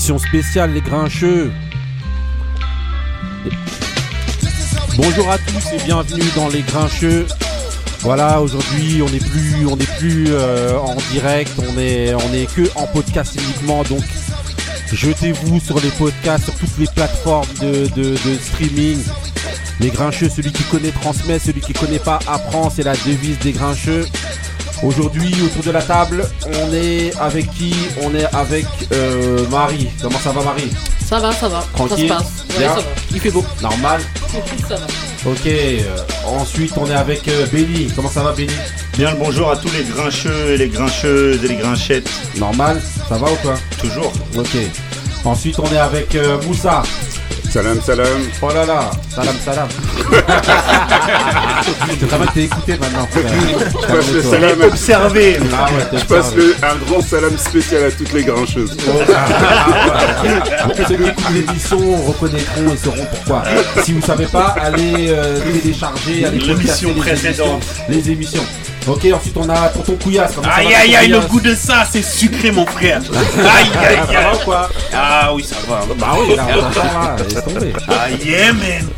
spéciale Les Grincheux. Bonjour à tous et bienvenue dans Les Grincheux. Voilà, aujourd'hui on n'est plus, on n'est plus euh, en direct, on est, on est que en podcast uniquement. Donc jetez-vous sur les podcasts, sur toutes les plateformes de, de- de streaming. Les Grincheux, celui qui connaît transmet, celui qui connaît pas apprend, c'est la devise des Grincheux. Aujourd'hui, autour de la table, on est avec qui? On est avec euh, Marie. Comment ça va, Marie? Ça va, ça va. Tranquille. Ça se passe. Ouais, Bien? ça va. Il fait beau. Normal? ça va. Ok. euh, ensuite, on est avec euh, Benny. Comment ça va, Benny? Bien le bonjour à tous les grincheux et les grincheuses et les grinchettes. Normal? Ça va ou quoi? Toujours. Ok. Ensuite, on est avec euh, Moussa. Salam salam. Oh là là. Salam, salam. C'est vraiment que t'es écouté maintenant. frère. Je passe le salam. Observé. Ah ouais, Je passe le, un grand salam spécial à toutes les grincheuses. Ceux qui écoutent l'émission reconnaîtront et sauront pourquoi? Si vous savez pas, allez euh, télécharger, allez les émissions. précédente. Les émissions. Ok, ensuite on a Tonton Couillasse. Ça Aïe va, aïe aïe, le goût de ça, c'est sucré mon frère. Aïe aïe Ça va aïe. ou quoi Ah oui, ça va. Bah oui, là, on là, laisse tomber. Ah yeah man.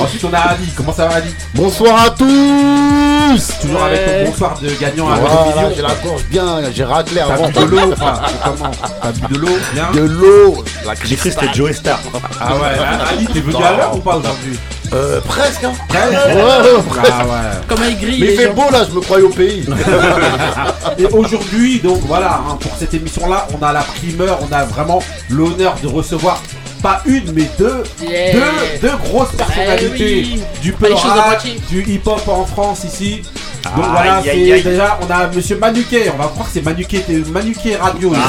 Ensuite on a Ali. Comment ça va Ali? Bonsoir à tous Toujours avec ton bonsoir de gagnant à Voilà, 1 million. j'ai la gorge bien, j'ai raclé T'as avant. bu de l'eau Comment? T'as bu de l'eau Bien? De l'eau J'ai cru que c'était Joe Star. Ah ouais, Ali, t'es venu à l'heure ou pas aujourd'hui? Euh, Presque, hein Ouais, Ouais, ouais, presque. Ah ouais. Comment il grille il fait gens. beau là, je me croyais au pays. Et aujourd'hui, donc voilà, hein, pour cette émission-là, on a la primeur, on a vraiment l'honneur de recevoir pas une, mais deux, Yeah. deux, deux grosses personnalités Eh oui. du pop du hip-hop en France ici. Donc Aïe, voilà, déjà, on a Monsieur Manuquet, on va croire que c'est Manuquet, Manuquet Radio. Ah,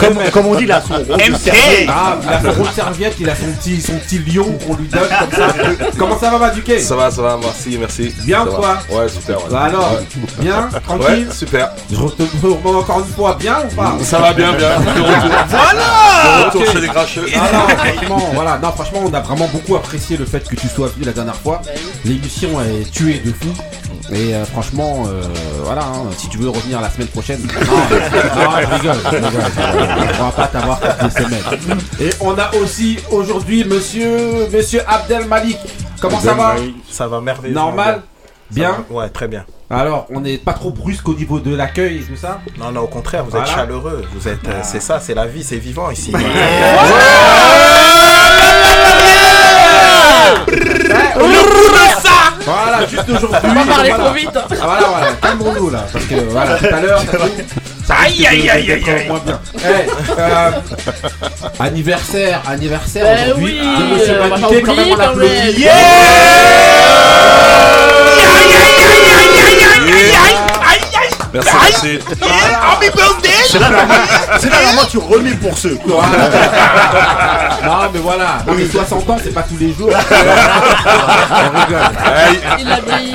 Comme, comme on dit là, son rond de MK. serviette. Ah, il a son rôle serviette, il a son petit, son petit lion qu'on lui donne comme ça. Comment ça va Manuquet? Ça va, ça va, merci, merci. Bien Ça ou va. quoi Ouais, super. Ouais. Bah alors, bien, tranquille? Ouais, super. Je te demande encore une fois, bien ou pas? Ça va bien, bien. Voilà. retour chez les grincheux. Ah non, franchement, voilà, non, franchement, on a vraiment beaucoup apprécié le fait que tu sois venu la dernière fois. L'émission est tuée de fou. Et euh, franchement, euh, voilà, hein, si tu veux revenir la semaine prochaine. Non, non, je rigole, je rigole, je rigole. On va pas t'avoir toutes les semaines. Et on a aussi aujourd'hui monsieur, monsieur Abdel Malik. Comment ça va Ça va merveilleux. Normal Bien Ouais, très bien. Alors, on n'est pas trop brusque au niveau de l'accueil et tout ça Non, non, au contraire, vous Voilà. êtes chaleureux. Vous êtes, euh, c'est ça, c'est la vie, c'est vivant ici. Voilà, juste aujourd'hui. On va parler voilà. trop vite. Ah voilà, voilà, calmons-nous là, parce que voilà, tout à l'heure, Aïe, aïe, aïe, aïe, aïe. Eh, euh, anniversaire, anniversaire Ben aujourd'hui oui, de Monsieur Manuquet, quand même on l'applaudit. Yeah Merci, merci. Happy birthday. C'est là, normalement- tu remets pour ceux. Non mais voilà, non mais 60 ans c'est pas tous les jours. on rigole. Il a dit.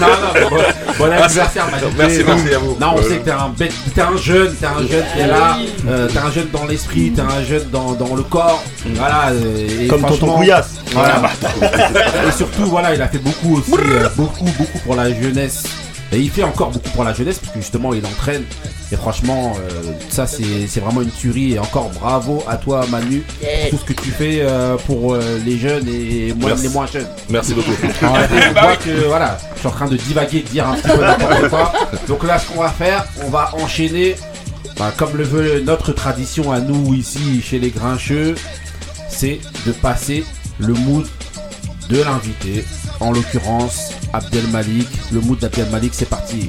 Non, non, bon, bon anniversaire. Merci, merci à vous. Non, on sait que t'es un bête, t'es un jeune, t'es un jeune qui est Ah là, euh, t'es un jeune dans l'esprit, t'es un jeune dans, dans le corps, voilà. euh, et Comme tonton Couillasse. Voilà. et surtout, voilà, il a fait beaucoup aussi, euh, beaucoup, beaucoup pour la jeunesse. Et il fait encore beaucoup pour la jeunesse parce que justement il entraîne. Et franchement, euh, ça c'est c'est vraiment une tuerie. Et encore bravo à toi Manu pour tout ce que tu fais euh, pour euh, les jeunes et moins, les moins jeunes. Merci beaucoup. On voit que voilà, je suis en train de divaguer, de dire un petit peu n'importe quoi. Donc là, ce qu'on va faire, on va enchaîner, bah, comme le veut notre tradition à nous ici chez les Grincheux, c'est de passer le mood de l'invité. En l'occurrence, Abdel Malik. Le mood d'Abdel Malik, c'est parti.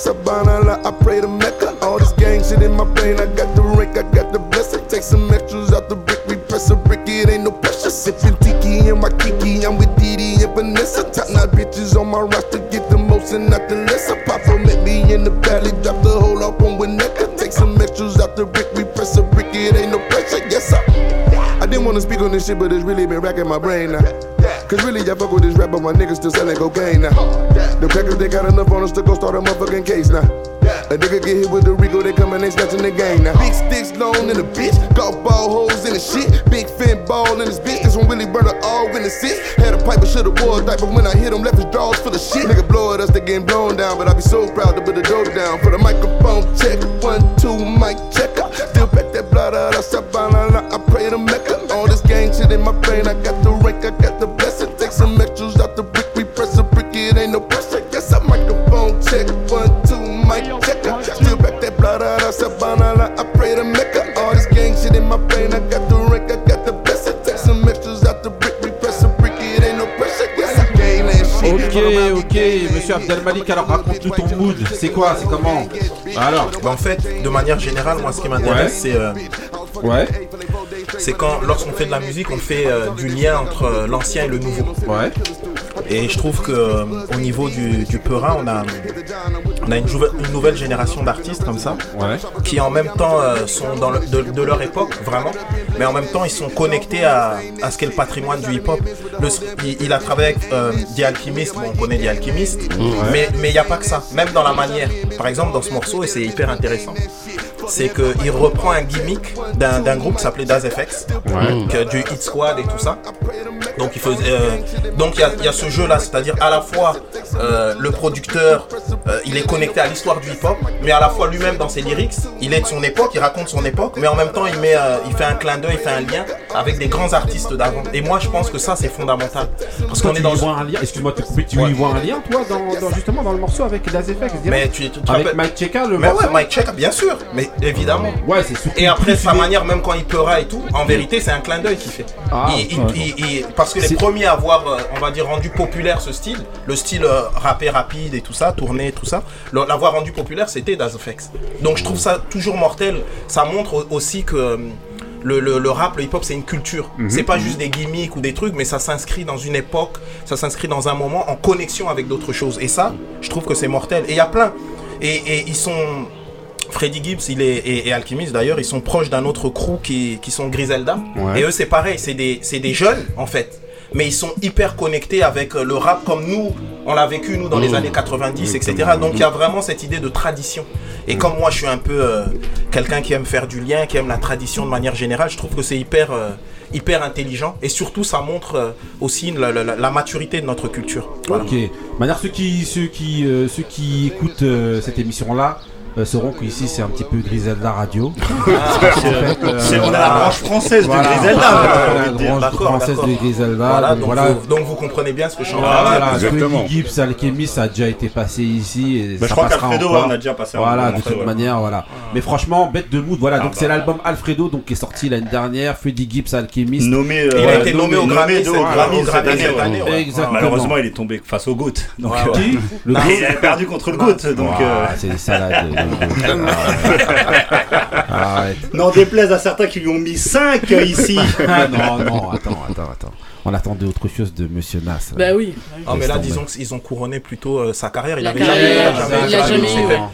Sabana, I pray to Mecca. All this gang shit in my brain, I got the rank, I got the blessing. Take some extras out the brick, repress a brick, it ain't no pressure. Sipping tiki in my kiki, I'm with Didi and Vanessa. Top notch bitches on my roster, get the most and not the less. I pop from met me in the valley, drop the whole up on Winnetka. Take some extras out the brick, we press a brick, it ain't no pressure, yes sir. I didn't wanna speak on this shit, but it's really been racking my brain now. Cause really, I fuck with this rap, but my niggas still selling cocaine now. The crackers, they got enough on us to go start a motherfucking case now. A nigga get hit with the Rico, they come and they snatching the game now. Big sticks long in the bitch, golf ball holes in the shit. Big fin ball in this bitch, this one really burn all in the six. Had a pipe, but should've wore a diaper when I hit him, left his drawers full of shit. Nigga blow at us, they getting blown down, but I be so proud to put the dope down. For the microphone check, one, two, mic check. Still back that blood out, I stop I pray to Mecca. All this gang shit in my brain, I got the rank, I got the blessing. Take some extras out the brick, we press a brick, it ain't no pressure. Yes, I microphone check, one, two, mic check. Still back that blood out, I stop I pray to Mecca. All this gang shit in my brain, I got the rank, I got the blessing. Take some extras out the brick, we press a brick, it ain't no pressure. Yes, I gangland shit. Ok, ok, monsieur Abdelmalik, alors raconte-nous ton mood. C'est quoi C'est comment? Alors, Bah, en fait, de manière générale, moi, ce qui m'intéresse, c'est euh, ouais, c'est quand, lorsqu'on fait de la musique, on fait euh, du lien entre euh, l'ancien et le nouveau. ouais, Et je trouve que euh, au niveau du, du Peura, on a, on a une, nouvelle génération d'artistes comme ça, ouais. qui en même temps euh, sont dans le- de, de leur époque, vraiment, mais en même temps ils sont connectés à, à ce qu'est le patrimoine du hip-hop. Il, il a travaillé avec euh, The Alchemist, bon, on connaît The Alchemist, mais mais il n'y a pas que ça, même dans la manière. Par exemple, dans ce morceau, et c'est hyper intéressant, c'est qu'il reprend un gimmick d'un groupe qui s'appelait Daz FX, que- du Hit Squad et tout ça. Donc il faisait, euh, donc il y a, il y a ce jeu là, c'est-à-dire à la fois euh, le producteur, euh, il est connecté à l'histoire du hip-hop, mais à la fois lui-même dans ses lyrics, il est de son époque, il raconte son époque, mais en même temps il met, il fait un clin d'œil, il fait un lien avec des grands artistes d'avant. Et moi je pense que ça c'est fondamental, parce qu'on est dans un lien. Excuse-moi de te couper, tu y vois un lien, toi, dans, dans- justement dans le morceau avec Das FX mais tu, tu Avec rappelles- Mike Cheka, le mais morceau? Ouais, Mike Check, bien sûr, mais évidemment. Ouais, c'est. Et après, sa manière, même quand il pleura et tout, en vérité, c'est un clin d'œil qu'il fait. Ah, Il- il- ouais. il- il- parce que les premiers à avoir, euh, on va dire, rendu populaire ce style, le style euh, rappé rapide et tout ça, tourné, tout ça, l'avoir rendu populaire, c'était Das FX. Donc je trouve ça toujours mortel. Ça montre au- aussi que. euh, Le, le- le rap, le hip-hop, c'est une culture. C'est pas juste des gimmicks ou des trucs, mais ça s'inscrit dans une époque, ça s'inscrit dans un moment en connexion avec d'autres choses. Et ça, je trouve que c'est mortel. Et il y a plein. Et, et ils sont. Freddie Gibbs il est, et, et Alchemist d'ailleurs, ils sont proches d'un autre crew qui, qui sont Griselda. Ouais. Et eux, c'est pareil, c'est des, des jeunes en fait. Mais ils sont hyper connectés avec euh, le rap comme nous, on l'a vécu nous dans les années 90, etc. Donc il y a vraiment cette idée de tradition. Et comme moi, je suis un peu euh, quelqu'un qui aime faire du lien, qui aime la tradition de manière générale, je trouve que c'est hyper, euh, hyper intelligent. Et surtout, ça montre euh, aussi la, la- la- la maturité de notre culture. Voilà. Ok. Manière, ceux qui, ceux qui, ceux qui écoutent cette émission-là euh, sauront qu'ici c'est un petit peu Griselda Radio. C'est- on a la branche française de. Griselda. La branche française de Griselda. Voilà, donc donc, voilà. Vous, donc vous comprenez bien ce que je suis en train de dire. Gibbs, Alchemist, ça a déjà été passé ici. Et Bah, je ça crois passera qu'Alfredo, on a déjà passé Voilà, de toute manière, voilà. Mais franchement, bête de mood, voilà. Ah, donc bah, c'est l'album Alfredo, donc qui est sorti l'année dernière. Freddie Gibbs, Alchemist. Nommé, euh, Il a été nommé au Grammy, cette- année, cette ouais. année, ouais. Exactement. Malheureusement, il est tombé face au GOAT. Donc, Ouais, euh, Qui? Le il a perdu contre le GOAT. Donc, euh, c'est des salades. Ah, Arrête. n'en déplaise à certains qui lui ont mis 5 ici. Ah, non, non, attends, attends, attends. On attendait autre chose de Monsieur Nas. Bah oui. Ah, mais là, disons qu'ils ont couronné plutôt euh, sa carrière. Il La avait carrière, jamais,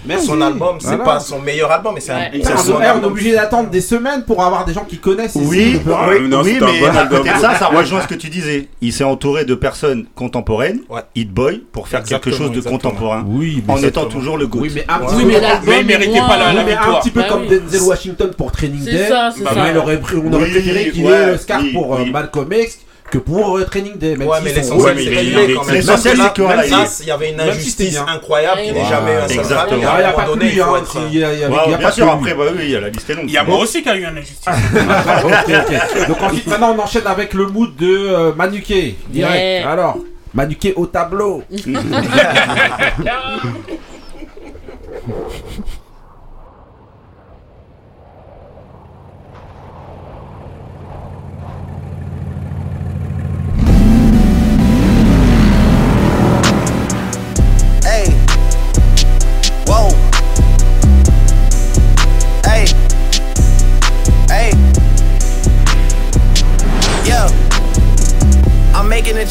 Merci. Son album, c'est Voilà. pas son meilleur album, mais c'est un, c'est son on, est- on est album. obligé d'attendre des semaines pour avoir des gens qui connaissent. Oui, oui, non, oui, c'est un mais à côté de ça, ça rejoint ce que tu disais. Il s'est entouré de personnes contemporaines, Ouais. Hit Boy, pour faire quelque chose de contemporain, Oui, mais en étant toujours le GOAT. Oui, mais un petit peu. mais l'album mais il méritait pas la- mais un victoire. petit peu comme. Denzel Washington pour Training C'est Day. ça, c'est Bah, ça. mais on aurait préféré qu'il ait le scar oui, pour euh. Malcolm X que pour euh, Training Day. Même Ouais, mais l'essentiel, c'est l'essentiel, c'est que, il y avait une injustice incroyable n'ait Ouais. jamais un seul Exactement. rap. Il n'y a, pas donné, il hein. il y a- bien sûr, après, bah oui, il y a la liste est longue. Il y a moi aussi qui a eu un injustice. ok, ok. Donc ensuite, maintenant, on enchaîne avec le mood de euh, Manuké. Direct. Alors, Manuké au tableau.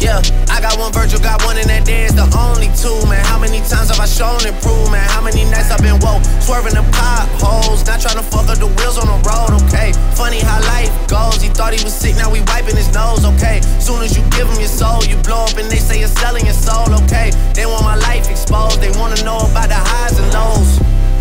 Yeah, I got one Virgil, got one, and that is the only two, man. How many times have I shown and proved, man? How many nights I've been woke, swerving the potholes, not trying to fuck up the wheels on the road, okay? Funny how life goes. He thought he was sick, now we wiping his nose, okay? Soon as you give him your soul, you blow up and they say you're selling your soul, okay? They want my life exposed, they wanna know about the highs and lows.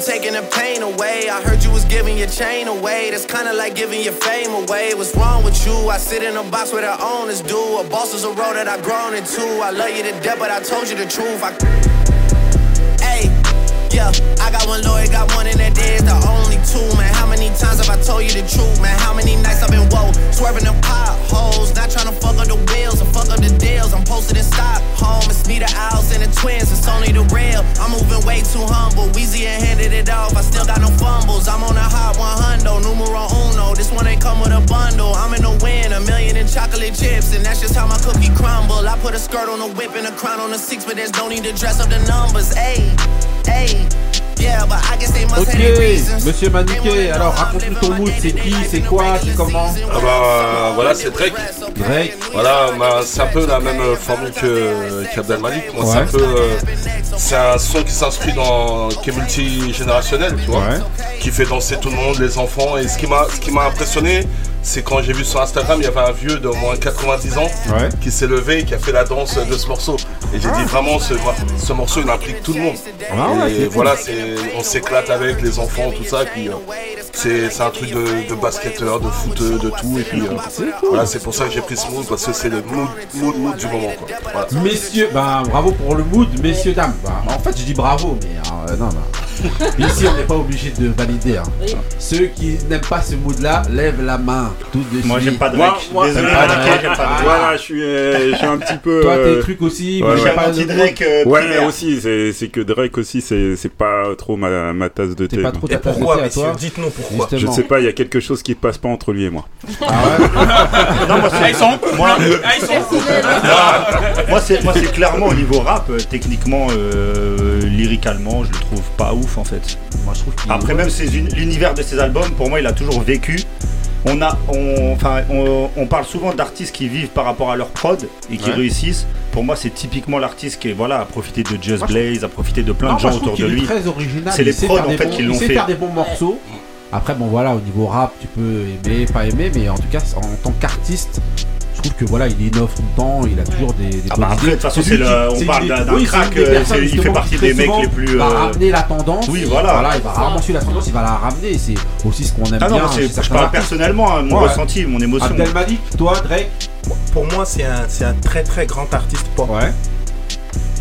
Been taking the pain away. I heard you was giving your chain away. That's kinda like giving your fame away. What's wrong with you? I sit in a box where the owners do. A boss is a road that I've grown into. I love you to death, but I told you the truth. I Hey, yeah, I got one lawyer, got one, and that there is the only two, man. How many times have I told you the truth, man? How many nights I've been woke, swerving them potholes, not trying to fuck up the wheels or fuck up the deals. I'm posted in Stockholm, it's me, the owls, and the twins, it's only the real. I'm moving way too humble, Weezy and handed it off, I still got no fumbles. I'm on a hot 100, numero uno. This one ain't come with a bundle. I'm in the win, a million in chocolate chips, and that's just how my cookie crumble. I put a skirt on a whip and a crown on a six, but there's no need to dress up the numbers. Ayy, ayy. Yeah, but I guess they must Ok, have their reasons. monsieur Maniquet, alors raconte-nous ton mood, c'est qui, c'est quoi, c'est comment Ah bah voilà, c'est Drake. Drake, Voilà, bah, c'est un peu la même euh, formule que qu'Abdel Malik. Moi, c'est un peu, euh, c'est un son qui s'inscrit dans, qui est multigénérationnel, tu vois, Ouais. qui fait danser tout le monde, les enfants. Et ce qui m'a, ce qui m'a impressionné, c'est quand j'ai vu sur Instagram, il y avait un vieux de moins 90 ans Ouais. qui s'est levé et qui a fait la danse de ce morceau. Et j'ai dit vraiment, ce, ce morceau, il implique tout le monde. Ah et voilà, c'est, on s'éclate avec les enfants, tout ça. Puis, euh, c'est, un truc de, de basketteur, de footeux, de tout. Et puis, euh, voilà, c'est pour ça que j'ai pris ce mood parce que c'est le mood, mood, mood du moment. Quoi. Voilà. Messieurs, ben bravo pour le mood, messieurs, dames. Ben, en fait, je dis bravo, mais euh, non, non. Ici, on n'est pas obligé de valider. hein. Oui. Ceux qui n'aiment pas ce mood-là, lèvent la main tout de Moi, j'aime pas Drake. moi, Désolé, pas Drake, pas Drake. Voilà, je suis, euh, je suis un petit peu. Toi, euh, tes trucs aussi, ouais, ouais. pas Drake euh, Ouais, primaire. aussi, c'est que Drake aussi, c'est pas trop ma, ma tasse de thé. pas trop Et de pourquoi, thé à messieurs toi Dites-nous pourquoi. Je Justement. ne sais pas, il y a quelque chose qui ne passe pas entre lui et moi. Ah ouais Non, moi, c'est- ils sont en couple. Moi, Ah, moi, c'est clairement au niveau rap, euh, techniquement, euh, lyricalement, je le trouve pas ouf en fait. Moi, je trouve qu'il Après, même l'univers de ses albums, pour moi, il a toujours vécu. On, a, on, enfin, on, on parle souvent d'artistes qui vivent par rapport à leur prod et qui Ouais. réussissent. Pour moi, c'est typiquement l'artiste qui est, voilà, a profité de Just Moi, Blaze, a profité de plein Non, de gens autour de lui. très original. C'est les prods, en fait, bons- qui l'ont fait. faire des bons morceaux. Après, bon, voilà, au niveau rap, tu peux aimer, pas aimer, mais en tout cas, en tant qu'artiste, trouve que voilà, il innove tout le temps, il a toujours des, des Ah bah après, de toute façon, lui c'est le- on parle d'un- crack, euh, il fait partie des mecs les plus, Va euh, ramener la tendance. Oui, voilà. il va rarement suivre la tendance, il va la ramener. C'est aussi ce qu'on aime Ah bien. je parle artistes. personnellement, hein, mon Ouais. ressenti, mon émotion. Abdel Malik, toi, Drake? Pour moi, c'est un, c'est un très très grand artiste pop. Ouais.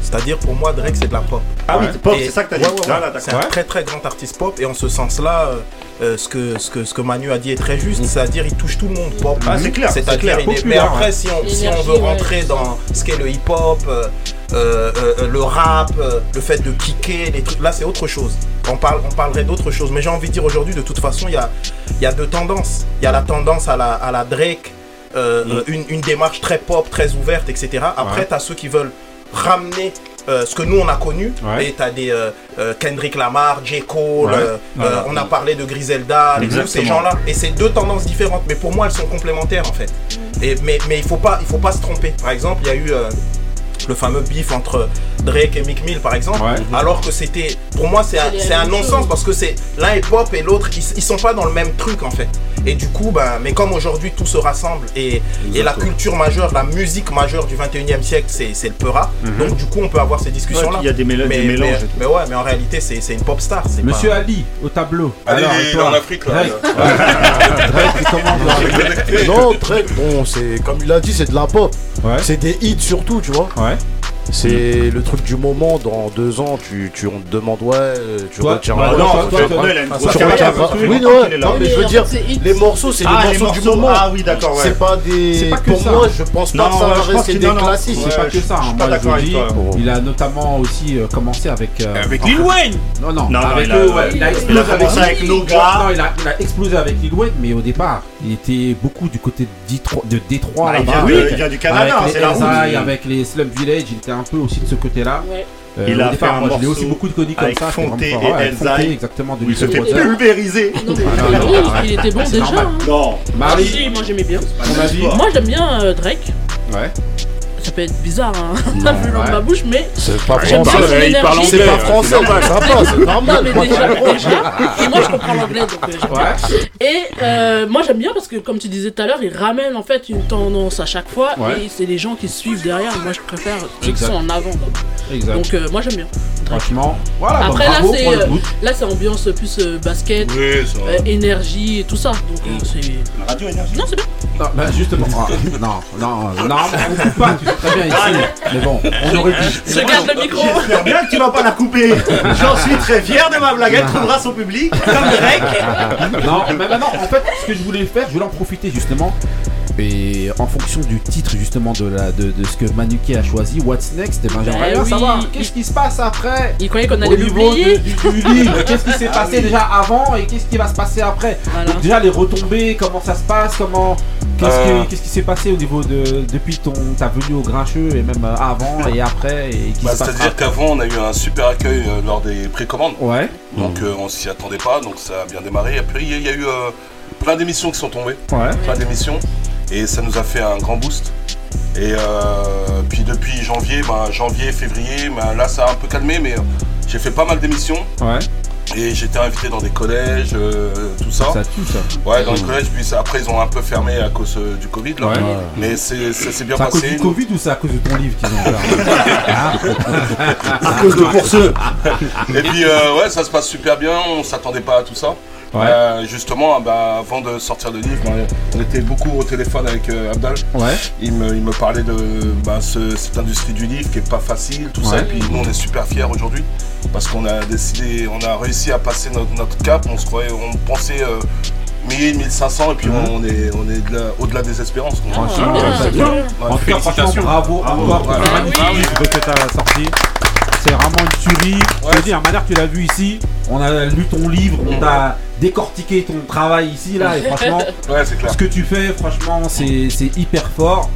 C'est-à-dire, pour moi, Drake, c'est de la pop. Ah oui, pop, c'est ça que t'as dit. Ouais, ouais, ouais. Voilà, C'est un très très grand artiste pop et en ce sens-là, euh, euh, ce, que, ce, que, ce que Manu a dit est très juste, c'est-à-dire il touche tout le monde pop. Ah, c'est clair, c'est clair. il est- mais après, si on, si on veut rentrer dans ce qu'est le hip-hop, euh, euh, euh, le rap, euh, le fait de kicker, les trucs, là c'est autre chose. On, parle, on parlerait d'autre chose. Mais j'ai envie de dire aujourd'hui, de toute façon, il y a, il y a deux tendances. Il y a la tendance à la, à la Drake, euh, euh, une, une démarche très pop, très ouverte, etc. Après, Ouais. tu as ceux qui veulent ramener euh, ce que nous on a connu. Ouais. Et tu as des euh, euh, Kendrick Lamar, J. Cole, Ouais. euh, on a parlé de Griselda, tous ces gens-là. Et c'est deux tendances différentes, mais pour moi elles sont complémentaires en fait. Et, mais mais il faut pas il faut pas se tromper. Par exemple, il y a eu le fameux bif entre Drake et Mick Mill par exemple, Ouais. alors que c'était pour moi c'est un, non-sens parce que c'est l'un est pop et l'autre ils, ils sont pas dans le même truc en fait. Et du coup ben mais comme aujourd'hui tout se rassemble et, et la culture majeure, la musique majeure du 21e siècle c'est c'est le peur rap. Donc du coup on peut avoir ces discussions là. Ouais, il y a des méla- des mélanges et tout. mais ouais mais en réalité c'est c'est une pop star. c'est Monsieur pas- Ali, au tableau. Allez, Alors, il est toi en Afrique là. Drake, Drake, dans- Non, très bon, c'est comme il a dit, c'est de la pop. Ouais. C'est des hits surtout, tu vois. Ouais. C'est le truc du moment, dans deux ans, tu, tu, on te demande, ouais, euh, tu Toi, retiendras toi, quoi, toi, toi, toi, il a une grosse carrière, Oui, quand ouais, non, mais je veux dire, les morceaux, c'est Ah, les les morceaux du moment. ah oui, d'accord, ouais. C'est pas des. C'est pas que Pour ça. moi, je pense pas Non, que ça va rester des non, non. classiques. C'est pas que ça, je hein. suis pas moi d'accord je avec dis, toi. il a notamment aussi commencé avec... Avec Lil Wayne Non, non, Non, non, avec il a- eux, ouais, il a explosé avec Lil-. Non, il a, explosé avec Lil Wayne, mais au départ, il était beaucoup du côté de Détroit, Ah, il vient du Canada, avec les c'est la avec les Slum Village, il était un peu aussi de ce côté-là. Ouais. Euh, Il a départ, fait un moi, je l'ai morceau aussi beaucoup connu comme avec ça. Fonté et. Ouais, exactement, de Il se fait Brother. pulvériser. Non, mais Ah, non, non, oui, arrête. il était bon déjà. hein. Non. Marie, moi j'aimais bien. Moi j'aime bien euh, Drake. Ouais. Ça peut être bizarre, hein, Non, vu dans ouais. ma bouche, mais C'est pas français. il parle énergie. C'est pas anglais, français, ça va, c'est Non, normal. mais déjà, déjà, et moi je comprends l'anglais donc euh. Ouais. Et euh, moi j'aime bien parce que comme tu disais tout à l'heure, il ramène en fait une tendance à chaque fois Ouais. et c'est les gens qui suivent derrière. Moi je préfère ceux qui sont en avant. Exact. Donc euh, moi j'aime bien. Franchement, voilà. Après, bah, là, c'est, le euh. Là c'est ambiance plus euh, basket, Oui, euh, énergie et tout ça. Donc euh, c'est. La radio énergie. Non c'est bien. Non, bah justement. ah, non, non, non, on coupe pas, tu sais très bien ici. Mais bon, on aurait dit. Je garde le micro. J'espère bien que tu vas pas la couper. J'en suis très fier de ma blague. Elle trouvera son public comme Drake. Non, mais maintenant, en fait, ce que je voulais faire, je voulais en profiter justement. Et en fonction du titre justement de, la, de, de ce que Manuké a choisi, What's Next, eh ben, j'aimerais Eh bien oui. savoir qu'est-ce qui se passe après? Il croyait qu'on allait l'oublier. du, du livre. Qu'est-ce qui s'est passé déjà avant et qu'est-ce qui va se passer après? Voilà. Donc déjà les retombées, comment ça se passe, comment qu'est-ce Euh. qui, qu'est-ce qui s'est passé au niveau de depuis ton ta venue au Grincheux et même euh, avant et après et qui Bah, C'est-à-dire qu'avant, on a eu un super accueil euh, lors des précommandes. Ouais, Donc, euh, on s'y attendait pas, donc ça a bien démarré. Et puis, il y y a eu euh, plein d'émissions qui sont tombées. ouais. plein d'émissions et ça nous a fait un grand boost. Et euh, puis depuis janvier, ben, janvier, février, ben, là ça a un peu calmé, mais euh, j'ai fait pas mal d'émissions Ouais, et j'étais invité dans des collèges, euh, tout ça. ça tue ça. Ouais, dans les collèges, puis ça- après ils ont un peu fermé à cause euh, du Covid. Là. Ouais. Mais c'est- ça s'est bien C'est à cause passé. du Covid ou c'est à cause de ton livre qu'ils ont fait À cause de pour ceux. Et puis euh, ouais, ça se passe super bien, on s'attendait pas à tout ça. Ouais. Euh, justement, ben, avant de sortir le livre, ben, on était beaucoup au téléphone avec euh, Abdal. Ouais, Il me, il me parlait de ce- cette industrie du livre qui est pas facile, tout ça. Et puis nous, on est super fiers aujourd'hui parce qu'on a décidé, on a réussi à passer notre, notre cap. On se croyait, on pensait euh, 1000, 1500 et puis on est, on est de la- au-delà des espérances. Ah, ouais. En tout bravo magnifique Ah. C'est vraiment une tuerie. Je Ouais. la manière que tu l'as vu ici, on a lu ton livre, on t'a décortiqué ton travail ici, là, et franchement, Ouais, c'est clair. ce que tu fais, franchement, c'est c'est hyper fort.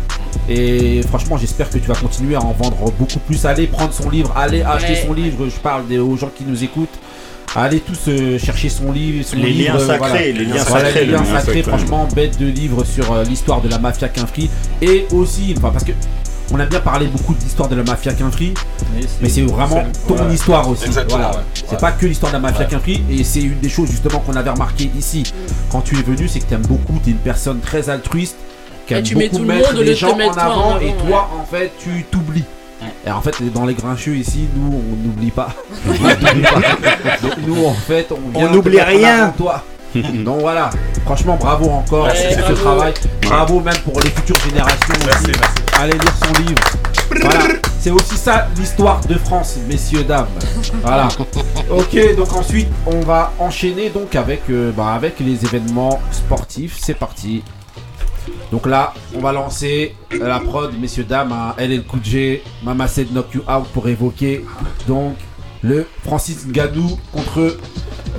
Et franchement, j'espère que tu vas continuer à en vendre beaucoup plus. Allez prendre son livre, allez acheter Ouais. son livre. Je parle des, aux gens qui nous écoutent. Allez tous euh, chercher son livre. Son Les livre, liens euh, sacrés, voilà. les liens Voilà, sacrés. les liens sacrés, sacré. franchement, bête de livre sur euh, l'histoire de la mafia Quinfri. Et aussi, enfin, parce que on a bien parlé beaucoup de l'histoire de la mafia Quinfri, mais c'est vraiment ton Ouais. histoire aussi. Exactement, Voilà. ouais. C'est Ouais. pas que l'histoire de la mafia Quinfri, et c'est une des choses justement qu'on avait remarqué ici quand tu es venu, c'est que tu aimes beaucoup, tu es une personne très altruiste, qui Et aime tu mets beaucoup tout le mettre monde, les le gens en avant, et avant, toi en fait tu t'oublies. Et en fait, dans les grincheux ici, nous on n'oublie pas. On n'oublie pas. Donc nous en fait, on vient On te n'oublie rien. toi. Donc voilà, franchement bravo encore Merci, pour ce travail. Bravo même pour les futures générations. Merci, aussi. merci. Allez lire son livre. Voilà, c'est aussi ça l'histoire de France, messieurs dames. Voilà. Ok, donc ensuite on va enchaîner donc avec euh, bah, les événements sportifs. C'est parti. Donc là, on va lancer la prod, messieurs dames, à LL J, Mama Said Knock You Out pour évoquer donc le Francis Ngannou contre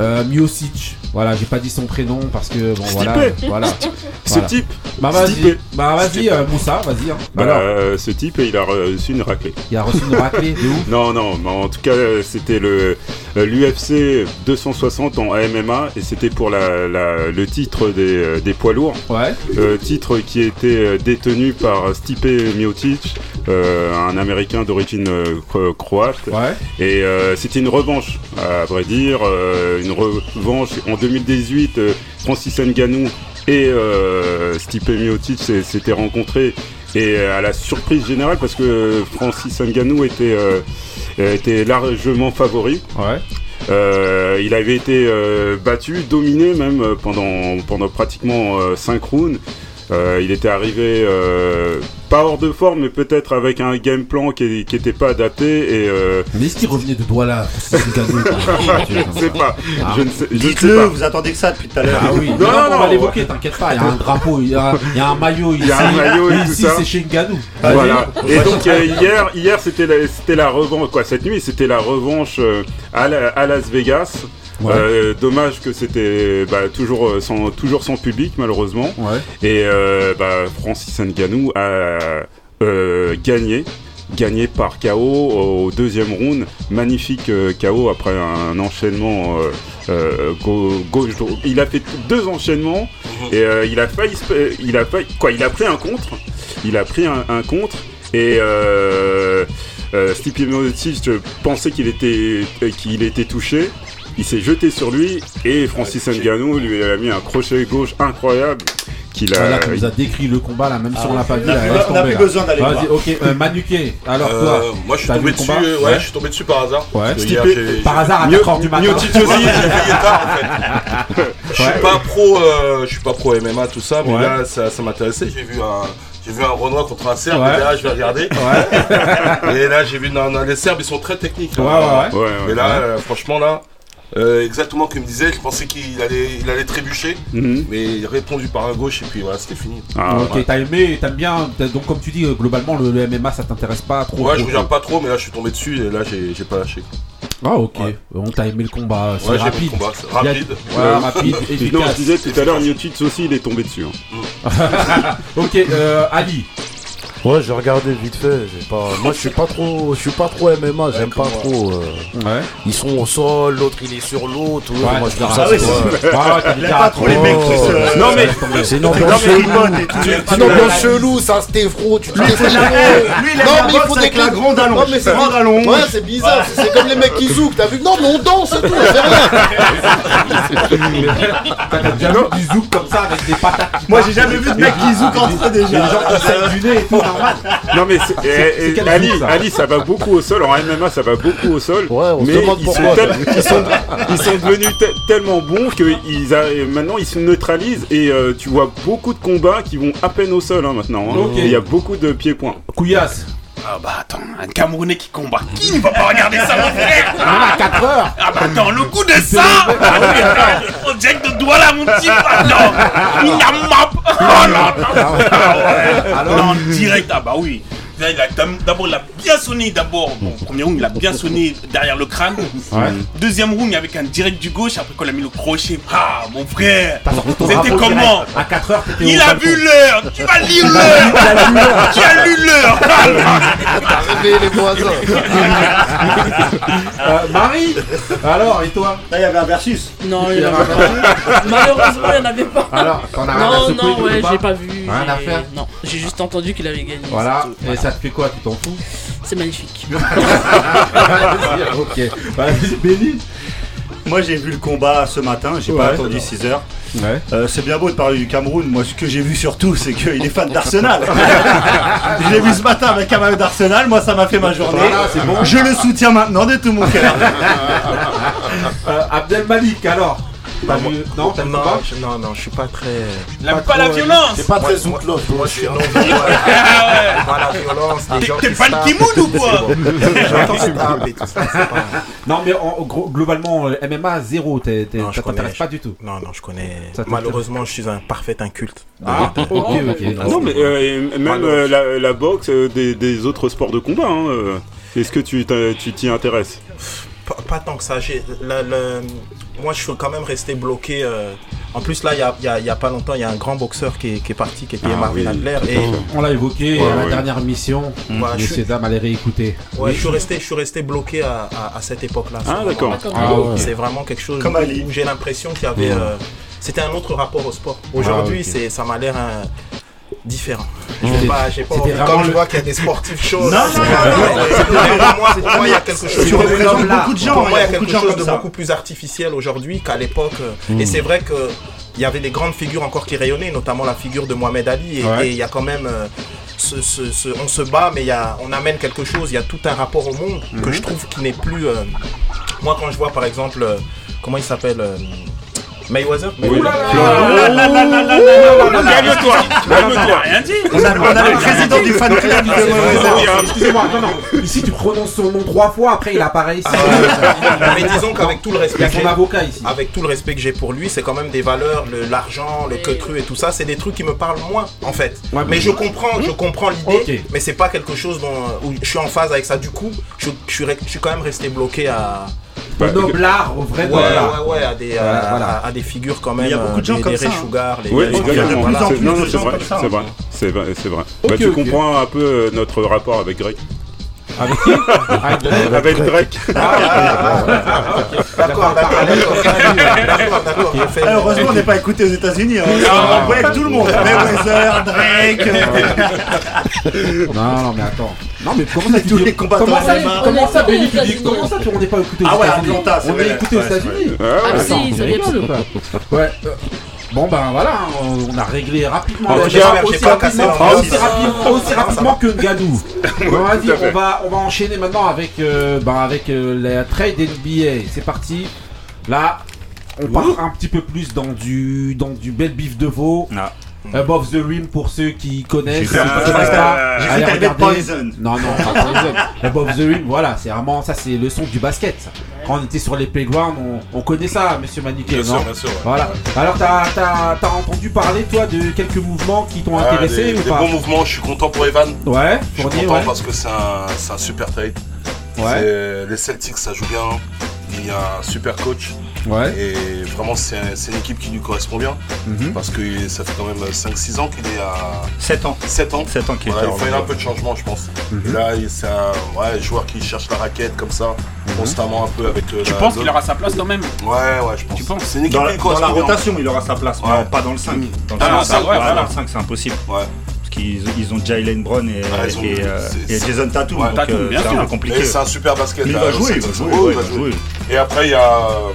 euh, Miocic. Voilà, j'ai pas dit son prénom parce que bon voilà, voilà. Ce Voilà. type, Bah vas-y, bah vas-y euh, Moussa, vas-y. hein. bah, Alors, euh, ce type, il a reçu une raclée. il a reçu une raclée de ouf. Non, non, mais en tout cas, euh, c'était le l'UFC 260 en MMA et c'était pour la, la- le titre des, euh, des poids lourds. Ouais. Euh, titre qui était euh, détenu par Stipe Miocic, euh, un Américain d'origine euh, cro- croate. Ouais. Et euh, c'était une revanche, à vrai dire, euh, une revanche. En 2018, euh, Francis Ngannou et euh, Stipe Miocic s'étaient rencontrés. Et euh, à la surprise générale, parce que Francis Ngannou était, euh, était largement favori. Ouais. Euh, il avait été euh, battu, dominé même euh, pendant, pendant pratiquement 5 rounds. Euh, il était arrivé euh, pas hors de forme, mais peut-être avec un game plan qui qui était pas adapté. Et euh, Mais est-ce qu'il revenait de gazou, quoi. je ne sais pas. Ah. Je ne sais, je pas. vous attendez que ça depuis tout à l'heure. Ah oui, Non, non, non, on va l'évoquer, t'inquiète pas. Il y a un drapeau, il y a, il y a un maillot ici. Il y a un maillot et ici, ça. c'est chez Ngadou. Voilà. Et donc euh, hier, hier c'était la, c'était la revanche quoi. Cette nuit, c'était la revanche euh, à, la- à Las Vegas. Ouais. Euh, dommage que c'était bah, toujours euh, sans toujours sans public malheureusement. Ouais. Et euh, bah, Francis Ngannou a euh, gagné. Gagné par KO au deuxième round, magnifique euh, KO après un enchaînement euh, euh, gauche. droite. Il a fait deux enchaînements et euh, il a failli, il a failli, quoi, il a pris un contre, il a pris un, un contre et euh, euh, Stipe Miocic pensait qu'il était, qu'il était touché. Il s'est jeté sur lui et Francis Ngannou lui a mis un crochet gauche incroyable qu'il a. Voilà, nous as décrit le combat là, même si on l'a pas vu. on a là, plus- a là. besoin d'aller Vas-y, voir. ok, euh, Manuquet, alors Euh, toi moi je suis tombé dessus, ouais, Ouais. je suis tombé dessus par hasard. Ouais. Hier, par j'ai- hasard à Mieux- 4h du matin. J'ai tard en fait. Je suis pas pro, euh, je suis pas pro MMA tout ça, mais Ouais. là ça, ça m'intéressait. J'ai vu un, j'ai vu un Renoir contre un Serbe. Ouais. Et là je vais regarder. Ouais. Et là j'ai vu, non, non, les Serbes ils sont très techniques. Ouais, hein. ouais, ouais. Ouais, ouais. Et là, euh, franchement là, euh, exactement comme il me disait, je pensais qu'il allait, il allait trébucher, Mhm. mais il a répondu par un gauche et puis voilà, c'était fini. Ah, ok, t'as aimé, t'aimes bien, donc comme tu dis, euh, globalement le, le MMA ça t'intéresse pas trop. Ouais, je trop, regarde pas trop, mais là je suis tombé dessus et là j'ai, j'ai pas lâché. Ah ok, Ouais. donc t'as aimé le combat, c'est Ouais, rapide. le combat, y a- rapide. Voilà, rapide, Non, je disais tout à l'heure, Miocic aussi, il est tombé dessus. hein. ok, euh, Ali. Ouais, j'ai regardé vite fait. j'ai Pas... Moi, je suis pas trop, je suis pas trop MMA. J'aime pas trop. euh, Ouais. Ils sont au sol, l'autre il est sur l'autre. ouais, Ouais, moi, je c'est trouve ça. Ah c'est- c'est- Ouais, ouais, pas trop les mecs qui se. Non, mais- C'est une Non, ambiance chelou. C'est une ambiance chelou, ça se t'effro, tu te Lui, il Non, mais il faut avec des la clés. grande allonge. Non, mais c'est Grande allonge. Ouais, c'est bizarre, c'est c'est comme les mecs qui zoukent, t'as vu? Non, mais on danse et tout, on fait rien. T'as déjà vu du zouk comme ça avec des patates Moi, j'ai jamais vu de des- mec qui zouk entre déjà. gens qui du nez et tout, normal. Non mais c'est- eh, eh, Ali, ça Ali, ça va beaucoup au sol. En MMA, ça va beaucoup au sol. Ouais, on se mais demande ils pourquoi. sont, tel- ils, sont, ils sont devenus te- tellement bons que ils a- maintenant ils se neutralisent et euh, tu vois beaucoup de combats qui vont à peine au sol hein, maintenant. hein. Ok. Et Il y a beaucoup de pieds-points. Couillasse. Ah bah attends, un Camerounais qui combat. Qui ne va pas regarder ça, mon frère? A 4 heures. Ah bah attends, le coup de ça Ah On dirait que de doigt là, mon petit Attends Il a map. Oh là là. Non, direct, ah bah oui Là, il a dam- D'abord, il a bien sonné d'abord. Bon, premier round, il a bien sonné derrière le crâne. Ouais. Deuxième round, avec un direct du gauche. Après, quand il a mis le crochet, ah, mon frère C'était comment. À 4 heures, Il au a balcon. vu l'heure Tu vas lire l'heure Tu as lu l'heure T'as réveillé les voisins. Euh, Marie Alors, et toi? Là, il y avait un versus. Non, il y en avait pas. Malheureusement, il n'y en avait pas. Alors, t'en as rien à Non, non, ouais, j'ai pas vu. Rien à j'ai- faire? Non, j'ai juste entendu qu'il avait gagné. Voilà, et ça te fait quoi Tu t'en fous C'est magnifique. Ok. Vas-y, Béni Moi, j'ai vu le combat ce matin. J'ai Ouais. pas attendu 6 heures. Ouais. Euh, c'est bien beau de parler du Cameroun. Moi, ce que j'ai vu surtout, c'est qu'il est fan d'Arsenal. je l'ai vu ce matin avec un maillot d'Arsenal. Moi, ça m'a fait ma journée. Voilà, c'est bon. Je le soutiens maintenant de tout mon cœur. Euh, Abdel Malik, alors T'as vu Non, t'as vu non, pas je, non, non, je suis pas très. Pas la violence C'est pas très Moi, moi, je suis non Ah ouais Pas la violence, des gens T'es qui pas le. Kimoun ou quoi pas- Non, mais en, gros, globalement, euh, MMA, zéro, Non, ça t'intéresse connais, pas du tout. Non, non, je connais. Malheureusement, je suis un parfait inculte. Ah, ok, ok. Non mais euh, même euh, la, boxe, des, autres sports de combat. hein. Est-ce que tu t'y intéresses? Pas, pas tant que ça. j'ai- le- le- Moi, je suis quand même resté bloqué. euh, En plus, là, il y a, y a- il y a pas longtemps, il y a un grand boxeur qui est, qui est parti, qui était Ah, Marvin oui. Adler. Et On l'a évoqué Ouais, à la ouais. dernière mission. Voilà, je Messieurs, suis- dames, allez réécouter. ouais, je, suis resté, je suis resté bloqué à, à- à cette époque-là. Ah C'est d'accord. Ah, ouais. C'est vraiment quelque chose Comme où, j'ai l'impression qu'il y avait. euh, C'était un autre rapport au sport. Aujourd'hui, Ah, c'est ça m'a l'air euh, différent. Je vais pas, j'ai pas c'était envie- vraiment comme je vois qu'il y a des sportifs chauds. Non, là, non, non, pour moi, pour moi, il y a quelque chose. Tu représentes beaucoup de gens. Pour moi, il y a beaucoup quelque chose de plus artificiel aujourd'hui qu'à l'époque. euh, Et c'est vrai que il y avait des grandes figures encore qui rayonnaient, notamment la figure de Mohamed Ali. Et Ouais. il y a quand même, euh, ce- ce- ce- on se bat, mais il y a, on amène quelque chose. Il y a tout un rapport au monde que je trouve qui n'est plus. euh, moi, quand je vois par exemple, euh, comment il s'appelle Mayweather Oui. Calme-toi, calme-toi, rien dit. On a, on a le président du fan club de Mayweather. Excusez-moi, non, non. Ici, tu prononces son nom trois fois, après il apparaît ici. Mais disons qu'avec tout le respect avocat ici. avec tout le respect que j'ai pour lui, c'est quand même des valeurs, le- l'argent, le cru et tout ça, c'est des trucs qui me parlent moins en fait. Ouais, mais je comprends, je comprends l'idée, mais c'est pas quelque chose dont où je suis en phase avec ça. Du coup, je, je suis, re- je suis quand même resté bloqué à Au noblard, au vrai ouais, noblard. ouais, ouais, à des, à, Ouais, voilà. à- à des figures quand même. Il y a beaucoup de gens des, comme des ça, hein. Sugar, les Oui, exactement. Non, non, c'est vrai, c'est hein. vrai, c'est vrai, Bah, tu comprends un peu euh, notre rapport avec Greg. Avec qui Avec Drake. Avec Drake. D'accord, d'accord, Ah, Heureusement, on n'est pas écouté aux États-Unis. hein. On voit avec tout le monde. Mayweather, Drake. euh, Non, non, mais attends. Non, mais comment ça, Tous les combattants Comment ça, comment ça, États-Unis. comment ça, tu- on n'est pas écouté aux Ah ouais, États-Unis Atlanta, c'est On est écouté aux États-Unis. Ouais, Bon ben voilà, on on a réglé rapidement. En aussi pas rapidement, aussi rapidement, aussi rapidement que Gadou. On va, on va enchaîner maintenant avec, euh, ben, avec euh, la trade NBA. C'est parti. Là, on part un petit peu plus dans du, dans du bel bif de veau. Ah. Above the Rim pour ceux qui connaissent. J'ai regarder. Poison. Non, non, pas Poison. Above the Rim, voilà, c'est vraiment ça, c'est le son du basket. ça. Quand on était sur les playgrounds, on, on connaît ça, monsieur Maniquet, Bien non sûr, bien sûr. ouais. Voilà. Alors, t'as as, entendu parler, toi, de quelques mouvements qui t'ont Ah, intéressé des, ou des pas bons mouvements, je suis content pour Evan. Ouais, Je suis content ouais. parce que c'est un, un super trade. Ouais, Les Celtics, ça joue bien. Il y a un super coach. Ouais. Et vraiment, c'est c'est une équipe qui lui correspond bien. Mhm. Parce que ça fait quand même 5-6 ans qu'il est à 7 ans. 7 ans. 7 ans qu'il Voilà, il fallait un peu de changement, je pense. Mhm. Et là, il- c'est un ouais, joueur qui cherche la raquette comme ça, constamment un peu avec. euh, Tu la penses qu'il aura sa place quand même? Ouais, ouais, je pense. Tu penses? C'est une équipe Dans la, qui dans la correspond bien. rotation, il aura sa place, mais pas dans le 5. Dans le Ah, 5, non, ça- ça, ouais, voilà, voilà. dans le 5, c'est impossible. Ouais. Parce qu'ils ils ont Jalen Brown et, Ah, ont- et, euh, c'est- et Jason Tatum. Ouais, donc Tatum, euh, bien c'est un sûr. peu compliqué. Et c'est un super basket. Mais il va jouer, il va jouer, Ouais. Et après, il y a, euh,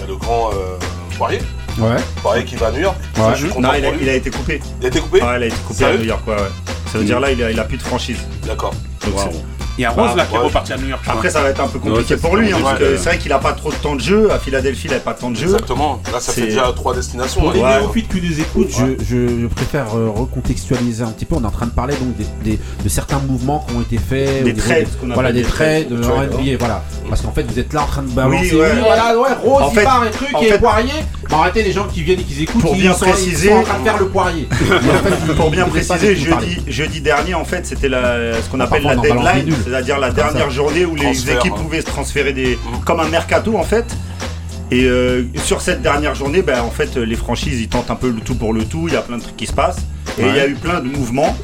y a le grand euh, Poirier. Ouais. Poirier qui va à New York. Ouais. Ça, je suis Non, il a, il a été coupé. Il a été coupé Ouais, il a été coupé Sérieux à New York, ouais, ouais. Ça veut dire là, il a, il a plus de franchise. D'accord. Il y a Rose là qui est reparti à New York. Après, ça va être un peu compliqué Ouais, pour lui, hein, parce que c'est vrai qu'il a pas trop de temps de jeu. À Philadelphie, il a pas de temps de jeu. Exactement. Là, ça fait déjà trois destinations. Pour hein. les néophytes qui nous écoutent, je, préfère euh, recontextualiser un petit peu. On est en train de parler donc des, des- de certains mouvements qui ont été faits. Des ce qu'on Voilà, des en Trades, NBA, voilà. Parce qu'en fait, vous êtes là en train de balancer. Oui, voilà, ouais, Rose, En il fait- part et truc, et Poirier. Arrêtez les gens qui viennent et qui écoutent. Pour ils bien sont, préciser- en train de faire le Poirier. Pour bien préciser, de jeudi, dernier, en fait, c'était ce qu'on appelle la deadline. C'est-à-dire la dernière ça. journée où les équipes hein. pouvaient se transférer des, comme un mercato en fait. Et euh, sur cette dernière journée, ben, en fait, les franchises ils tentent un peu le tout pour le tout. Il y a plein de trucs qui se passent et il y a eu plein de mouvements.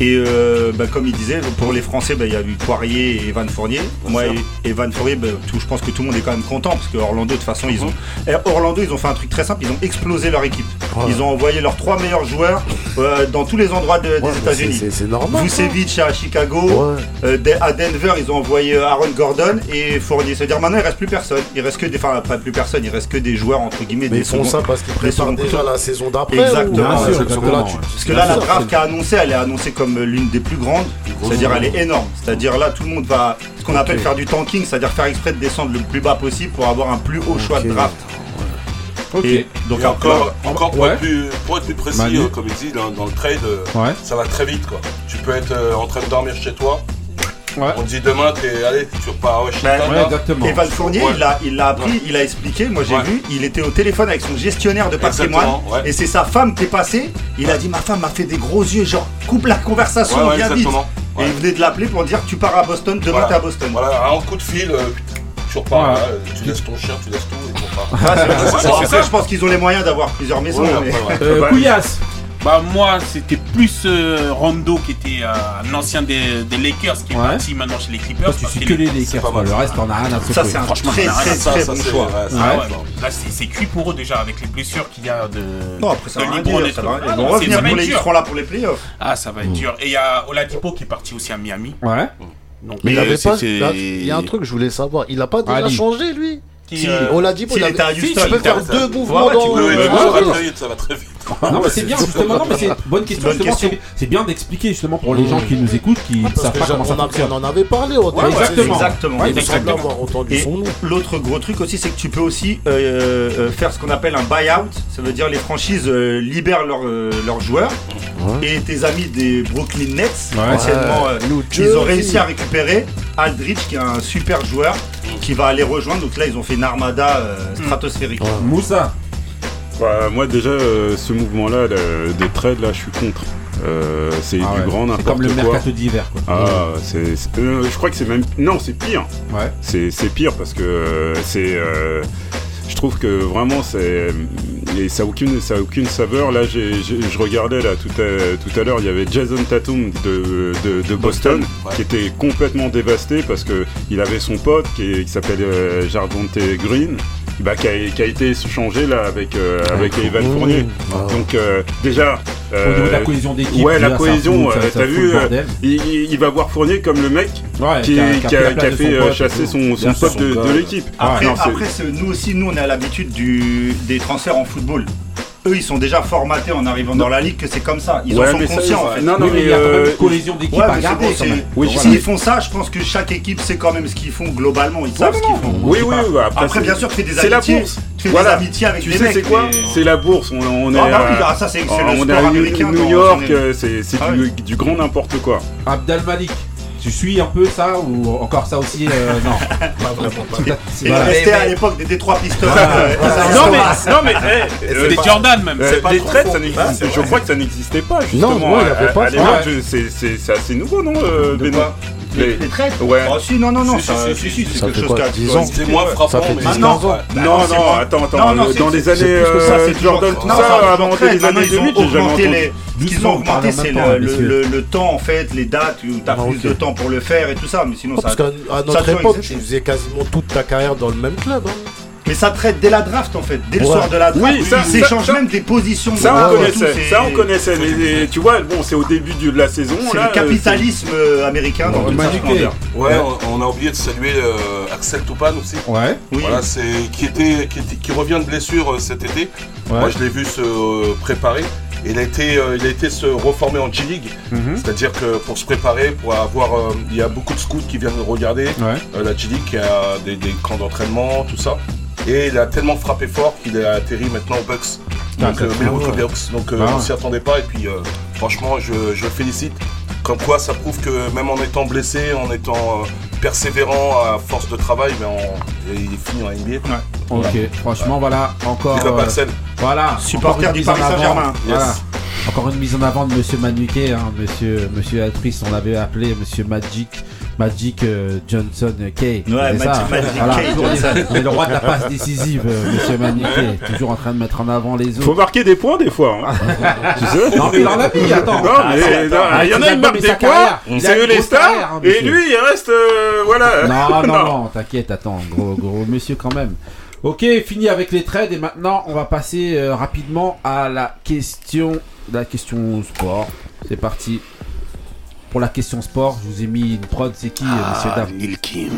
Et euh, ben, comme il disait, pour les Français, ben, il y a eu Poirier et Evan Fournier. Bien Moi, sûr. et Evan Fournier, ben, tout- je pense que tout le monde est quand même content parce que Orlando, de toute façon, ils ont. Et Orlando, ils ont fait un truc très simple. Ils ont explosé leur équipe. Ils ont envoyé leurs trois meilleurs joueurs euh, dans tous les endroits de- Ouais, des États-Unis. c'est- normal. Vucevic à Chicago, Ouais. euh, à Denver, ils ont envoyé Aaron Gordon et Fournier. C'est-à-dire maintenant, il reste plus personne. Il reste que des, enfin, pas plus personne, il reste que des joueurs entre guillemets. Mais des ils font ça parce qu'ils préparent déjà couteaux. la saison d'après. Exactement. ou- Bien Ouais, sûr, parce que là, exactement. tu- Parce que là, la draft qu'a annoncé, elle est annoncée comme l'une des plus grandes. C'est-à-dire, elle est énorme. C'est-à-dire là, tout le monde va, ce qu'on appelle faire du tanking, c'est-à-dire faire exprès de descendre le plus bas possible pour avoir un plus haut choix de draft. Et donc Et encore, encore pour, Ouais. être plus, pour être plus précis, Manu. euh, comme il dit, dans, dans le trade, euh, Ouais. ça va très vite quoi. Tu peux être euh, en train de dormir chez toi. Ouais. On dit demain, t'es, allez, tu repars à Washington. Ben, Ouais, exactement. Evan Fournier, Ouais. il l'a il l'a appris, il a expliqué. Moi, j'ai Ouais. vu, il était au téléphone avec son gestionnaire de patrimoine. Et c'est sa femme qui est passée. Il a dit Ma femme m'a fait des gros yeux, genre, coupe la conversation, Ouais, ouais, viens vite. Et il venait de l'appeler pour dire Tu pars à Boston, demain Voilà. t'es à Boston. Voilà, un coup de fil, euh, tu repars euh, tu laisses ton chien, tu laisses tout et tu repars. Ah, c'est- ça, je pense qu'ils ont les moyens d'avoir plusieurs maisons. Ouais, mais- après, ouais. Euh, Couillasse. Bah moi c'était plus euh, Rondo qui était euh, un ancien des, des Lakers qui est Ouais. parti maintenant chez les Clippers. Toi, tu parce suis que les- Lakers, pas quoi. mal. le reste, t'en as rien à Ça, c'est un Franchement, très, ça n'a rien très, à Ça, très ça, bon c'est- choix. ouais, Ah ouais, là c'est c'est cuit pour eux déjà avec les blessures qu'il y a de, Non, après, ça de va rien LeBron dire, et ça tout. va rien dire. Ah Ils vont non, c'est- revenir ça va pour être les, ils dur. seront là pour les playoffs. Ah ça va être dur. Et il y a Oladipo qui est parti aussi à Miami. Ouais. Donc, Mais il euh, avait pas. là, Il y a un truc que je voulais savoir. Il a pas déjà Ali. changé lui Qui, Si, euh, on l'a dit, s'il il était à avait- Houston, tu peux il faire était- deux mouvements ouais, tu dans peux- Oui, Ouais, ça ouais, va ouais. très vite, ça va très vite. Non, mais c'est bien justement. Non, mais c'est bonne question. Bonne justement, question. c'est- bien d'expliquer justement pour les gens qui nous écoutent, qui ne savent que pas comment ça on, fonctionne. on en avait parlé au Ouais, exactement. exactement. Ouais, Il me semble exactement. avoir entendu Et l'autre gros truc aussi, c'est que tu peux aussi euh, euh, faire ce qu'on appelle un buy-out. Ça veut dire les franchises euh, libèrent leurs leurs joueurs. Et tes amis des Brooklyn Nets, anciennement, ils ont réussi à récupérer Aldridge, qui est un super joueur, qui va aller rejoindre. Donc là, ils ont fait une armada euh, stratosphérique. Moussa. Bah, moi déjà euh, ce mouvement-là le- de trade là je suis contre. Euh, c'est Ah du ouais. grand C'est n'importe comme le quoi. mercato d'hiver. quoi. Ah c'est, c'est- euh, je crois que c'est même non c'est pire. Ouais. C'est, c'est pire parce que euh, c'est euh, je trouve que vraiment c'est et ça a aucune ça a aucune saveur là j'ai, j'ai- je regardais là tout à, tout à l'heure il y avait Jason Tatum de, de, de Boston, ouais. qui était complètement dévasté parce que il avait son pote qui, qui s'appelle euh, Green bah, qui, a, qui a été changé là avec euh, avec Evan Fournier Ah. donc euh, déjà Au niveau de la euh, cohésion d'équipe. ouais, la cohésion, euh, t'as vu, il, va voir Fournier comme le mec Ouais, qui, a- fait son chasser son, son pote de, l'équipe. Après, après nous aussi, nous, on a l'habitude des transferts en football. Eux, ils sont déjà formatés en arrivant dans la ligue que c'est comme ça. Ils Ouais, en sont ça, conscients, en fait. non, non, Oui, mais mais il y a quand même euh, une cohésion d'équipe Ouais, à garder bon, Voilà. S'ils font ça, je pense que chaque équipe sait quand même ce qu'ils font globalement. Ils savent ce qu'ils font. Oui, oui, oui, après, Après, bien sûr, tu fais des la amitiés. bourse. Tu fais Voilà. des amitiés avec Tu des sais, mecs. c'est quoi mais- C'est la bourse. On, on est, Ah, bah oui, à- bah, ça, c'est le sport américain. New York, euh, c'est c'est Ah du, du grand n'importe quoi. Abdel Malik. Tu suis un peu ça ou encore ça aussi euh, Non. Pas vraiment, pas C'est- Il voilà. restait Mais- à l'époque des Détroits Pistons. Voilà. euh, ils Non mais, non mais, euh, Des pas- Jordan même. euh, c'est pas traites, faux. ça n'existe. je crois que ça n'existait pas justement. non, il avait pas à l'époque, c'est- assez nouveau, non, euh, Benoît Les, traites Ouais. Oh si, non, non, non, ça, si, si, c'est quelque chose qui a 10 toujours ans existé. C'est moins frappant, mais 10 Ah non, 15 ans. Non, attends, attends. Euh, dans les années euh, Jordan, tout ça, avant après, les maintenant, années ils ont 2000, j'ai jamais augmenté entendu. les- Ce qu'ils ont augmenté, en c'est le, messieurs. le- le temps en fait, les dates où t'as Ah, plus de temps pour le faire et tout ça, mais sinon Non, ça. parce qu'à notre époque, tu faisais quasiment toute ta carrière dans le même club. hein. Mais ça traite dès la draft en fait, dès le Ouais. soir de la draft. Oui, ça- ils ça- s'échangent ça- même des positions. de Ça, draft on connaissait, ça, on connaissait. Mais, tu vois, bon, c'est au début de la saison. C'est le capitalisme euh, américain dans splendeur. Ouais, on, a oublié de saluer euh, Axel Toupane aussi. Ouais. Oui. Voilà, c'est qui était, qui était- qui revient de blessure euh, cet été. Ouais. Moi, je l'ai vu se euh, préparer. Et il a été, euh, il a été se reformer en G-League. Mhm. C'est-à-dire que pour se préparer, pour avoir, euh, il y a beaucoup de scouts qui viennent regarder Ouais. euh, la G-League, qui a des, des camps d'entraînement, tout ça. Et il a tellement frappé fort qu'il a atterri maintenant aux Bucks. Donc, Ah, euh, ah Milwaukee ouais. Bucks. Donc, euh, Ah on s'y attendait pas. Et puis, euh, franchement, je, je le félicite. Comme quoi, ça prouve que même en étant blessé, en étant euh, persévérant à force de travail, ben, on- il est fini en NBA. Ok. Franchement, voilà. Encore. Euh. Voilà. Supporter du mise en Paris avant. Saint-Germain. Voilà. Encore une mise en avant de Monsieur Manuquet, hein, Monsieur Monsieur Atrice, on l'avait appelé Monsieur Magic. Magic euh, Johnson Kay. Ouais, Magic- ça. Magic Voilà, Kay toujours Johnson. des- on est le roi de la passe décisive, euh, Monsieur Manuquet. Toujours en train de mettre en avant les Faut autres. marquer des points des fois. hein. tu sais Non mais il en a mis, attends. Non, mais non, il y en a, ils marquent des points. Il c'est eux les stars, hein, et lui, il reste, euh, voilà. Non, non, non, t'inquiète, attends, gros, gros monsieur quand même. Ok, fini avec les trades et maintenant on va passer euh, rapidement à la question, la question sport. C'est parti. Pour la question sport, je vous ai mis une prod, c'est qui, euh, monsieur Dam Lil Kim.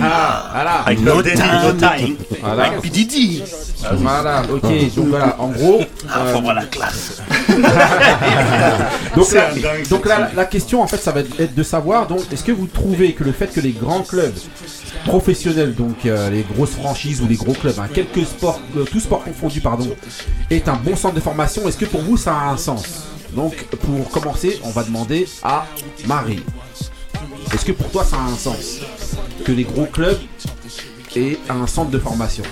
Ah, voilà. Avec No Daddy, No Time. Voilà. Didi. Voilà, ok, donc voilà, en gros. Ah, euh, faut voir la classe. donc là, donc là, la question en fait, ça va être de savoir, donc, est-ce que vous trouvez que le fait que les grands clubs professionnels, donc euh, les grosses franchises ou les gros clubs, hein, quelques sports, euh, tout sport confondu, pardon, est un bon centre de formation Est-ce que pour vous ça a un sens? Donc pour commencer, on va demander à Marie. Est-ce que pour toi ça a un sens que les gros clubs aient un centre de formation?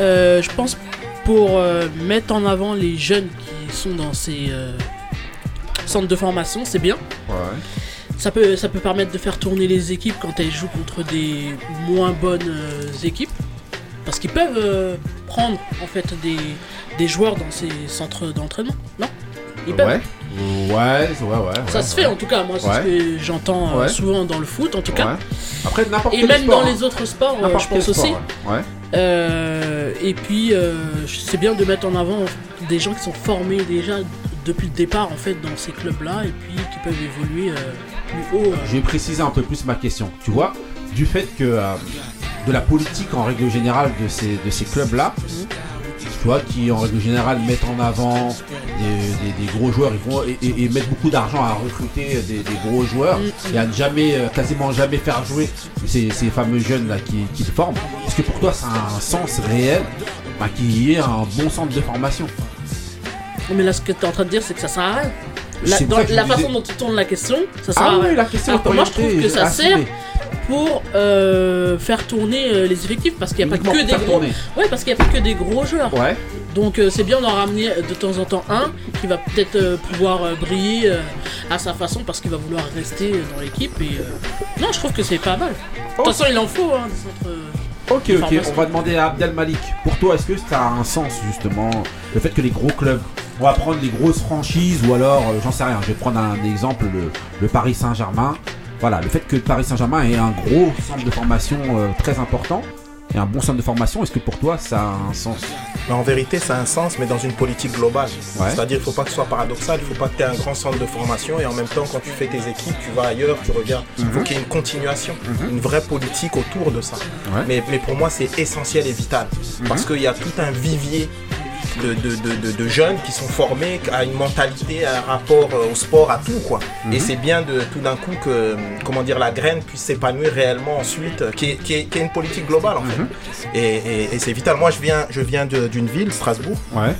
Euh, je pense pour euh, mettre en avant les jeunes qui sont dans ces euh, centres de formation, c'est bien. Ça peut, ça peut permettre de faire tourner les équipes quand elles jouent contre des moins bonnes euh, équipes. Parce qu'ils peuvent prendre en fait des, des joueurs dans ces centres d'entraînement, non? Ils peuvent. Ouais. Ouais, ouais, ouais. Ça ouais, se ouais. fait en tout cas, moi c'est Ouais. ce que j'entends euh, souvent dans le foot en tout cas. Après n'importe Et même sport, dans hein. les autres sports, euh, je pense sport, aussi. Euh, et puis, c'est bien de mettre en avant des gens qui sont formés déjà depuis le départ en fait dans ces clubs-là et puis qui peuvent évoluer plus haut. Je vais préciser un peu plus ma question. Tu vois, du fait que de la politique en règle générale de ces, de ces clubs-là. Tu vois, qui en règle générale mettent en avant des, gros joueurs ils et, et- et mettent beaucoup d'argent à recruter des, gros joueurs et à ne jamais, euh, quasiment jamais faire jouer ces, ces fameux jeunes là qui, qui le forment. Est-ce que pour toi ça a un sens réel bah, qu'il y ait un bon centre de formation Mais là, ce que tu es en train de dire, c'est que ça sert à rien. La, pour dans façon dont tu tournes la question, ça sert Ah à oui, la question que moi, je trouve que ça sert pour euh, faire tourner euh, les effectifs parce qu'il n'y a pas que pour des gros. Ouais, parce a pas que des gros joueurs. Ouais. Donc euh, c'est bien d'en ramener de temps en temps un qui va peut-être pouvoir briller à sa façon parce qu'il va vouloir rester dans l'équipe. Et non, je trouve que c'est pas mal. De toute façon, il en faut. Hein, des centres, Ok, ok, on va demander à Abdel Malik. Pour toi, est-ce que ça a un sens justement le fait que les gros clubs, on va prendre les grosses franchises ou alors, euh, j'en sais rien, je vais prendre un exemple, le, le Paris Saint-Germain. Voilà, le fait que Paris Saint-Germain ait un gros centre de formation euh, très important et un bon centre de formation, est-ce que pour toi ça a un sens Mais en vérité, ça a un sens, mais dans une politique globale. Ouais. C'est-à-dire, il ne faut pas que ce soit paradoxal, il ne faut pas que tu aies un grand centre de formation et en même temps, quand tu fais tes équipes, tu vas ailleurs, tu regardes. Il faut Mhm. qu'il y ait une continuation, Mhm. une vraie politique autour de ça. Ouais. Mais, mais pour moi, c'est essentiel et vital. Mhm. Parce qu'il y a tout un vivier de, jeunes qui sont formés à une mentalité, à un rapport euh, au sport, à tout. quoi. Mhm. Et c'est bien de tout d'un coup que comment dire, la graine puisse s'épanouir réellement ensuite, euh, qui est, qui est- qui est une politique globale en Mhm. fait. Et, et- et c'est vital. Moi, je viens, je viens de- d'une ville, Strasbourg, Ouais.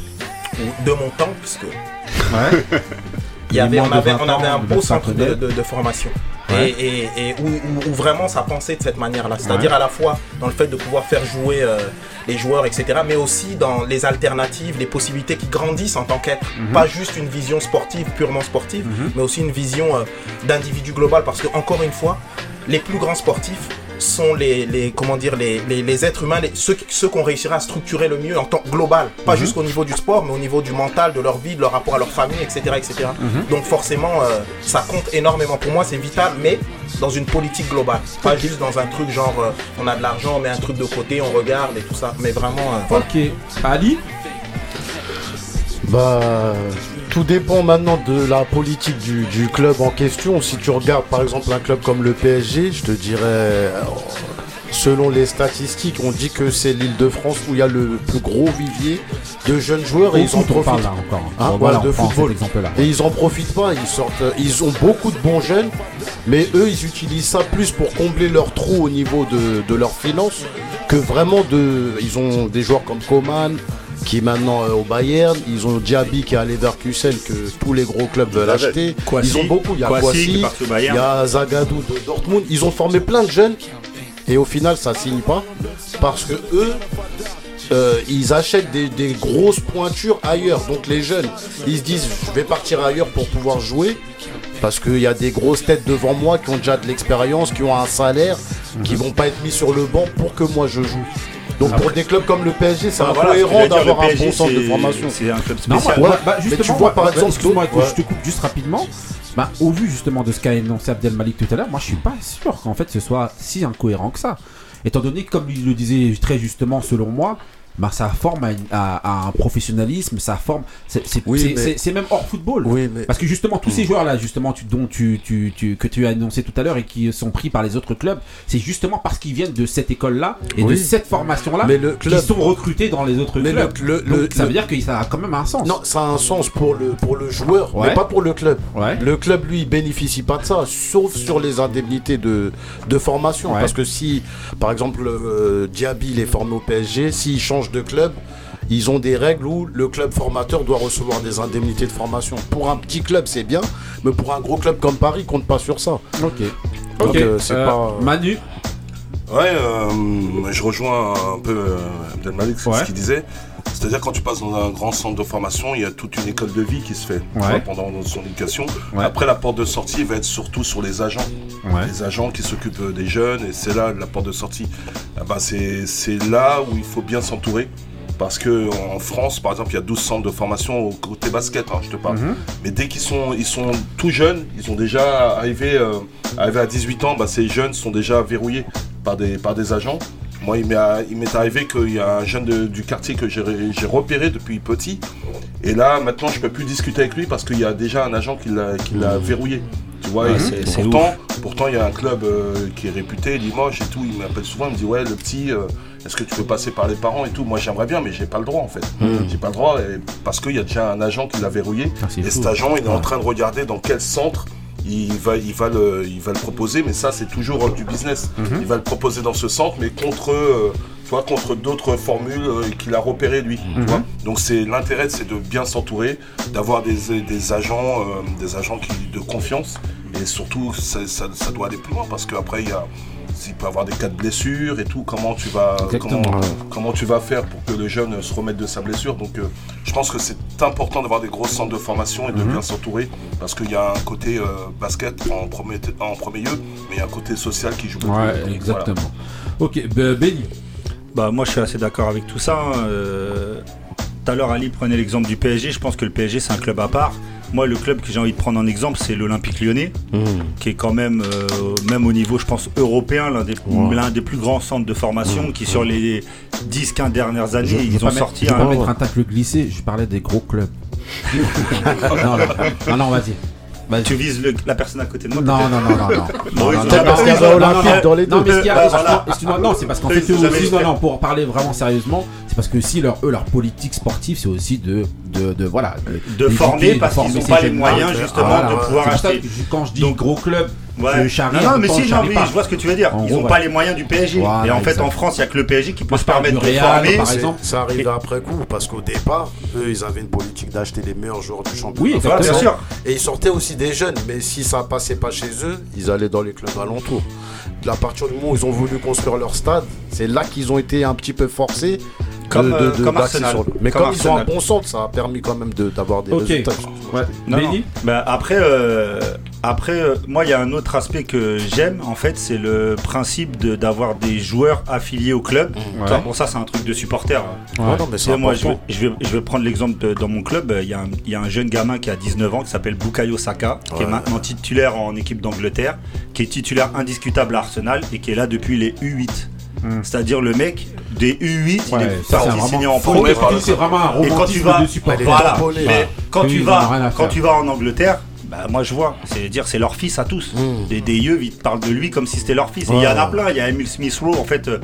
où- de mon temps, puisque Ouais. il y avait, moins on, avait, 20 on avait ans, un beau centre de, personnel. de- de formation. Ouais. Et, et- et où, où- où vraiment ça pensait de cette manière-là. C'est-à-dire Ouais. à la fois dans le fait de pouvoir faire jouer euh, les joueurs, etc., mais aussi dans les alternatives, les possibilités qui grandissent en tant qu'être. Mhm. Pas juste une vision sportive, purement sportive, Mhm. mais aussi une vision euh, d'individu global. Parce que, encore une fois, les plus grands sportifs sont les, les comment dire les, les- les êtres humains les- ceux, ceux qu'on réussira à structurer le mieux en tant que global pas Mhm. juste au niveau du sport mais au niveau du mental de leur vie de leur rapport à leur famille etc etc Mhm. donc forcément euh, ça compte énormément pour moi c'est vital mais dans une politique globale pas juste dans un truc genre euh, on a de l'argent on met un truc de côté on regarde et tout ça mais vraiment euh, voilà. Ok. Ali? Bah, tout dépend maintenant de la politique du, du club en question. Si tu regardes par exemple un club comme le PSG, je te dirais, euh, selon les statistiques, on dit que c'est l'île de France où il y a le plus gros vivier de jeunes joueurs et ils en profitent. là encore. Hein, Bon, voilà, voilà, de football. exemple-là. Et ils en profitent pas, ils sortent, euh, ils ont beaucoup de bons jeunes, mais eux ils utilisent ça plus pour combler leur trou au niveau de, de leurs finances que vraiment de. Ils ont des joueurs comme Coman qui est maintenant euh, au Bayern, ils ont Diaby qui est à Leverkusen que tous les gros clubs veulent acheter. Ils ont beaucoup, il y a au il y a Zagadou de Dortmund, ils ont formé plein de jeunes et au final ça signe pas parce que eux euh, ils achètent des, des grosses pointures ailleurs. Donc les jeunes, ils se disent je vais partir ailleurs pour pouvoir jouer. Parce qu'il y a des grosses têtes devant moi qui ont déjà de l'expérience, qui ont un salaire, qui vont pas être mis sur le banc pour que moi je joue. Donc pour des clubs comme le PSG, c'est Ah, voilà, ce que incohérent d'avoir un bon centre de c'est- formation. C'est un club spécial. Ouais, bah, mais tu vois, par bah, exemple, excuse-moi, d'autres- je te coupe juste rapidement. Bah, au vu justement de ce qu'a énoncé Abdel Malik tout à l'heure, moi je suis pas sûr qu'en fait ce soit si incohérent que ça. Étant donné que, comme il le disait très justement, selon moi, bah, ça forme à, une- à- à un professionnalisme, ça forme. C'est Oui, mais- même hors football. Oui, mais Parce que justement, tous ces joueurs-là, justement, tu- dont tu, tu, tu- que tu as annoncé tout à l'heure et qui sont pris par les autres clubs, c'est justement parce qu'ils viennent de cette école-là et de cette formation-là Mais le qu'ils club- sont recrutés dans les autres Mais clubs. le- Donc, le- ça veut dire que ça a quand même un sens. Non, ça a un sens pour le, pour le joueur, Ouais. mais pas pour le club. Ouais. Le club, lui, il bénéficie pas de ça, sauf sur les indemnités de, de formation. Ouais. Parce que si, par exemple, euh, Diaby, il est formé au PSG, s'il change de club, ils ont des règles où le club formateur doit recevoir des indemnités de formation. Pour un petit club, c'est bien, mais pour un gros club comme Paris, il compte pas sur ça. Ok. Donc, Ok. euh, c'est Euh, pas- Manu. Ouais, euh, je rejoins un peu euh, Abdelmalik, c'est Ouais. ce qu'il disait. C'est-à-dire quand tu passes dans un grand centre de formation, il y a toute une école de vie qui se fait tu Ouais. vois, pendant son éducation. Ouais. Après, la porte de sortie va être surtout sur les agents. Ouais. Les agents qui s'occupent euh, des jeunes, et c'est là la porte de sortie. Ah bah, c'est là où il faut bien s'entourer. Parce que en France, par exemple, il y a 12 centres de formation au côté basket, hein, je te parle. Mhm. Mais dès qu'ils sont, ils sont tout jeunes, ils ont déjà arrivé, euh, arrivé à 18 ans, bah, ces jeunes sont déjà verrouillés par des, par des agents. Moi, il m'est arrivé qu'il y a un jeune de- du quartier que j'ai ré- j'ai repéré depuis petit. Et là, maintenant, je peux plus discuter avec lui parce qu'il y a déjà un agent qui l'a l'a verrouillé. Tu vois, Ouais, et c'est- c'est pourtant, pourtant, il y a un club euh, qui est réputé, Limoges et tout. Il m'appelle souvent, il me dit Ouais, le petit, euh, est-ce que tu peux passer par les parents et tout? Moi, j'aimerais bien, mais j'ai pas le droit en fait. Hmm. J'ai pas le droit et- parce qu'il y a déjà un agent qui l'a verrouillé. Ah, et fou. cet agent, il est en train de regarder dans quel centre il va, il va, le, il va le proposer, mais ça, c'est toujours euh, du business. Mhm. Il va le proposer dans ce centre, mais contre, euh, tu vois, contre d'autres formules euh, qu'il a repérées lui. tu Mhm. vois. Donc, c'est l'intérêt, c'est de bien s'entourer, d'avoir des, des agents, euh, des agents qui, de confiance, et surtout, ça, ça- ça doit aller plus loin parce qu'après, il y a s'il peut avoir des cas de blessures et tout, comment tu vas, comment, tu vas faire pour que le jeune se remette de sa blessure. Donc, euh, je pense que c'est important d'avoir des gros centres de formation et de Mhm. bien s'entourer parce qu'il y a un côté euh, basket en premier, en premier lieu, mais il y a un côté social qui joue beaucoup. Ouais, Donc, exactement. Ok, bah, Benny. Bah moi je suis assez d'accord avec tout ça. hein. Euh, Tout à l'heure Ali prenait l'exemple du PSG. Je pense que le PSG c'est un club à part. Moi le club que j'ai envie de prendre en exemple c'est l'Olympique Lyonnais, qui est quand même euh, même au niveau je pense européen l'un des, des plus grands centres de formation qui sur les 10-15 dernières années Je- ils ont sorti je vais pas un, mettre un tacle glissé, je parlais des gros clubs. non, non, non, non, vas-y. Vas-y. Tu vises le- la personne à côté de moi Non, non, non, non, non. Non, non, non, parce qu'il y Olympique dans les deux. Non, mais ce qu'il y a- bah, excuse-moi, voilà. excuse-moi, non, c'est parce qu'en fait, eux aussi, non, pour parler vraiment sérieusement, c'est parce que si leur, eux, leur politique sportive, c'est aussi de, de, de voilà, De former parce qu'ils former ont ces pas les moyens, justement, de pouvoir acheter. Quand je dis gros club, Ouais. Non, mais si, mais pas. je vois ce que tu veux dire. En Ils n'ont pas les moyens du PSG. Voilà, et en fait, exact. en France, il n'y a que le PSG qui peut se permettre de Real, former. par C'est- exemple. Ça arrive après coup parce qu'au départ, eux, ils avaient une politique d'acheter les meilleurs joueurs du championnat. Oui, exactement. bien sûr. Et ils sortaient aussi des jeunes, mais si ça passait pas chez eux, ils allaient dans les clubs alentours. À partir du moment où ils ont voulu construire leur stade, c'est là qu'ils ont été un petit peu forcés. Comme, de- euh, de- comme d'axer Arsenal. sur le- Mais Comme comme, ils ont un Arsenal. bon centre, ça a permis quand même de- d'avoir des Ok. résultats. Ouais. Non, non. Benny? Bah, après, euh, après euh, moi, il y a un autre aspect que j'aime, en fait, c'est le principe de- d'avoir des joueurs affiliés au club. Ouais. Ça, bon, ça, c'est un truc de supporter. Ouais. Non, mais moi, je vais, je, vais, je vais prendre l'exemple de- dans mon club. euh, Il y, a un, il y a un jeune gamin qui a 19 ans qui s'appelle Bukayo Saka, qui est maintenant titulaire en équipe d'Angleterre, qui est titulaire indiscutable à Arsenal et qui est là depuis les U8. Hmm. C'est-à-dire le mec des U8, il est parti signer en pro. c'est vraiment un Et quand tu vas, voilà, mais quand tu vas, quand tu vas en Angleterre, bah moi je vois, c'est dire c'est leur fils à tous. Mm. Des, des yeux, ils te parlent de lui comme si c'était leur fils. Il y en a plein. Il y a Emile Smith Rowe en fait. euh,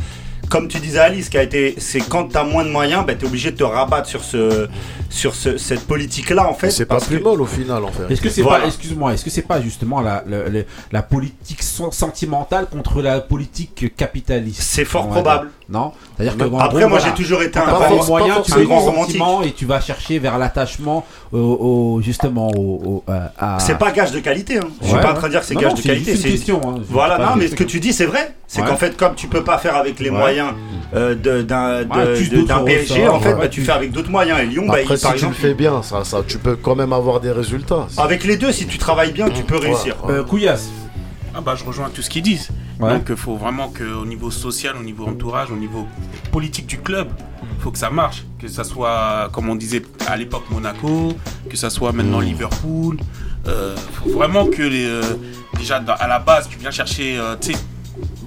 comme tu disais Alice, qui a été, c'est quand tu as moins de moyens, bah, tu es obligé de te rabattre sur ce, sur ce, cette politique-là en fait. C'est pas parce plus que- mal au final, en fait. Est-ce que c'est Voilà. pas, excuse-moi, est-ce que c'est pas justement la, la, la- la politique sen- sentimentale contre la politique capitaliste? C'est fort probable. Non C'est-à-dire que Après, moi voilà, j'ai toujours été un pas tu mets grand romantique. et tu vas chercher vers l'attachement au, au- justement au, au- à- C'est pas gage de qualité. Hein. Je suis pas en train de dire que c'est gage de c'est qualité. juste une c'est- question, hein. Voilà, non, mais c'est ce que tu dis, c'est vrai. C'est Ouais. qu'en fait, comme tu peux pas faire avec les Ouais. moyens euh, de- d'un PSG, en fait, bah, tu fais avec d'autres moyens. Et Lyon, bah, Après, il, si par tu exemple, le fais bien, ça, ça, tu peux quand même avoir des résultats. avec les deux, si tu travailles bien, tu peux réussir. Euh, Couillasse. Ah bah je rejoins tout ce qu'ils disent. Ouais. Donc il faut vraiment qu'au niveau social, au niveau entourage, au niveau politique du club, il faut que ça marche. Que ça soit, comme on disait à l'époque, Monaco, que ça soit maintenant Liverpool. Euh, faut vraiment que les, euh, déjà à la base, tu viens chercher, euh, tu sais,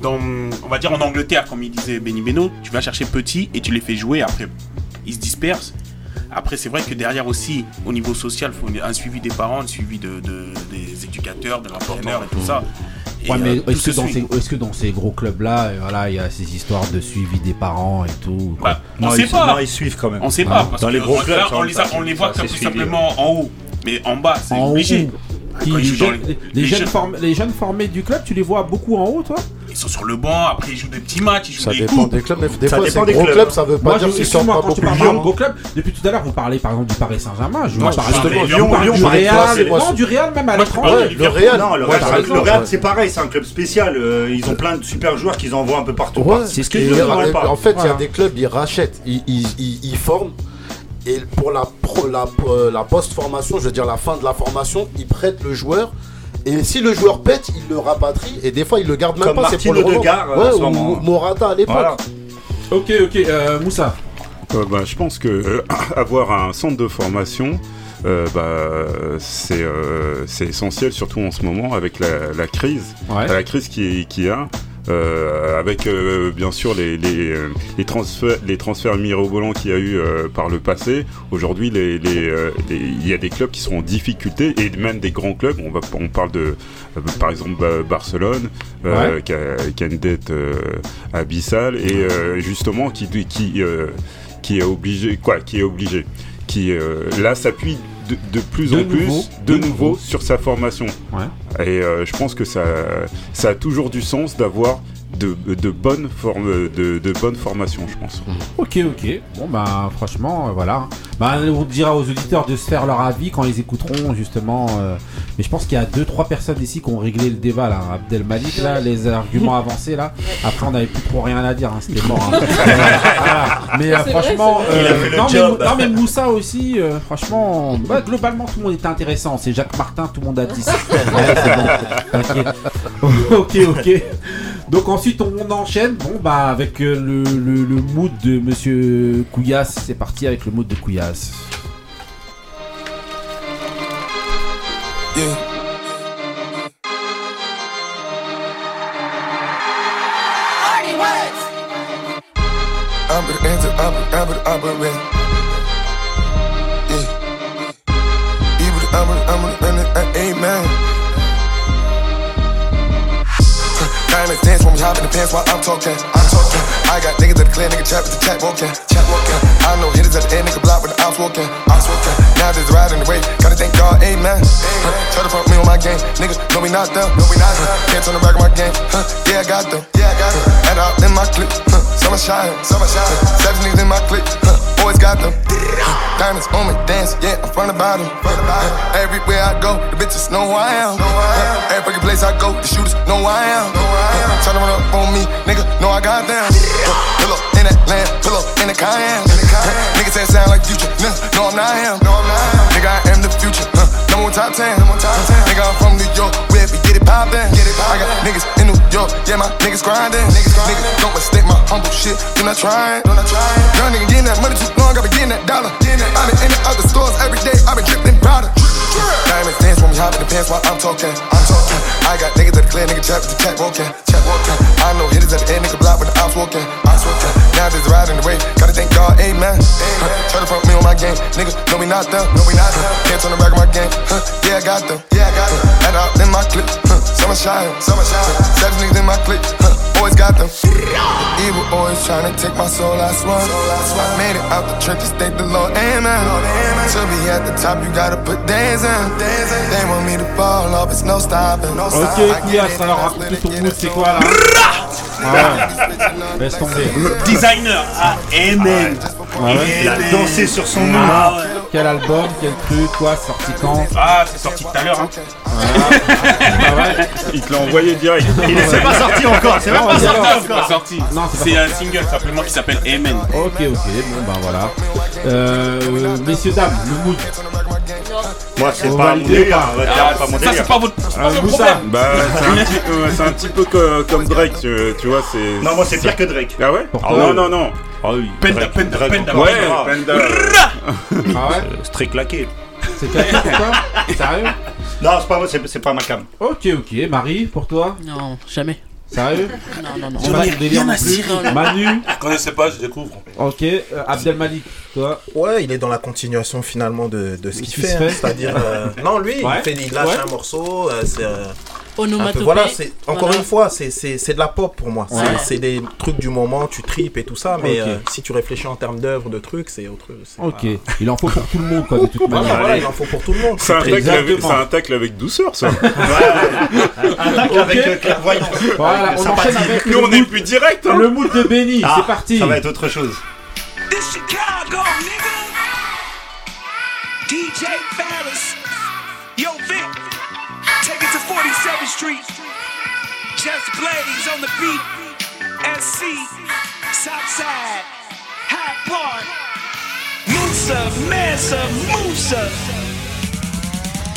dans, on va dire en Angleterre, comme il disait Benny Beno, tu vas chercher petit et tu les fais jouer. Après, ils se dispersent. Après, c'est vrai que derrière aussi, au niveau social, il faut un suivi des parents, un suivi de, de- des éducateurs, de l'entraîneur et tout ça. Ouais, mais euh, est-ce que, dans ces, est-ce que dans ces gros clubs-là, euh, voilà, il y a ces histoires de suivi des parents et tout quoi Bah, on Non, sait ils, pas. non, ils suivent quand même. On sait Ah. pas. Parce Dans que les gros clubs, on, les, a- on les voit c'est tout suivi. simplement en haut. Mais en bas, c'est En obligé. haut. Qui, les, jeunes, les- les les jeunes jeunes- form- les jeunes formés du club, tu les vois beaucoup en haut, toi? Ils sont sur le banc, après ils jouent des petits matchs, ils jouent Ça des dépend coupes. des clubs, mais des Ça fois, dépend c'est des gros clubs. clubs, ça veut pas Moi, dire qu'ils excuse-moi, pas quand beaucoup plus gros club, depuis tout à l'heure, vous parlez par exemple du Paris Saint-Germain. Je vous parle Lyon, Lyon, du Real. Non, du Real, même à l'étranger. le Real. Non, le Real, c'est pareil, c'est un club spécial. euh, ils ont plein de super joueurs qu'ils envoient un peu partout. C'est ce que je en- fait, il y a des clubs, ils rachètent, ils forment. Et pour la, pro- la, euh, la post-formation, je veux dire la fin de la formation, ils prêtent le joueur. Et si le joueur pète, ils le rapatrient. Et des fois, ils le gardent même Comme pas. C'est pour le. Degar, euh, en Ouais, ce ou moment. Morata à l'époque. Voilà. Ok, ok, euh, Moussa. Euh, bah, je pense que euh, avoir un centre de formation, euh, bah, c'est euh, essentiel, surtout en ce moment avec la, la crise, Ouais. la crise qui a. euh, avec euh, bien sûr les, les, les transferts, les transferts mirobolants qu'il y a eu euh, par le passé. Aujourd'hui, les, il y a des clubs qui sont en difficulté et même des grands clubs. On, va, on parle de, par exemple, Ba- Barcelone, Ouais. qui, a, qui a une dette abyssale et justement qui, qui, qui est obligé, quoi, qui est obligé, qui là s'appuie de, de plus De en plus, de De nouveau, nouveau. sur sa formation. Ouais. Et euh, je pense que ça, ça a toujours du sens d'avoir de, de bonnes formes, de, de bonnes formations, je pense. Ok, ok. Bon, bah, franchement, euh, voilà. Bah, on dira aux auditeurs de se faire leur avis quand ils écouteront, justement. euh, Mais je pense qu'il y a deux, trois personnes ici qui ont réglé le débat, là. Abdel Malik, là, les arguments avancés, là. Après, on n'avait plus trop rien à dire, hein, c'était mort. hein. Voilà. Mais euh, C'est vrai, franchement, c'est vrai. Il a fait le non, mais, job. non, mais Moussa aussi, euh, franchement, bah, globalement, tout le monde était intéressant. C'est Jacques Martin, tout le monde a dit ça. Ouais, c'est bon. T'inquiète. ok, ok. Donc ensuite on enchaîne, bon bah avec euh, le, le, le mood de Monsieur Couillasse, c'est parti avec le mood de Couillasse. Yeah. I'm the answer, I'm the, I'm the, I'm the, man. Diamonds dance when we hop in the pants while I'm talking. I'm talking. I got niggas at the clear, nigga trap with the chat walking. Chat walking. I know hitters at the end, nigga block with the ops walking. Ops walking. Now there's a ride in the way. Gotta thank God, amen. Huh. Try to front me on my game. Niggas know me not them. Know me not them. Can't turn the back of my game. Huh. Yeah, I got them. Yeah, I got them. Add out in my clip. Huh. Summer shine. Summer shine. Seven niggas in my clip. Huh. Always got them. Diamonds on me, dance, yeah, I'm front about them. Everywhere I go, the bitches know who I am. Every fucking place I go, the shooters know who I am. Try to run up on me, nigga, know I got them. Pillow in that land, pillow in the Cayenne. Niggas say it sound like future, nigga, no I'm not him. Nigga, I am the future, huh, number one top ten. Nigga, I'm from New York, where we get it poppin'. I got niggas in New York, yeah, my niggas grindin'. Niggas don't mistake my humble shit, do not try it. Young nigga getting that money too long, I been getting that dollar. I been in the other stores every day, I been drippin' powder. Diamonds dance when we hop in the pants while I'm talking. I'm talking. I got niggas at the clear, nigga trap with the cat walking. Chat walking. I know hitters at the end, nigga block with the ops walking. Ops walking. Now ride in the way. Gotta thank God, amen. Huh. Try to front me on my game. Niggas know me not them. Know me not them. Can't turn the back of my game. Huh. Yeah, I got them. Yeah, I got them. Add out in my clip. Huh. Summer shine. Summer shine. Seven niggas in my clip. Huh. Always got them. Evil always trying to take my soul, I swear. Made it out the trenches, thank the Lord, amen. To be at the top, you gotta put days Ok, Couillasse, alors raconte ton mood, c'est quoi là Ouais. Laisse tomber. Designer, ah, amen. Ah ouais. Il a dansé sur son nom. Ah ouais. Quel album, quel truc, quoi, sorti quand Ah, c'est sorti tout à l'heure. Hein. Il te l'a envoyé direct. Il est- c'est pas sorti encore, c'est pas sorti alors. C'est pas encore. sorti. Non, c'est un single simplement qui s'appelle Amen. Ok, ok, bon bah voilà. Euh, messieurs, dames, le mood. Moi, c'est pas mon délire. Ah, c'est pas mon ça, délire. c'est pas votre, c'est pas Euh, votre Moussa. problème. Bah, c'est un, petit- euh, c'est un petit peu co- comme Drake, tu, tu vois, c'est... Non, moi, c'est pire que Drake. Ah ouais Ah Non, non, non. Ah oui, Penda, Penda, Penda. Ouais. Panda. Ah ouais euh, c'est très claqué. C'est claqué pour toi Sérieux Non, c'est pas, pas ma cam. Ok, ok. Marie, pour toi Non, jamais. Sérieux Non, non, non. Pas ton délire non plus Manu Je connaissais pas, je découvre. Ok. Euh, Abdel Malik, toi Ouais, il est dans la continuation finalement de, de ce qu'il fait. hein. fait. C'est-à-dire, euh, non, lui, Ouais. il, fait, il lâche Ouais. un morceau. euh, Onomatopée. voilà, c'est encore Voilà. une fois, c'est c'est c'est de la pop pour moi. C'est- Ouais. C'est des trucs du moment, tu tripes et tout ça. Mais euh, si tu réfléchis en termes d'œuvre, de trucs, c'est autre. Ok. pas- Il en faut pour tout le monde, quoi, de toute manière. voilà, il en faut pour tout le monde. C'est un, tacle avec, Exactement. c'est un tacle avec douceur, ça. Attaque Ok. avec clairvoyance. Voilà, on sympathie. enchaîne avec Nous, on est plus direct, hein. le mood de Benny. Ah, C'est parti. Ça va être autre chose. This Chicago, nigga. DJ. Yo, Vic. 47th Street. Just Blaze on the beat. SC. Southside. High Park. Musa, Mansa, Musa.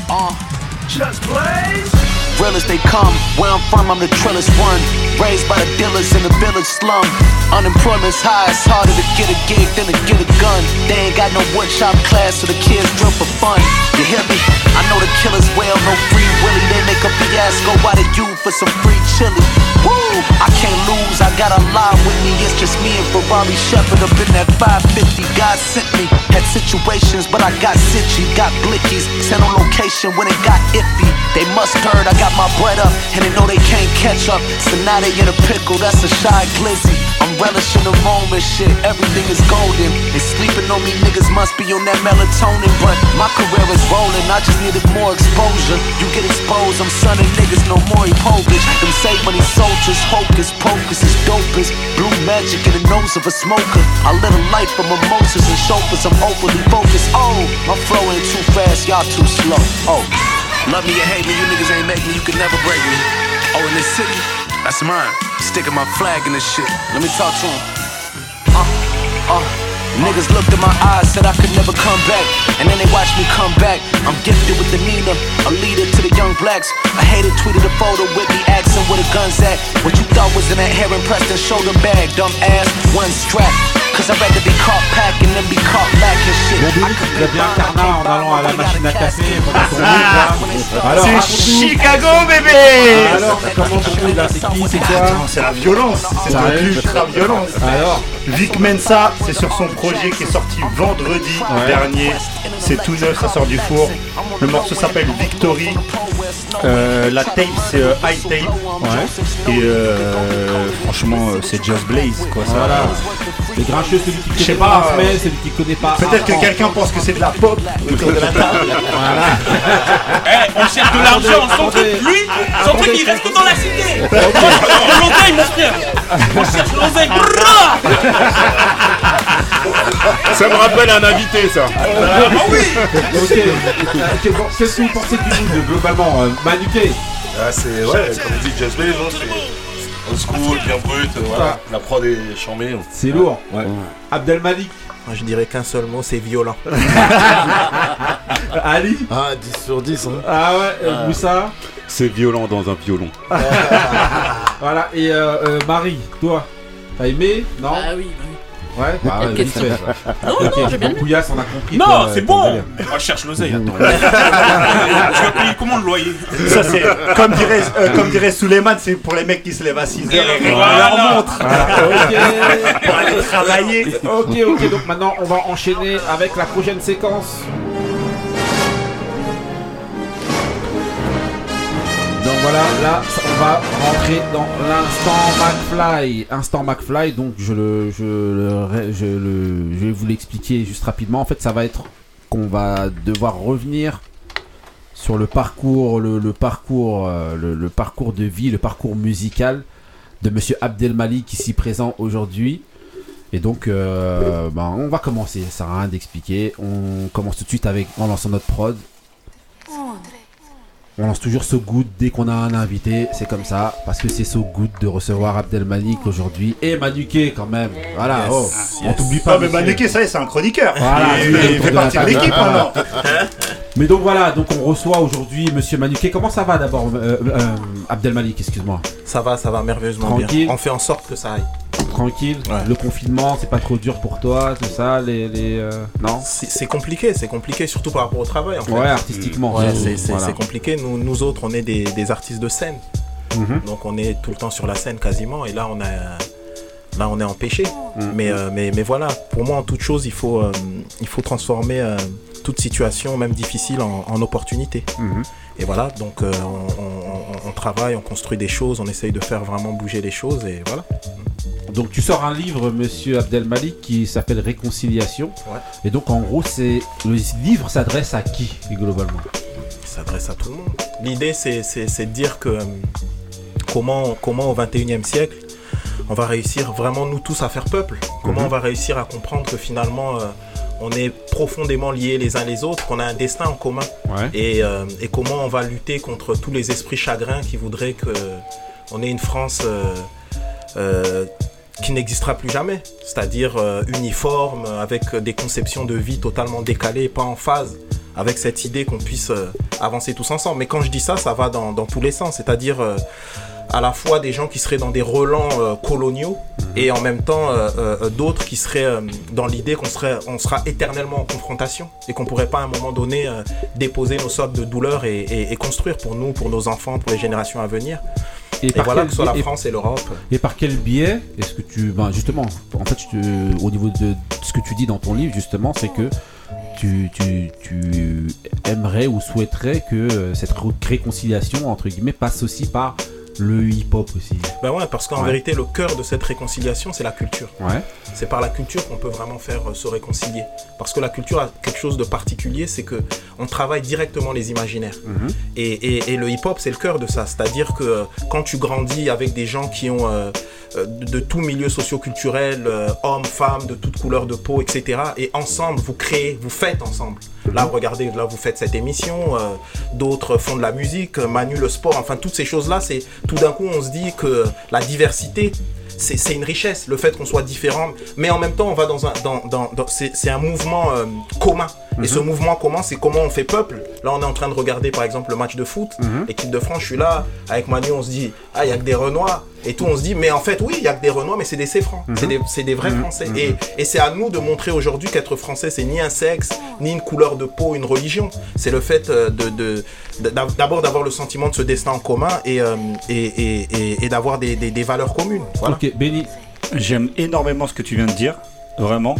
Uh, Just Blaze. Real as they come, where I'm from, I'm the trillest one. Raised by the dealers in the village slum. Unemployment's high, it's harder to get a gig than to get a gun. They ain't got no woodshop class, so the kids drill for fun. You hear me? I know the killers well, no free willy. They make a fiasco out of you for some free chili. Woo! I can't lose, I got a lot with me, it's just me and Ferrari Shepherd up in that 550. God sent me. Had situations, but I got sitchy, got blickies. Sent on location when it got iffy. They must heard I got my bread up, and they know they can't catch up. So now they in a pickle, that's a shy glizzy. I'm relishing the moment, shit, everything is golden. They sleeping on me, niggas must be on that melatonin. But my career is rolling, I just needed more exposure. You get exposed, I'm sunning niggas, no more Povich. Them save money soldiers, hocus pocus is dopest. Blue magic in the nose of a smoker. I live a life of mimosas and chauffeurs, I'm overly focused. Oh, my flow ain't too fast, y'all too slow. Oh, love me or hate me, you niggas ain't make me, you can never break me. Oh, in this city, that's mine. Sticking my flag in this shit. Let me talk to him. Uh, uh. Niggas looked in my eyes, said I could never come back. And then they watched me come back. I'm gifted with the Nina, a leader to the young blacks. I hated tweeted a photo with me asking where the guns at. What you thought was in that Heron Preston shoulder bag, dumb ass, one strap. Cause I'd rather be caught packing than be caught lacking shit. I could Il a bien Carnat en allant à la machine à son route, là. Alors, C'est raconte-nous. Chicago, bébé Alors, comment vous là C'est qui C'est quoi C'est la violence, c'est arrive. l'ultra-violence. Alors Vic Mensa, c'est sur son projet qui est sorti vendredi Ouais. dernier. C'est tout neuf, ça sort du four. Le morceau s'appelle Victory. Euh, la tape, c'est euh, High Tape. Et euh, franchement, euh, c'est Just Blaze, quoi. Ça, Voilà. Les grincheux, celui qui connaît pas, pas, euh, celui qui connaît pas. Peut-être que quelqu'un pense que c'est de la pop autour de la table. Eh, on cherche de l'argent, son truc, lui, son truc il reste dans la cité. L'oseille, mon frère. On cherche l'oseille. Ça me rappelle un invité, ça. Ah oui Ok. Qu'est-ce que vous pensez du mood globalement euh, Manuquet Ah, c'est ouais, comme dit Just Blaze, c'est old school, bien brut, euh, voilà. La prod est chambée. C'est lourd. Abdelmalik. Moi, je dirais qu'un seul mot, c'est violent. Ali Ah, 10 sur 10. Hein. Ah ouais, euh, Moussa C'est violent dans un violon. Voilà, et euh, euh, Marie, toi T'as aimé? Non? Ah oui, bah oui. Ouais Bah, ouais, question. vite fait. Non, Ok, non, j'ai bien donc Pouillasse, on a compris. Non, c'est bon. Moi, je cherche l'oseille, attends. Tu vas payer comment le loyer Ça, c'est comme dirait, euh, comme dirait Suleiman, c'est pour les mecs qui se lèvent à 6 heures et règlent Voilà. leur montre. Ok. Pour aller travailler. Ok, ok, donc maintenant on va enchaîner avec la prochaine séquence. Voilà, là on va rentrer dans l'instant McFly. Instant McFly, donc je le, je le, je vais vous l'expliquer juste rapidement. En fait, ça va être qu'on va devoir revenir sur le parcours, le, parcours, euh, le, le parcours de vie, le parcours musical de Monsieur Abdelmalik ici présent aujourd'hui. Et donc, euh, ben, on va commencer. Ça sert à rien d'expliquer. On commence tout de suite avec en lançant notre prod. On lance toujours So Good dès qu'on a un invité. C'est comme ça. Parce que c'est So Good de recevoir Abdelmalik aujourd'hui. Et Manuké quand même. Voilà. Yes, oh, On yes. t'oublie pas. Ah, mais. Manuké, ça y est, c'est un chroniqueur. Voilà, il, lui, il autour fait partie de l'équipe maintenant. Mais donc voilà, donc on reçoit aujourd'hui Monsieur Manuké. Comment ça va d'abord, euh, euh, Abdelmalik, excuse-moi? Ça va, ça va merveilleusement Tranquille. bien. On fait en sorte que ça aille. Tranquille. Ouais. Le confinement, c'est pas trop dur pour toi, tout ça, les, les euh, non? C'est compliqué, c'est compliqué, surtout par rapport au travail. En fait. Ouais, artistiquement. Ouais, c'est Voilà. compliqué. Nous, nous autres, on est des, des artistes de scène. Mhm. Donc on est tout le temps sur la scène quasiment. Et là, on a, là, on est empêché. Mhm. Mais, euh, mais, mais voilà, pour moi, en toute chose, il faut, euh, il faut transformer toute situation, même difficile, en, en opportunité. Mhm. Et voilà, donc on, on- on- on travaille, on construit des choses, on essaye de faire vraiment bouger les choses. Et voilà. Donc tu sors un livre, Monsieur Abdelmalik, qui s'appelle Réconciliation. Ouais. Et donc en gros, c'est le livre s'adresse à qui globalement? Il s'adresse à tout le monde. L'idée, c'est de dire que euh, comment, comment au 21e siècle, on va réussir vraiment nous tous à faire peuple. Comment Mhm. on va réussir à comprendre que finalement, euh, on est profondément liés les uns les autres, qu'on a un destin en commun. Ouais. Et, euh, et comment on va lutter contre tous les esprits chagrins qui voudraient que on ait une France euh, euh, qui n'existera plus jamais, c'est-à-dire euh, uniforme, avec des conceptions de vie totalement décalées, pas en phase avec cette idée qu'on puisse euh, avancer tous ensemble. Mais quand je dis ça, ça va dans, tous les sens, c'est-à-dire euh, à la fois des gens qui seraient dans des relents euh, coloniaux et en même temps euh, euh, d'autres qui seraient dans l'idée qu'on serait, on sera éternellement en confrontation et qu'on pourrait pas à un moment donné déposer nos sortes de douleurs et, et- et construire pour nous, pour nos enfants, pour les générations à venir. Et, par voilà quel- que ce soit la France et l'Europe. Et par quel biais est-ce que tu. Ben justement, en fait, te- au niveau de ce que tu dis dans ton livre, justement, c'est que tu, tu, tu aimerais ou souhaiterais que cette ré- réconciliation, entre guillemets, passe aussi par le hip-hop aussi. Ben ouais, parce qu'en Ouais. vérité, le cœur de cette réconciliation, c'est la culture. Ouais. C'est par la culture qu'on peut vraiment faire euh, se réconcilier. Parce que la culture a quelque chose de particulier, c'est que on travaille directement les imaginaires. Mhm. Et, et- et le hip-hop, c'est le cœur de ça. C'est-à-dire que euh, quand tu grandis avec des gens qui ont euh, de, de tout milieu socio-culturel, euh, hommes, femmes, de toute couleur de peau, etc. Et ensemble, vous créez, vous faites ensemble. Là, regardez, là, vous faites cette émission. euh, D'autres font de la musique, euh, Manu le sport. Enfin, toutes ces choses-là, c'est tout d'un coup, on se dit que la diversité, c'est une richesse, le fait qu'on soit différent. Mais en même temps, on va dans un, dans, dans, dans- c'est un mouvement euh, commun. Et ce mouvement commun, c'est comment on fait peuple. Là, on est en train de regarder, par exemple, le match de foot. L'équipe de France, je suis là, avec Manu, on se dit, ah, il y a que des Renois. Et tout, on se dit, mais en fait, oui, il y a que des Renois, mais c'est des Céfrans. C'est des, c'est des vrais Français. Et, et c'est à nous de montrer aujourd'hui qu'être Français, c'est ni un sexe, ni une couleur de peau, une religion. C'est le fait euh, de, d'abord d'avoir le sentiment de ce destin en commun et, euh, et, et, et- et d'avoir des, des- des valeurs communes. Voilà. Ok, Benny. J'aime énormément ce que tu viens de dire, vraiment.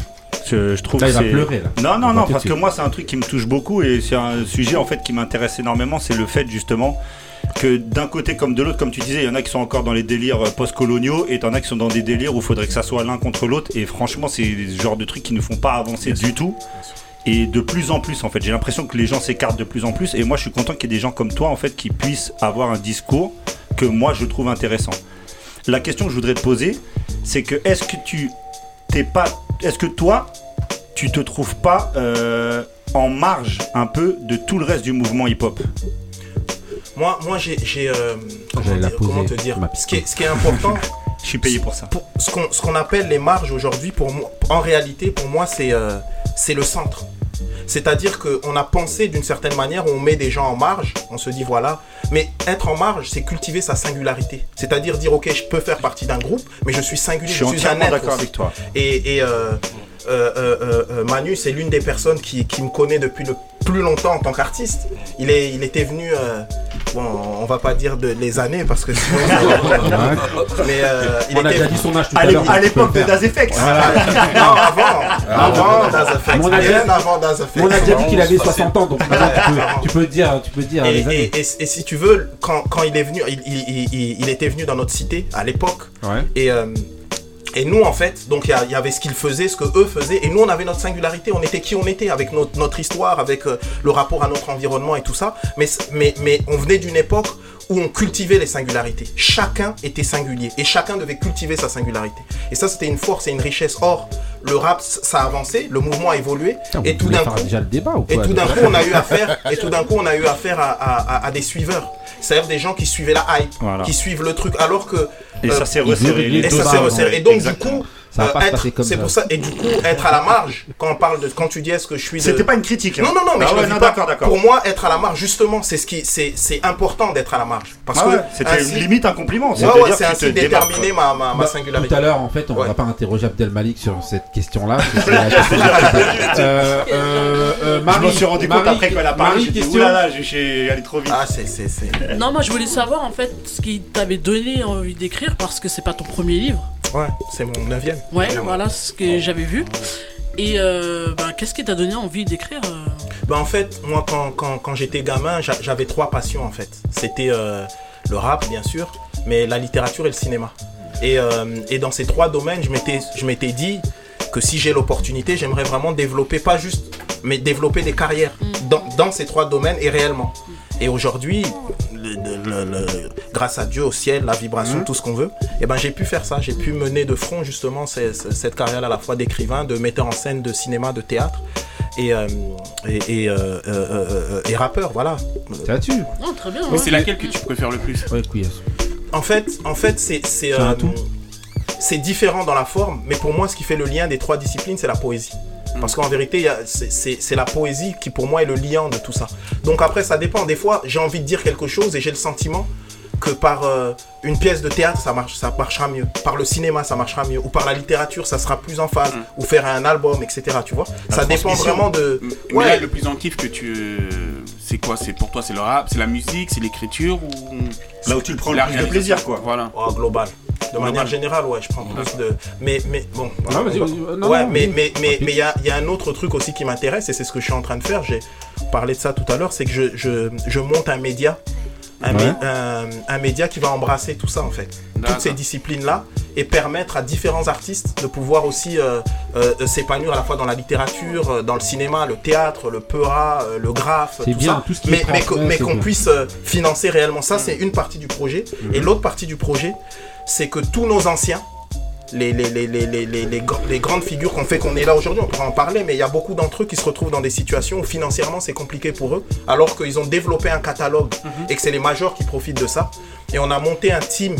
Je, je trouve Là, il que va pleurer, là. Non, On non, non, parce que moi, c'est un truc qui me touche beaucoup et c'est un sujet en fait qui m'intéresse énormément. C'est le fait justement que d'un côté comme de l'autre, comme tu disais, il y en a qui sont encore dans les délires euh, post-coloniaux et t'en as qui sont dans des délires où il faudrait que ça soit l'un contre l'autre. Et franchement, c'est le genre de trucs qui ne font pas avancer du tout. Et de plus en plus, en fait, j'ai l'impression que les gens s'écartent de plus en plus. Et moi, je suis content qu'il y ait des gens comme toi, en fait, qui puissent avoir un discours que moi, je trouve intéressant. La question que je voudrais te poser, c'est que est-ce que tu t'es pas, est-ce que toi, tu te trouves pas euh, en marge un peu de tout le reste du mouvement hip-hop? Moi, moi j'ai. euh, comment, dire, te dire ce qui, est, ce qui est important, Je suis payé pour ça. pour ce qu'on appelle les marges aujourd'hui, pour moi, en réalité, pour moi, c'est euh, c'est le centre. C'est-à-dire qu'on a pensé d'une certaine manière, on met des gens en marge, on se dit voilà, mais être en marge, c'est cultiver sa singularité. C'est-à-dire dire ok, je peux faire partie d'un groupe, mais je suis singulier, Je je, suis suis un être aussi. avec toi. Et, et, euh, euh, euh, Manu, c'est l'une des personnes qui, qui me connaît depuis le plus longtemps en tant qu'artiste. Il, est, il était venu, bon, on va pas dire de, les années parce que sinon, mais euh, il On a était déjà dit son âge tout À l'heure. à l'époque de. Das Effects. non, avant, avant Das Effects, Mais on a bien déjà- avant Das Effects. On a déjà dit qu'il avait 60 ans, donc maintenant, tu, peux, tu peux dire, tu peux dire Et, les années. et- et- et si tu veux, quand, quand il est venu, il, il- il- il- il était venu dans notre cité à l'époque. Ouais. Et, euh, et nous, en fait, donc il y avait ce qu'ils faisaient, ce que eux faisaient. Et nous, on avait notre singularité. On était qui on était, avec notre, histoire, avec euh, le rapport à notre environnement et tout ça. Mais on venait d'une époque où on cultivait les singularités. Chacun était singulier. Et chacun devait cultiver sa singularité. Et ça, c'était une force et une richesse. Or, le rap, ça a avancé, le mouvement a évolué. Putain, vous et tout d'un coup, déjà le débat ou et tout d'un coup, on a eu affaire, et tout d'un coup, on a eu affaire à, à- à- à des suiveurs. C'est-à-dire des gens qui suivaient la hype, Voilà. qui suivent le truc, alors que. Et euh, ça s'est il veut resserré. et ça s'est resserré. Et donc, Exactement. du coup, Ça va euh, pas se être- passer comme c'est pour ça. Et du coup, être à la marge, quand on parle de, quand tu dis est-ce que je suis de. C'était pas une critique. hein. Non, non, non, mais Ah je ouais, non, pas. d'accord, d'accord. Pour moi, être à la marge, justement, c'est ce qui, c'est, c'est important d'être à la marge. Parce Ah que ouais, C'était ainsi- limite un compliment. Ouais, ouais, c'est tu ainsi déterminer ma, ma, ma Bah, singularité. Tout à l'heure, en fait, on Ouais. va pas interroger Abdelmalik sur cette question-là. Euh, euh, Je m'en suis rendu compte après qu'elle a parlé. Marie, J'ai allé trop vite. Ah, c'est, c'est, c'est. Non, moi je voulais savoir en fait ce qui t'avait donné envie d'écrire parce que c'est pas ton premier livre. Ouais, c'est mon neuvième. Ouais, voilà ce que j'avais vu. Et euh, ben, qu'est-ce qui t'a donné envie d'écrire Bah en fait, moi quand, quand, quand j'étais gamin, j'a- j'avais trois passions en fait. C'était euh, le rap bien sûr, mais la littérature et le cinéma. Et, euh, et dans ces trois domaines, je m'étais, dit que si j'ai l'opportunité, j'aimerais vraiment développer, pas juste, mais développer des carrières dans, dans ces trois domaines et réellement. Et aujourd'hui, le- le- le- grâce à Dieu, au ciel, la vibration, tout ce qu'on veut, et ben j'ai pu faire ça. J'ai pu mener de front justement ces- ces- cette carrière à la fois d'écrivain, de metteur en scène, de cinéma, de théâtre et, euh, et, et, euh, euh, et rappeur, voilà. C'est là-dessus. Non, très bien. Mais ouais. c'est laquelle que tu préfères le plus? Ouais. En fait, en fait euh, c'est différent dans la forme, mais pour moi, ce qui fait le lien des trois disciplines, c'est la poésie. Parce qu'en vérité, c'est- la poésie qui, pour moi, est le liant de tout ça. Donc après, ça dépend. Des fois, j'ai envie de dire quelque chose et j'ai le sentiment que par euh, une pièce de théâtre, ça, marche, ça marchera mieux. Par le cinéma, ça marchera mieux. Ou par la littérature, ça sera plus en phase. Ou faire un album, etc. Tu vois Ça dépend vraiment de. Mais Ouais. là, le plus en kiff que tu. C'est quoi? C'est pour toi, c'est le rap, c'est la musique, c'est l'écriture ou. Là où tu le prends le La plus de plaisir, quoi. Voilà. Oh, global. De manière générale, ouais, je prends plus de. Mais, mais bon. Non, euh, non, ouais, non, mais vas-y. mais mais mais il y a, il y a un autre truc aussi qui m'intéresse et c'est ce que je suis en train de faire. J'ai parlé de ça tout à l'heure, c'est que je, je, je monte un média. Un, Ouais. mé- un- un média qui va embrasser tout ça en fait, toutes ces disciplines-là et permettre à différents artistes de pouvoir aussi euh, euh, s'épanouir à la fois dans la littérature, euh, dans le cinéma, le théâtre, le peura, euh, le graphe, C'est tout bien, ça. tout ce qui mais, mais, qu'on- mais puisse euh, financer réellement ça, c'est une partie du projet. Et l'autre partie du projet, c'est que tous nos anciens, les, les, les, les, les, les, les gr- les grandes figures qu'on fait qu'on est là aujourd'hui, on pourra en parler, mais il y a beaucoup d'entre eux qui se retrouvent dans des situations où financièrement c'est compliqué pour eux, alors qu'ils ont développé un catalogue et que c'est les majors qui profitent de ça. Et on a monté un team,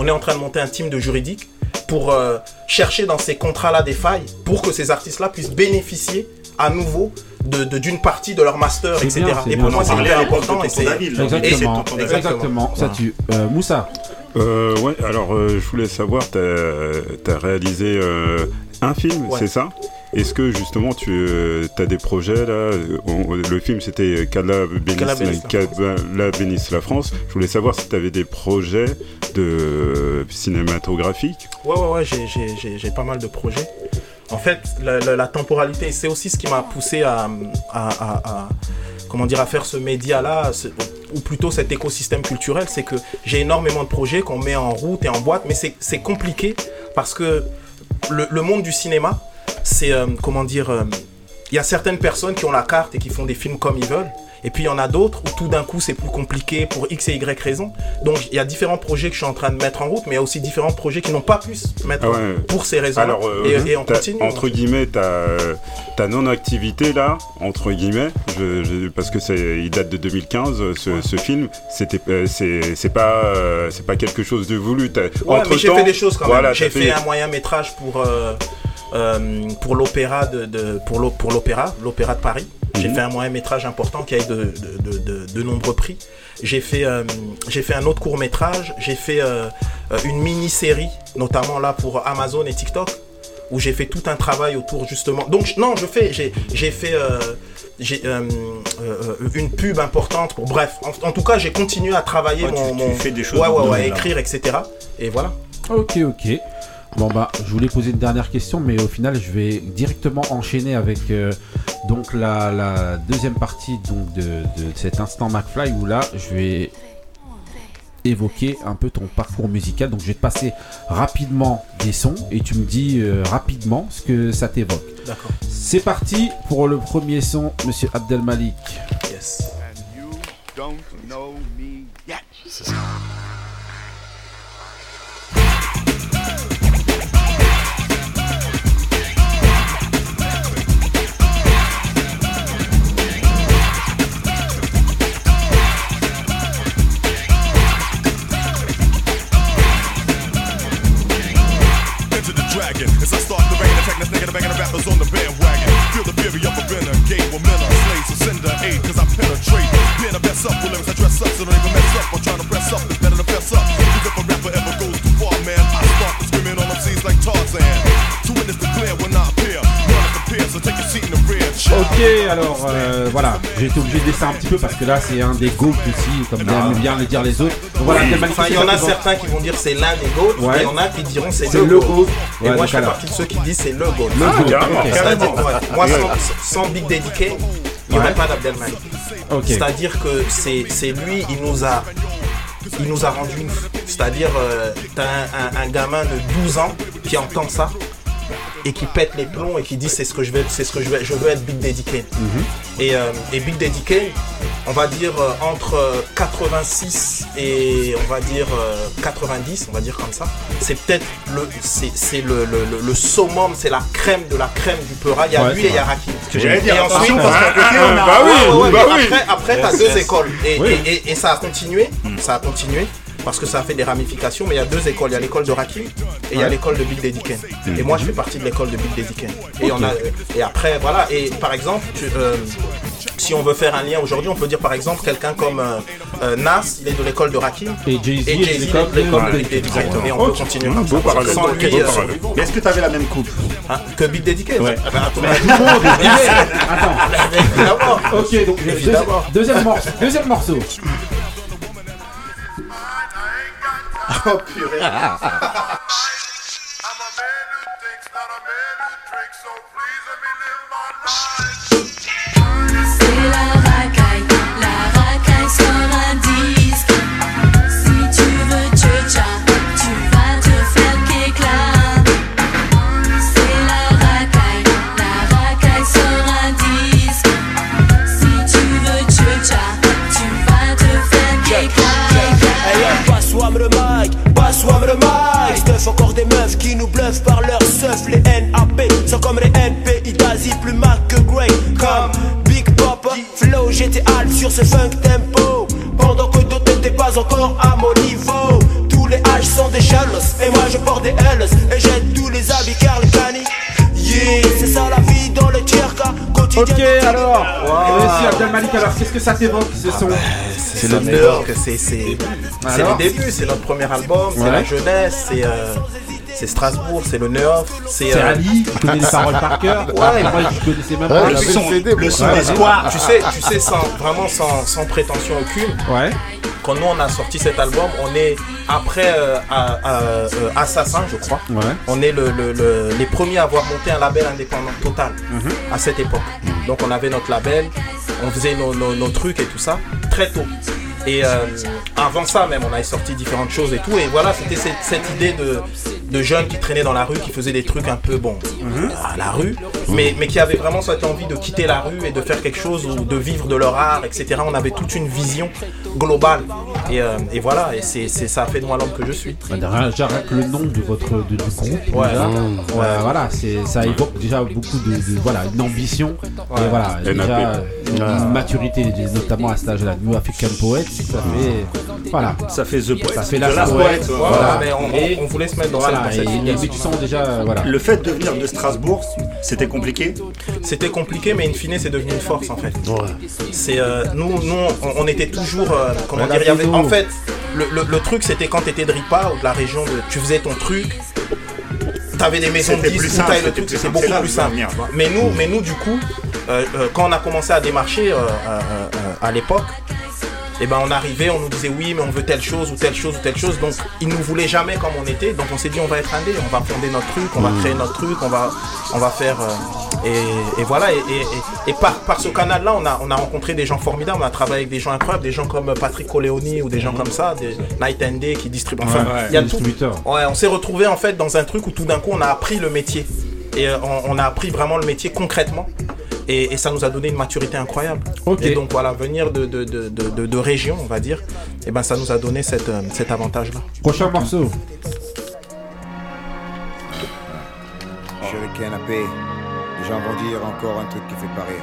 on est en train de monter un team de juridiques pour euh, chercher dans ces contrats-là des failles pour que ces artistes-là puissent bénéficier à nouveau de- de- d'une partie de leur master, etc. bien, et bien. pour moi On c'est hyper à l'époque important. et c'est-. Exactement, et- exactement. Ça tue. Euh, Moussa Euh, ouais, alors euh, je voulais savoir, tu as, réalisé euh, un film, Ouais. c'est ça? Est-ce que justement tu as des projets là? Euh, on- Le film c'était Qu'Allah bénisse, la France. Je voulais savoir si tu avais des projets de cinématographiques. Ouais, ouais, ouais, j'ai- pas mal de projets. En fait, la, la- la temporalité, c'est aussi ce qui m'a poussé à, à- à- à- comment dire, à faire ce média-là, ou plutôt cet écosystème culturel. C'est que j'ai énormément de projets qu'on met en route et en boîte, mais c'est compliqué parce que le, le monde du cinéma, c'est, euh, comment dire, euh, il y a certaines personnes qui ont la carte et qui font des films comme ils veulent. Et puis il y en a d'autres où tout d'un coup c'est plus compliqué pour X et Y raisons. Donc il y a différents projets que je suis en train de mettre en route, mais il y a aussi différents projets qui n'ont pas pu se mettre Ah ouais. pour ces raisons. Alors, euh, et, et on continue. Entre guillemets, ta, ta non-activité là, entre guillemets, je, je- parce que il date de 2015, ce, ce film, c'était, euh, c'est, pas, euh, c'est pas quelque chose de voulu. Ouais, mais j'ai fait des choses quand voilà, même. J'ai fait un moyen métrage pour, euh, euh, pour l'opéra de, pour l'opéra, l'opéra de Paris. J'ai Mhm. fait un moyen métrage important qui a eu de, de, de- de- de nombreux prix. J'ai fait, euh, j'ai fait un autre court métrage. J'ai fait euh, euh, une mini-série, notamment là pour Amazon et TikTok, où j'ai fait tout un travail autour justement. Donc non, je fais, j'ai, j'ai fait. euh, j'ai euh, euh, une pub importante pour bref en, en tout cas j'ai continué à travailler Ouais, tu- mon, tu fais des choses ouais ouais ouais écrire etc et voilà Ok, ok. Bon bah, je voulais poser une dernière question, mais au final, je vais directement enchaîner avec euh, donc la, la deuxième partie donc de, de cet instant McFly où là, je vais évoquer un peu ton parcours musical. Donc, je vais te passer rapidement des sons et tu me dis euh, rapidement ce que ça t'évoque. D'accord. C'est parti pour le premier son, Monsieur Abdelmalik. Yes. Don't know me yet. Up I dress up, so don't even mess up. I'm trying to press up, it's better to fess up. Cause if a rapper ever goes too far, man, I start to screaming on them scenes like Tarzan. To witness the glare when I appear. None to compare, so take your seat in the rear. child. Ok, alors euh, voilà, j'ai été obligé de laisser un petit peu parce que là c'est un des GOAT aussi, comme aiment bien le dire les autres. Donc voilà, Enfin, il y en a certains qui vont dire c'est l'un des GOAT, Ouais. et il y en a qui diront c'est le, le GOAT. Et Ouais, moi je fais alors. partie de ceux qui disent c'est le GOAT. Le Ah, GOAT, moi sans, sans Big Kane, il n'y aurait Ouais. pas d'Abdel C'est-à-dire que c'est lui, il nous a rendu ouf. C'est-à-dire, euh, t'as un gamin de 12 ans qui entend ça et qui pète les plombs et qui dit c'est ce que je veux, c'est ce que je veux, je veux être Big Daddy Kane. Et, euh, et Big Daddy Kane, on va dire euh, entre euh, 86 et on va dire euh, 90, on va dire comme ça. C'est peut-être le, c'est, le, le, le- le summum, c'est la crème de la crème du Peura. Il y a Ouais, lui et il y a. Rakim. Que dire, Et ensuite, attention, parce qu'à côté, on a- bah oui, Ouais, ouais, bah mais oui. Après, après t'as deux écoles. Et, Oui. et- et- et ça a continué, ça a continué. Parce que ça a fait des ramifications, mais il y a deux écoles. Il y a l'école de Rakim et il y a l'école de Big Daddy Kane. Et moi, je fais partie de l'école de Big Daddy Kane. Et, on a, et après, voilà. Et par exemple, tu- euh, si on veut faire un lien aujourd'hui, on peut dire par exemple quelqu'un comme euh, euh, Nas, il est de l'école de Rakim. Et Jay-Z est de l'école est de l'école de- de Big Daddy Kane. Exactement. Et on peut continuer Mmh, comme beau ça. parallèle, sans lui, euh. Mais est-ce que tu avais la même coupe hein, que Big Daddy Kane Ouais. Ah ben, attends. Évidemment. Ok, donc deuxième morceau. Deuxième morceau. Oh purée. C'est nous bluffent par leur seuf. Les NAP sont comme les NPI d'Asie, plus mal que Grey. Comme Big Pop, Flow, j'étais alt sur ce funk tempo. Pendant que d'autres n'étaient pas encore à mon niveau. Tous les H sont des jealous, et moi je porte des L's. Et j'aide tous les habits Carl Cani. Yeah, c'est ça la vie dans le tierka. Ok, alors. Monsieur Abdelmalik, alors qu'est-ce que ça t'évoque ce son C'est le nerd, c'est c'est c'est Alors le début, c'est notre premier album, c'est Ouais. la jeunesse, c'est euh, c'est Strasbourg, c'est le neuf, c'est C'est euh, Ali, qui connaît les paroles par cœur. Ouais, moi je connaissais même Ouais, pas. le son- le son Ouais. d'espoir. Tu sais, tu sais sans, vraiment sans, sans prétention aucune. Ouais. Quand nous on a sorti cet album, on est après euh, à- à- euh, Assassin, je crois. Ouais. On est le- le- le- les premiers à avoir monté un label indépendant total Mhm. à cette époque. Donc on avait notre label, on faisait nos, nos- nos trucs et tout ça très tôt. Et euh, avant ça même, on avait sorti différentes choses et tout. Et voilà, c'était cette, cette idée de, de jeunes qui traînaient dans la rue, qui faisaient des trucs un peu bon à la rue, mais, mais qui avaient vraiment cette envie de quitter la rue et de faire quelque chose ou de vivre de leur art, etc. On avait toute une vision globale. Et, euh, et voilà, et c'est, c'est- ça a fait de moi l'homme que je suis. Bah, déjà, déjà, rien que le nom de votre de, du groupe, Ouais. déjà, Mmh. euh, voilà, c'est ça évoque déjà beaucoup de, de- voilà une ambition Ouais. et voilà déjà euh, une Ouais. maturité, notamment à cet âge-là, New African Poet, ça fait voilà, Ça fait The Poet. ça fait la The Last poète, Poet, ouais. voilà. mais on- Et- on voulait se mettre dans voilà, cette- dans cette et- tu sens déjà voilà. Le fait de venir de Strasbourg, c'était compliqué? C'était compliqué, mais in fine, c'est devenu une force en fait. C'est euh, nous, nous, on, on était toujours, euh, comment dire, il y avait. En fait, le, le- le truc, c'était quand t'étais de Ripa ou de la région de, tu faisais ton truc. T'avais des maisons de disques, beaucoup C'est là plus simple. Mais nous, mais nous, du coup, euh, euh, quand on a commencé à démarcher euh, à l'époque, et ben on arrivait, on nous disait oui, mais on veut telle chose ou telle chose ou telle chose. Donc ils nous voulaient jamais comme on était. Donc on s'est dit on va être indé, on va fonder notre truc, on va créer notre truc, on va, on va faire. Et, et voilà. Et, et- et- et par, par ce canal-là, on a, on a rencontré des gens formidables. On a travaillé avec des gens incroyables, des gens comme Patrick Coleoni ou des gens comme ça, des Night and Day qui distribuent. Enfin, Ouais, ouais, il y a tout. Ouais, on s'est retrouvé en fait dans un truc où tout d'un coup on a appris le métier. Et euh, on, on a appris vraiment le métier concrètement. Et, et ça nous a donné une maturité incroyable. Ok. Et donc voilà, venir de, de, de, de, de- de région, on va dire, et ben ça nous a donné cette, euh, cet avantage-là. Prochain morceau. Sur le canapé, vont dire encore un truc qui fait pas rire.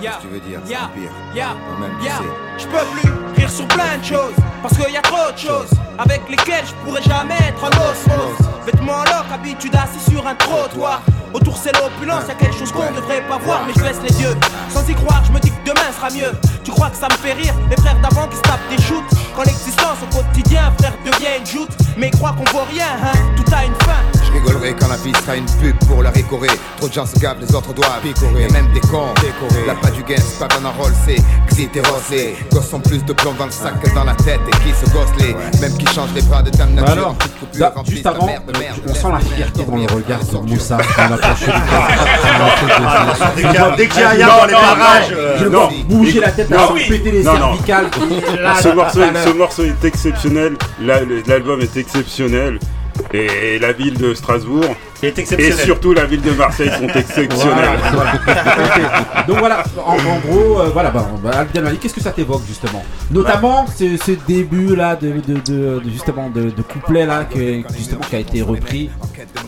Qu'est-ce que tu veux dire C'est pire. tu ya. sais. Je peux plus rire sur plein de choses Parce qu'il y a trop de choses Avec lesquelles je pourrais jamais être en osmose Vêtements loc, habitude assis sur un trottoir Autour c'est l'opulence, y'a quelque chose qu'on devrait pas voir Mais je baisse les yeux, sans y croire, je me dis que demain sera mieux Tu crois que ça me fait rire, les frères d'avant qui se tapent des shoots Quand l'existence au quotidien, frère, devient une joute Mais croient qu'on vaut rien, hein, tout a une fin Je rigolerai quand la vie sera une pub pour la récorer. Trop de gens se gavent, les autres doivent picorer. Et même des cons, décorer. La pas du gain, c'est pas qu'on enrôle, c'est Xytéros. Les gosses ont plus de plomb dans le sac que dans la tête. Et qui se gossent les mêmes qui changent les bras de dame Bah nature. alors, en petite coupure, juste avant, merde, on sent la fierté dans le regard de Moussa. Quand approche du Ah, dès qu'il y a- dès qu'il y a rien dans les je le vois bouger la tête, Non, à péter les cervicales. Ce, morceau, est exceptionnel, l'album est exceptionnel, et la ville de Strasbourg est et surtout la ville de Marseille sont exceptionnelles. Voilà, voilà. Ok. Donc voilà, en, en gros, euh, voilà, bah, bah, qu'est-ce que ça t'évoque justement? Notamment ce, ce début là de, de, de- de- justement de, de couplet là que, justement qui a été repris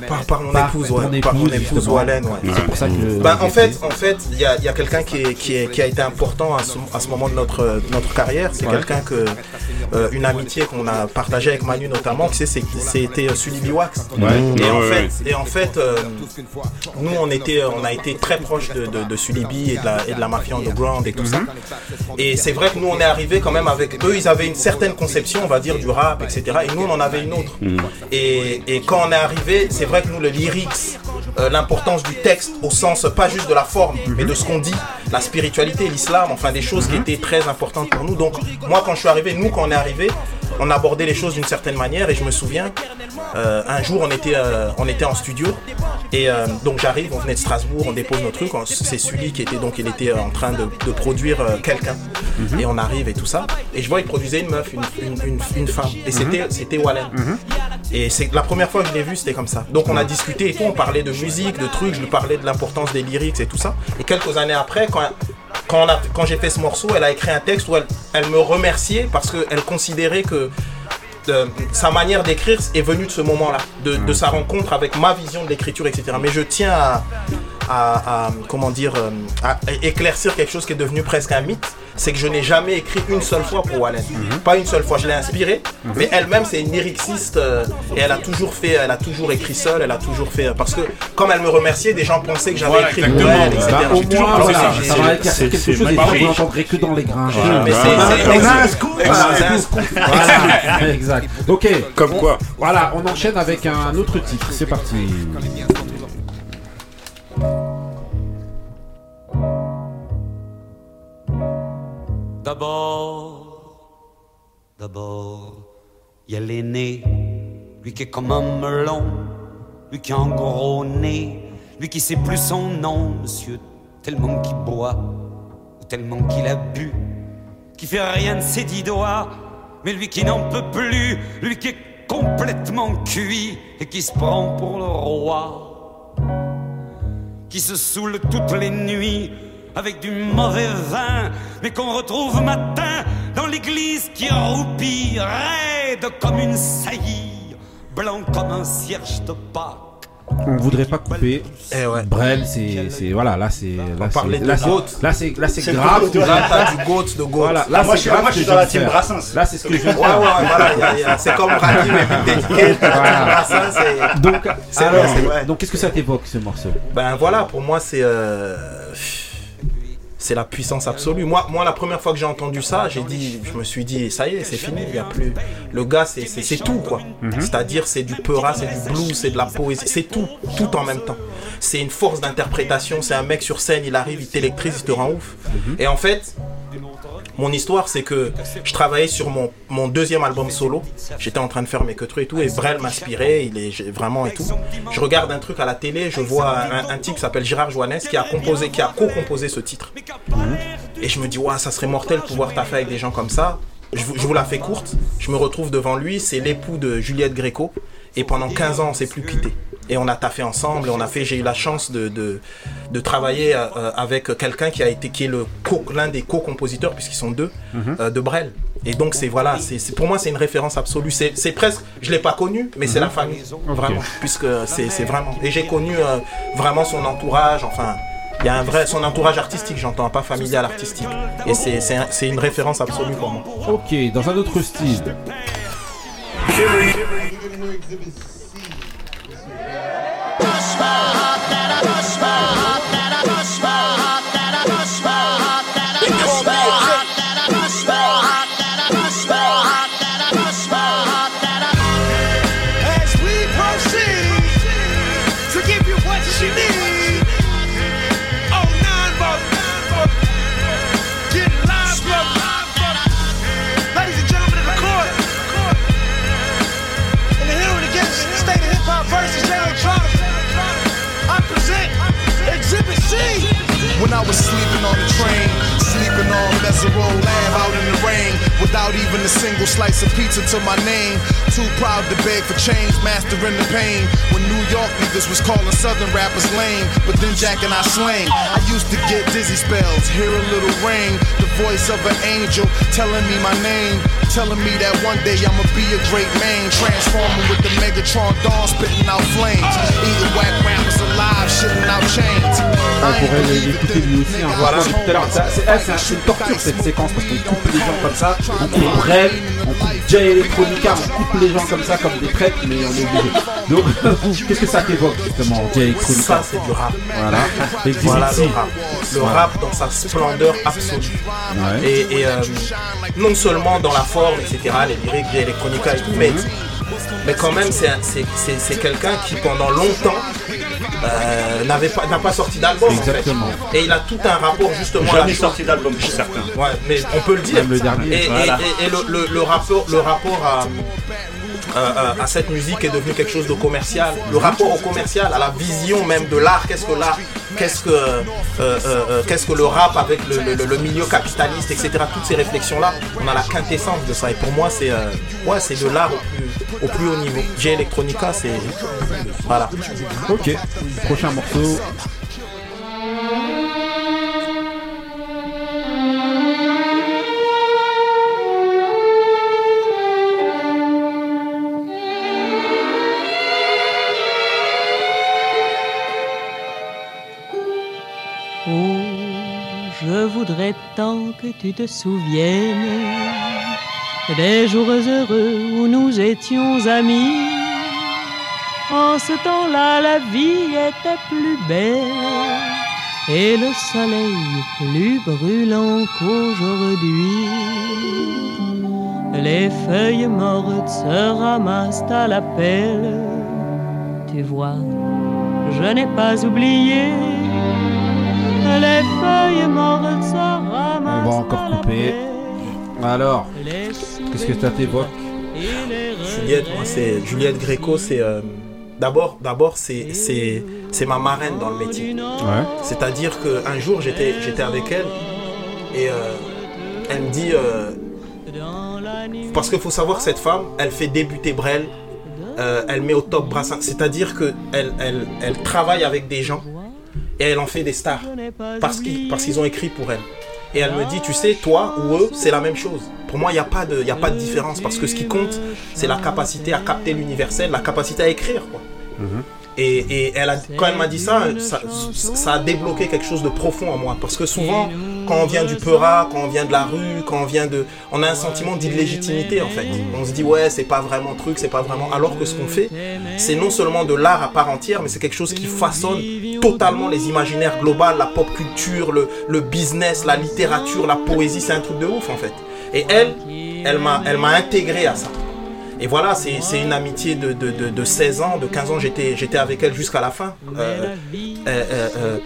Par, par mon Par épouse, par mon épouse. Wallen, ouais. C'est pour ça que Bah, en fait, en fait, il y a, il y a quelqu'un qui, est- qui, est- qui a été important à ce, à ce moment de notre, notre carrière. C'est Ouais. quelqu'un que euh, une amitié qu'on a partagée avec Manu notamment, c'était euh, Sully Biwax. Ouais. Et, en fait, et en fait, euh, nous on était, on a été très proches de, de, et de la, et de la mafia underground et tout ça. Et c'est vrai que nous on est arrivé quand même avec eux, ils avaient une certaine conception, on va dire, du rap, etc. Et nous on en avait une autre. Et, et quand on est arrivé, c'est vrai que nous, le lyrics, euh, l'importance du texte au sens pas juste de la forme, mais de ce qu'on dit, la spiritualité, l'islam, enfin des choses qui étaient très importantes pour nous. Donc moi, quand je suis arrivé, nous, quand on est arrivé, on abordait les choses d'une certaine manière. Et je me souviens, euh, un jour, on était, euh, on était en studio. Et euh, donc j'arrive, on venait de Strasbourg, on dépose nos trucs. C'est Sully qui était donc, il était en train de, de produire quelqu'un. Et on arrive et tout ça. Et je vois, il produisait une meuf, une, une, une- une femme. Et c'était, c'était Wallen. Et c'est la première fois que je l'ai vu, c'était comme ça. Donc on a discuté et tout, on parlait de musique, de trucs, je lui parlais de l'importance des lyrics et tout ça. Et quelques années après, quand, quand, j'ai fait ce morceau, elle a écrit un texte où elle, me remerciait parce qu'elle considérait que euh, sa manière d'écrire est venue de ce moment-là, de, sa rencontre avec ma vision de l'écriture, etc. Mais je tiens à, comment dire, euh, à éclaircir quelque chose qui est devenu presque un mythe, c'est que je n'ai jamais écrit une seule fois pour Wallen. Pas une seule fois, je l'ai inspirée, mais elle-même c'est une lyriciste euh, et elle a toujours fait, elle a toujours écrit seule, elle a toujours fait, parce que comme elle me remerciait, des gens pensaient que j'avais Voilà, écrit pour exactement. elle, etc. Bah, au J'ai toujours moins, pensé voilà, que ça va être c'est- quelque chose et vous n'entendrez que dans les grains. Voilà, mais c'est- exact. Ok. Comme quoi. Voilà, on enchaîne avec un autre titre. C'est parti. D'abord, d'abord, il y a l'aîné, lui qui est comme un melon, lui qui a un gros nez, lui qui sait plus son nom, monsieur, tellement qu'il boit, ou tellement qu'il a bu, qui fait rien de ses dix doigts, mais lui qui n'en peut plus, lui qui est complètement cuit et qui se prend pour le roi, qui se saoule toutes les nuits avec du mauvais vin, mais qu'on retrouve matin dans l'église qui roupille, raide comme une saillie, blanc comme un cierge de Pâques. On voudrait pas couper. Eh ouais. Brel, c'est, c'est voilà, là c'est, là parlait c'est, de là, c'est, goat. là c'est, là c'est grave. là, du goat, de goat. Voilà, là moi, c'est je suis- grave moi, ce je suis que dans la team. Brassens. Là c'est ce que je faire. ouais, voilà, c'est comme Radim et Big. Brassens, c'est- Donc, alors, donc qu'est-ce que ça t'évoque ce morceau? Ben voilà, pour moi, c'est. C'est la puissance absolue. Moi, moi, la première fois que j'ai entendu ça, j'ai dit, je me suis dit, ça y est, c'est fini, il y a plus. Le gars, c'est c'est- c'est tout, quoi. C'est-à-dire, c'est du peura, c'est du blues, c'est de la poésie, c'est tout, tout en même temps. C'est une force d'interprétation, c'est un mec sur scène, il arrive, il t'électrise, il te rend ouf. Et en fait, mon histoire, c'est que je travaillais sur mon, mon deuxième album solo. J'étais en train de faire mes queues et tout, et Brel m'inspirait, il est vraiment et tout. Je regarde un truc à la télé, je vois un, un type qui s'appelle Gérard Joannès qui a composé, qui a co-composé ce titre. Et je me dis, ouais, ça serait mortel de pouvoir taffer avec des gens comme ça. Je, vous- je vous la fais courte. Je me retrouve devant lui, c'est l'époux de Juliette Gréco. Et pendant 15 ans, on s'est plus quitté. Et on a taffé ensemble. et On a fait. J'ai eu la chance de, de, de travailler euh, avec quelqu'un qui a été qui est le co- l'un des co-compositeurs puisqu'ils sont deux Mhm. euh, de Brel. Et donc c'est voilà, c'est c'est- pour moi c'est une référence absolue. C'est c'est presque, je l'ai pas connu, mais c'est Mhm. la famille vraiment, puisque c'est c'est vraiment. Et j'ai connu euh, vraiment son entourage. Enfin, il y a un vrai son entourage artistique, j'entends pas familial artistique. Et c'est c'est c'est une référence absolue pour moi. Ok, dans un autre style. As without even a single slice of pizza to my name. Too proud to beg for change, mastering the pain. When New York niggas was calling Southern rappers lame, but then Jack and I slang. I used to get dizzy spells, hear a little rain, the voice of an angel telling me my name, telling me that one day I'ma be a great man, transforming with the Megatron dawn, spitting out flames, eating whack rappers alive. On pourrait l'écouter lui aussi. Hein. Voilà. Tout à l'heure, c'est c'est un- c'est une torture cette séquence parce qu'on coupe les gens comme ça. on coupe Brel, on coupe Jay Electronica, on coupe les gens comme ça, comme des traites, mais on est obligé. Donc, qu'est-ce que ça t'évoque justement, Jay Electronica Ça, c'est du rap. Voilà. Voilà le rap. Le rap dans sa splendeur absolue. Ouais. Et, et, euh, non seulement dans la forme, etc., les lyriques, Jay Electronica et tout, mais, mais quand même, c'est quelqu'un qui, pendant longtemps, euh, n'avait pas, n'a pas sorti d'album. en fait. Exactement. Et il a tout un rapport justement à la Jamais sorti d'album pour certains. Ouais, mais on peut le dire. Même le dernier. Et, et- Voilà. et- et le, le- le rapport, le rapport à, à- cette musique est devenu quelque chose de commercial. Le rapport au commercial, à la vision même de l'art. Qu'est-ce que l'art Qu'est-ce que, euh, euh, euh, qu'est-ce que le rap avec le, le- le milieu capitaliste, etc. Toutes ces réflexions-là, on a la quintessence de ça. Et pour moi, c'est euh, ouais, c'est de l'art au plus, au plus haut niveau. J Electronica, c'est voilà. Ok. Prochain morceau. Oh, je voudrais tant que tu te souviennes des jours heureux où nous étions amis. En ce temps-là, la vie était plus belle et le soleil plus brûlant qu'aujourd'hui. Les feuilles mortes se ramassent à la pelle. Tu vois, je n'ai pas oublié. Les feuilles mortes se On ramassent. va encore couper. Alors, qu'est-ce que ça t'évoque Juliette, moi, c'est Juliette Gréco, c'est euh, d'abord, d'abord, c'est c'est c'est ma marraine dans le métier. C'est-à-dire qu'un jour, j'étais j'étais avec elle et euh, elle me dit euh, parce qu'il faut savoir que cette femme, elle fait débuter Brel, elle met au top Brassens. C'est-à-dire que elle, elle, elle travaille avec des gens et elle en fait des stars parce qu'ils parce qu'ils ont écrit pour elle. Et elle me dit, tu sais, toi ou eux, c'est la même chose. Pour moi, il n'y a, pas de- a pas de différence parce que ce qui compte, c'est la capacité à capter l'universel, la capacité à écrire. Quoi. Et, et elle a, quand elle m'a dit ça, ça, ça a débloqué quelque chose de profond en moi. Parce que souvent, quand on vient du Peura, quand on vient de la rue, quand on vient de. On a un sentiment d'illégitimité en fait. On se dit, ouais, c'est pas vraiment truc, c'est pas vraiment. Alors que ce qu'on fait, c'est non seulement de l'art à part entière, mais c'est quelque chose qui façonne totalement les imaginaires globales, la pop culture, le, le business, la littérature, la poésie. C'est un truc de ouf en fait. Et elle, elle m'a elle m'a intégré à ça. Et voilà, c'est c'est une amitié de, de, de, de 16 ans, de 15 ans, j'étais j'étais avec elle jusqu'à la fin. Euh, euh, euh, euh,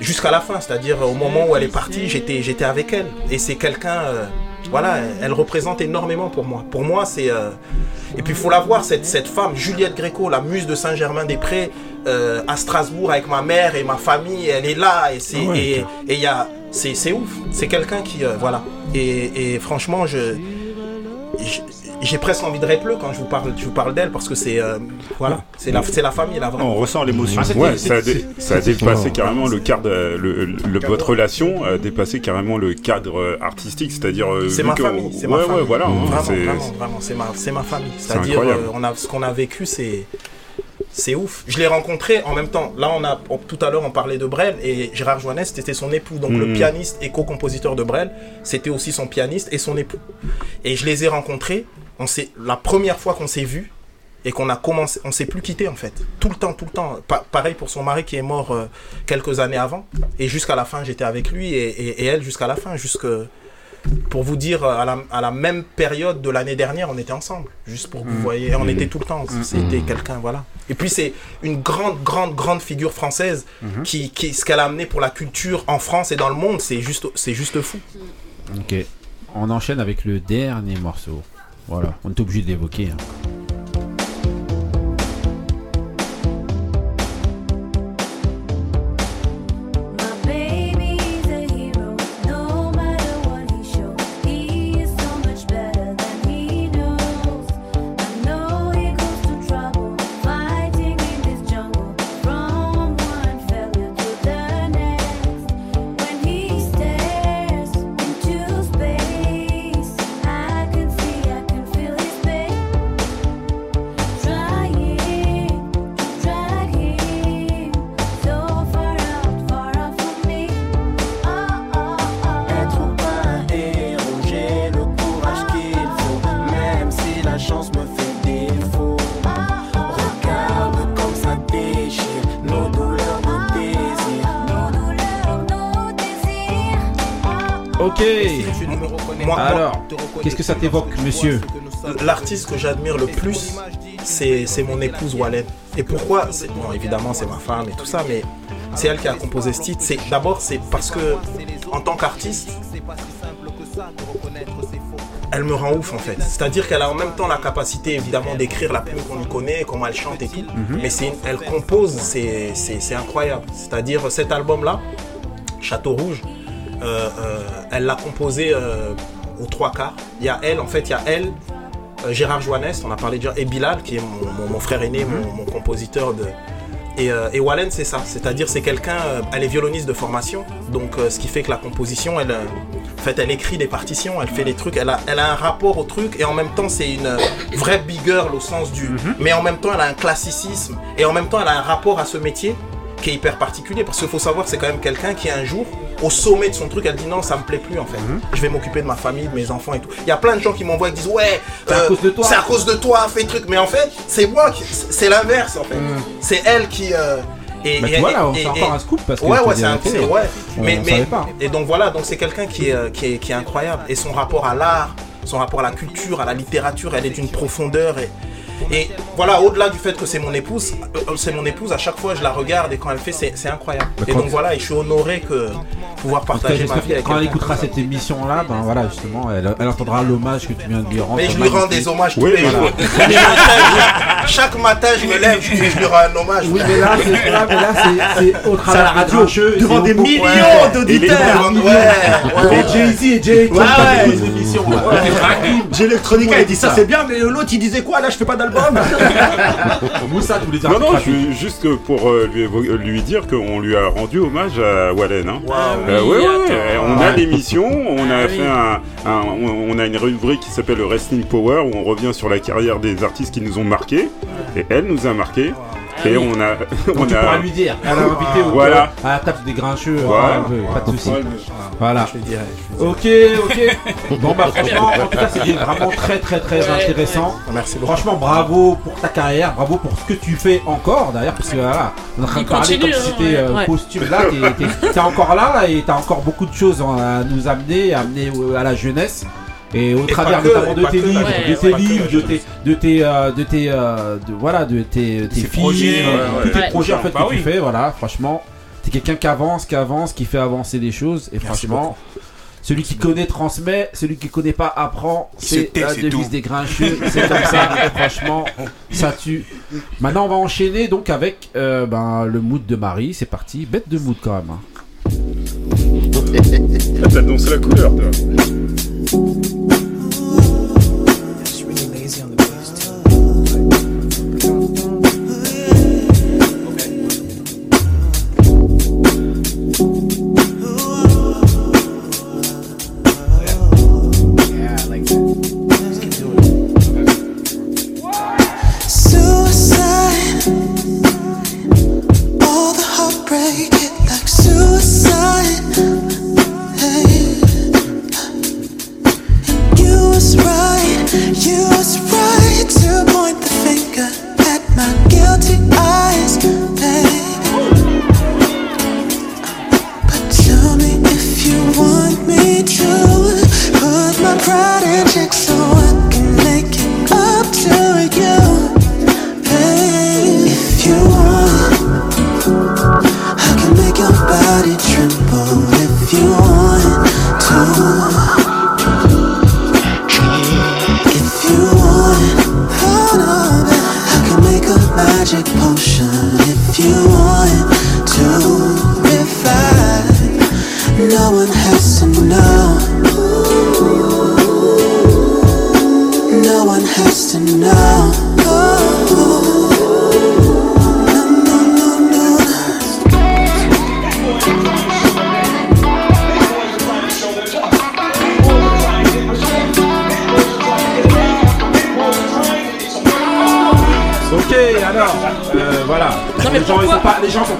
jusqu'à la fin, c'est-à-dire au moment où elle est partie, j'étais j'étais avec elle. Et c'est quelqu'un, euh, voilà, elle représente énormément pour moi. Pour moi, c'est... euh, Et puis il faut la voir, cette, cette femme, Juliette Gréco, la muse de Saint-Germain-des-Prés, euh, à Strasbourg avec ma mère et ma famille, elle est là. Et c'est et, et il y a... C'est c'est ouf. C'est quelqu'un qui... euh, voilà. Et, et franchement, je... je- j'ai presque envie de pleurer quand je vous parle, je vous parle d'elle parce que c'est euh, voilà, c'est la, c'est la famille là. vraiment. On ressent l'émotion. Ah, Ouais, ça a, dé- ça a dépassé carrément le cadre, euh, le, le- votre relation a dépassé carrément le cadre euh, artistique, c'est-à-dire. euh, C'est ma famille, c'est ouais, ma famille. ouais, voilà. hein, vraiment, c'est- vraiment, vraiment, c'est ma, c'est ma famille. C'est C'est-à-dire, incroyable. euh, on a, ce qu'on a vécu, c'est, c'est ouf. Je l'ai rencontré en même temps. Là, on a, on- tout à l'heure, on parlait de Brel et Gérard Joannès, c'était son époux. Donc, le Mhm. pianiste et co-compositeur de Brel, c'était aussi son pianiste et son époux. Et je les ai rencontrés. On s'est, la première fois qu'on s'est vus et qu'on a commencé, on s'est plus quitté en fait. Tout le temps, tout le temps. Pa- pareil pour son mari qui est mort euh, quelques années avant. Et jusqu'à la fin, j'étais avec lui et, et- et elle jusqu'à la fin, jusque pour vous dire, à la, à la même période de l'année dernière, on était ensemble. Juste pour que vous Mm. voyez, on Mm. était tout le temps. Mm. C'était quelqu'un, voilà. Et puis c'est une grande, grande, grande figure française qui, qui, ce qu'elle a amené pour la culture en France et dans le monde, c'est juste, c'est juste fou. Ok. On enchaîne avec le dernier morceau. Voilà, on est obligé de l'évoquer. hein. Ça t'évoque, monsieur L'artiste que j'admire le plus, c'est mon épouse Wallen. Et pourquoi? Bon, évidemment, c'est ma femme et tout ça, mais c'est elle qui a composé ce titre. C'est D'abord, c'est parce que, en tant qu'artiste, elle me rend ouf en fait. C'est-à-dire qu'elle a en même temps la capacité évidemment d'écrire la plume qu'on lui connaît, comment elle chante et tout. Mhm. Mais c'est une- elle compose, c'est incroyable. C'est-à-dire cet album-là, Château Rouge, euh, euh, elle l'a composé euh, aux trois quarts. Il y a elle, en fait, il y a elle, euh, Gérard Joannès, on a parlé déjà, et Bilal, qui est mon, mon- mon frère aîné, mon, mon compositeur de. Et, euh, et Wallen, c'est ça. C'est-à-dire, c'est quelqu'un. euh, elle est violoniste de formation. Donc, euh, ce qui fait que la composition, elle. en fait, elle écrit des partitions, elle fait des trucs, elle a, elle a un rapport au truc, et en même temps, c'est une vraie big girl au sens du. Mais en même temps, elle a un classicisme, et en même temps, elle a un rapport à ce métier qui est hyper particulier, parce qu'il faut savoir c'est quand même quelqu'un qui, un jour, au sommet de son truc, elle dit non, ça me plaît plus en fait. Je vais m'occuper de ma famille, de mes enfants et tout. Il y a plein de gens qui m'envoient et disent ouais, C'est à euh, cause de toi. C'est à cause de toi, fais truc. Mais en fait, c'est moi qui. C'est l'inverse en fait. C'est elle qui. euh, et, Bah, et- tu vois, là, et- encore un scoop, parce que ouais ouais c'est un vérité, c'est- ouais on- mais, on mais- pas. et donc voilà donc c'est quelqu'un qui est, qui, est, qui est incroyable et son rapport à l'art son rapport à la culture à la littérature elle est d'une profondeur et et voilà au-delà du fait que c'est mon épouse euh, c'est mon épouse à chaque fois je la regarde et quand elle fait c'est incroyable Bah, et donc voilà et je suis honoré que pouvoir cas, partager ma vie avec quand elle écoutera cette émission là, ben voilà justement, elle, elle entendra l'hommage que tu viens de lui rendre. Mais je lui rends des hommages tous Oui, les voilà. jours. Chaque matin, je me lève, je, je lui rends un hommage. Oui, mais là, c'est là, mais là, c'est- c'est au travers à la des radio, devant des millions d'auditeurs. Ouais, ouais. Et Jay-Z et Jay Tom Ouais, t'as ouais. fait des émissions. là. J'ai électronique, elle dit ça c'est bien, mais l'autre il disait quoi? Là je fais pas d'album Moussa, tous les Non, non, je- juste pour euh, lui, évo- lui dire qu'on lui a rendu hommage à Wallen. Hein. Euh, oui, ouais, ouais, attends. euh, on a l'émission, on a Ah fait un, un- on, on a une rubrique qui s'appelle le Wrestling Power où on revient sur la carrière des artistes qui nous ont marqués. Et elle nous a marqués. Et on a, Donc on tu a, pourras lui dire, elle a invité au Voilà. à la table des grincheux, Voilà. pas de soucis. Voilà. Je lui dirai. Ok, ok. Bon bah franchement, en tout cas c'était vraiment très très très Ouais, intéressant. Merci beaucoup. Franchement, bravo pour ta carrière, bravo pour ce que tu fais encore d'ailleurs, parce que voilà, on est en train de parler comme si hein, c'était euh, ouais. Ouais. posthume. Là, t'es- encore là, là et t'as encore beaucoup de choses à nous amener, à amener à la jeunesse. Et au Et travers notamment de tes livres, de tes livres, de tes, de tes, euh, de tes, euh, de- voilà, de tes, tes projets, euh, tous ouais. tes projets en fait Bah que tu fais, voilà, franchement, t'es quelqu'un qui avance, qui avance, qui fait avancer les choses, et franchement, celui qui connaît transmet, celui qui connaît pas apprend, c'est la devise des grincheux, c'est comme ça, franchement, ça tue. Maintenant, on va enchaîner donc avec euh, ben, le mood de Marie, c'est parti, bête de mood quand même. hein. Ah, t'annonces la couleur, toi.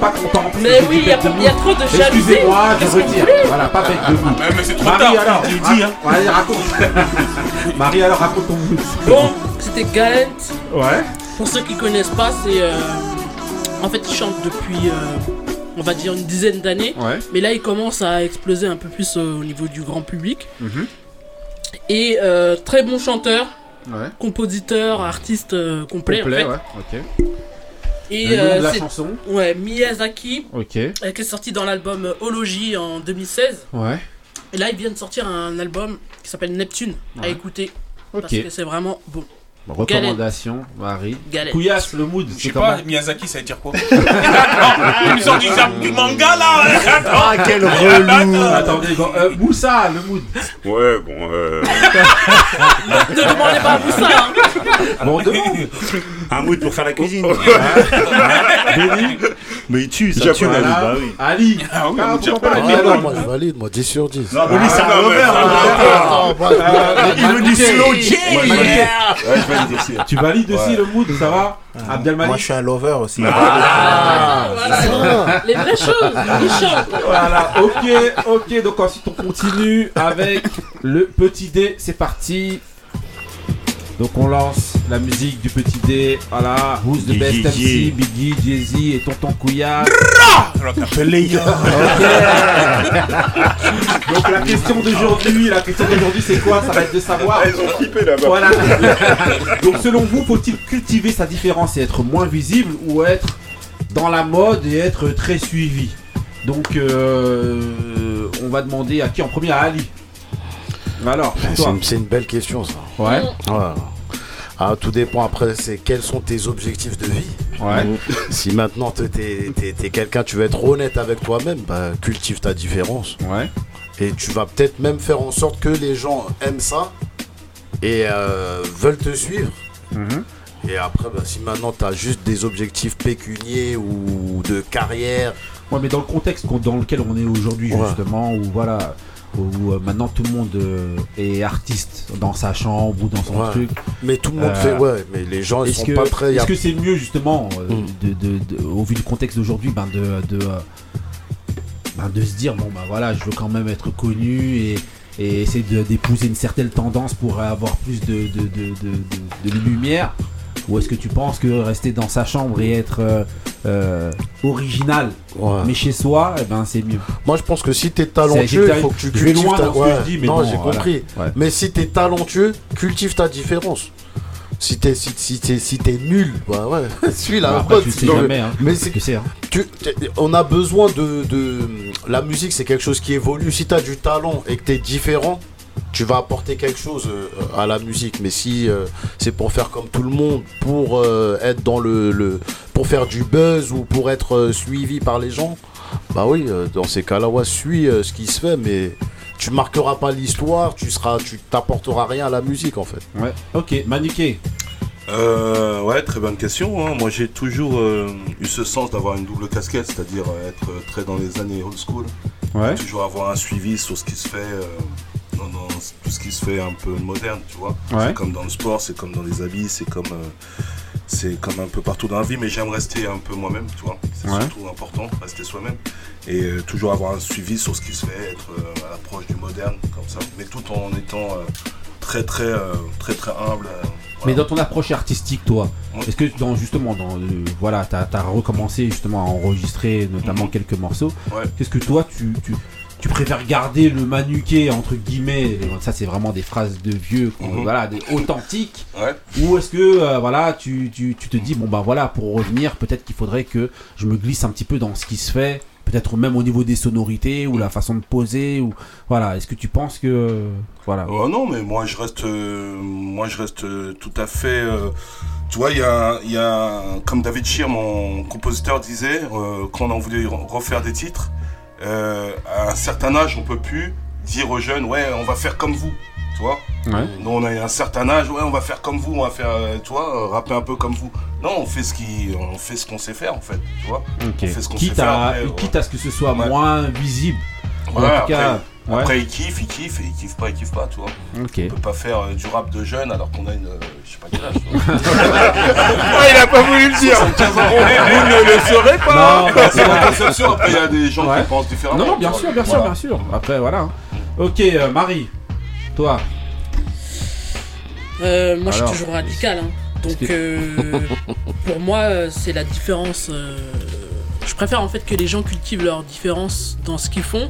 Pas, Mais oui, il y a- trop de jalousie. Excusez-moi, je vous retire. Voilà, pas bête de mais c'est trop Marie, tard, alors, tu dis, hein. Allez, raconte. Marie, alors, raconte ton mood. Bon, c'était Galent. Ouais. Pour ceux qui connaissent pas, c'est. euh, En fait, il chante depuis euh, on va dire une dizaine d'années. Ouais. Mais là, il commence à exploser un peu plus euh, au niveau du grand public. Mhm. Et euh, très bon chanteur, Ouais. compositeur, artiste euh, complet, Complet, en fait. ouais, ok. Et Le nom euh, de la chanson Ouais, Miyazaki, Ok. euh, qui est sorti dans l'album euh, Ology en 2016. Ouais. Et là, il vient de sortir un album qui s'appelle Neptune à écouter. Ok. Parce que c'est vraiment bon. Recommandation, Marie. Galette. Couillasse, le mood. Je sais comment pas, Miyazaki, ça veut dire quoi? Attends, ils sont du, du manga là Attends. Ah, quel relou Attendez, bon, euh, Moussa, le mood. Ouais, bon. Euh... Ne demandez pas à Moussa hein. Bon, demande. Un mood pour faire la cuisine. Béni. Mais il tue, ça tue. Voilà. Bah oui. Ali. Ah oui, Ah, on dit pas, Ah Ali, non, moi je valide, moi 10 sur 10. Non, mais lui, c'est un. Ah, hein. Attends, moi, je- Il veut du Maliké. slow J. Valide. Aussi. Tu valides aussi le mood, ça va? Abdelmalik? Moi, je suis un lover aussi. Ah, Voilà. Les vraies choses, il chante. Voilà, ok, ok, donc ensuite on continue avec le petit dé, c'est parti. Donc on lance la musique du petit dé, voilà, Who's the best MC, Biggie. Jay-Z et Tonton Couillard. Donc la question d'aujourd'hui, la question d'aujourd'hui c'est quoi? Ça va être de savoir. Ils ont flippé là-bas. Voilà. Donc selon vous, faut-il cultiver sa différence et être moins visible ou être dans la mode et être très suivi? Donc euh, on va demander à qui en premier? À Ali. Alors, une, c'est une belle question ça. Ouais. Ouais. Ah, tout dépend après, c'est quels sont tes objectifs de vie. Ouais. Si maintenant t'es, t'es- t'es- t'es quelqu'un, tu veux être honnête avec toi-même, bah, cultive ta différence. Ouais. Et tu vas peut-être même faire en sorte que les gens aiment ça et euh, veulent te suivre. Mhm. Et après, bah, si maintenant tu as juste des objectifs pécuniers ou de carrière, Ouais, mais dans le contexte dans lequel on est aujourd'hui, Ouais. justement, où voilà, où euh, maintenant tout le monde euh, est artiste dans sa chambre ou dans son Ouais. truc. mais tout le monde Euh, fait, ouais, mais les gens ils sont que pas a- est-ce que c'est mieux justement, Mm. de, de- de- au vu du contexte d'aujourd'hui, ben de, ben de se dire bon ben voilà, je veux quand même être connu et, et essayer d'épouser une certaine tendance pour avoir plus de, de, de, de- de- de lumière Ou est-ce que tu penses que rester dans sa chambre et être euh, euh, original, Ouais. mais chez soi, eh ben c'est mieux Moi, je pense que si t'es talentueux, il faut que tu cultives loin ta... dans ce que ouais. je dis, mais non, bon, j'ai voilà. compris. Ouais. Mais si t'es talentueux, cultive ta différence. Si t'es si, si, t'es nul, bah ouais, suis la Bah, tu sais jamais, hein, Mais ce c'est que c'est. hein. on a besoin de, de la musique, c'est quelque chose qui évolue. Si t'as du talent et que t'es différent, tu vas apporter quelque chose euh, à la musique. Mais si euh, c'est pour faire comme tout le monde, pour euh, être dans le, le- pour faire du buzz ou pour être euh, suivi par les gens, bah oui, euh, dans ces cas-là, ouais, suis euh, ce qui se fait, mais tu marqueras pas l'histoire, tu seras, tu t'apporteras rien à la musique en fait. Ouais. Ok, Maniqué. Euh, ouais, très bonne question. hein. Moi, j'ai toujours euh, eu ce sens d'avoir une double casquette, c'est-à-dire être très dans les années old school. Ouais. Toujours avoir un suivi sur ce qui se fait, euh, dans, dans tout ce qui se fait un peu moderne, tu vois. Ouais. C'est comme dans le sport, c'est comme dans les habits, c'est comme, euh, c'est comme un peu partout dans la vie, mais j'aime rester un peu moi-même, tu vois. C'est Ouais. surtout important, rester soi-même. Et euh, toujours avoir un suivi sur ce qui se fait, être euh, à l'approche du moderne, comme ça. Mais tout en étant très, très, très, très humble. Mais dans ton approche artistique, toi, Ouais. est-ce que dans justement dans voilà, t'as as recommencé justement à enregistrer notamment Mhm. quelques morceaux. Ouais. Qu'est-ce que toi tu, tu tu préfères garder le manuqué entre guillemets Ça c'est vraiment des phrases de vieux, quoi, Mhm. voilà, des authentiques. Ouais. Ou est-ce que euh, voilà, tu, tu, tu te dis bon bah voilà pour revenir peut-être qu'il faudrait que je me glisse un petit peu dans ce qui se fait. Peut-être même au niveau des sonorités ou la façon de poser ou voilà. Est-ce que tu penses que euh, voilà Oh non, mais moi je reste, euh, moi je reste euh, tout à fait. tu vois, il y a, y a, comme David Shear, mon compositeur disait, quand on a voulu re- refaire des titres, euh, à un certain âge, on peut plus dire aux jeunes, ouais, on va faire comme vous, tu vois. Ouais. Nous, on a un certain âge, ouais, on va faire comme vous, on va faire, euh, tu vois, euh, rapper un peu comme vous. Non, on fait ce qui, on fait ce qu'on sait faire en fait, tu vois. Ok. On fait ce qu'on sait Quitte faire. à, après, quitte à ce que ce soit Ouais. moins visible. Ou Ouais, en tout après, cas, ouais. après, ils kiffent, ils kiffent, et ils kiffent pas, ils kiffent pas, tu vois. Ok. On peut pas faire euh, du rap de jeune alors qu'on a une. euh, je sais pas quel âge. Ah, il a pas voulu le dire. 75 ans. Vous ne le saurez pas. Non, bah, C'est conception, après il y a des gens Ouais. qui pensent différemment. Non, non, bien sûr, bien sûr, Voilà. bien sûr. Après, voilà. hein. Ok, euh, Marie, toi. Euh, moi, Alors. je suis toujours radical. hein. Donc, euh, pour moi, c'est la différence. euh, je préfère en fait que les gens cultivent leurs différences dans ce qu'ils font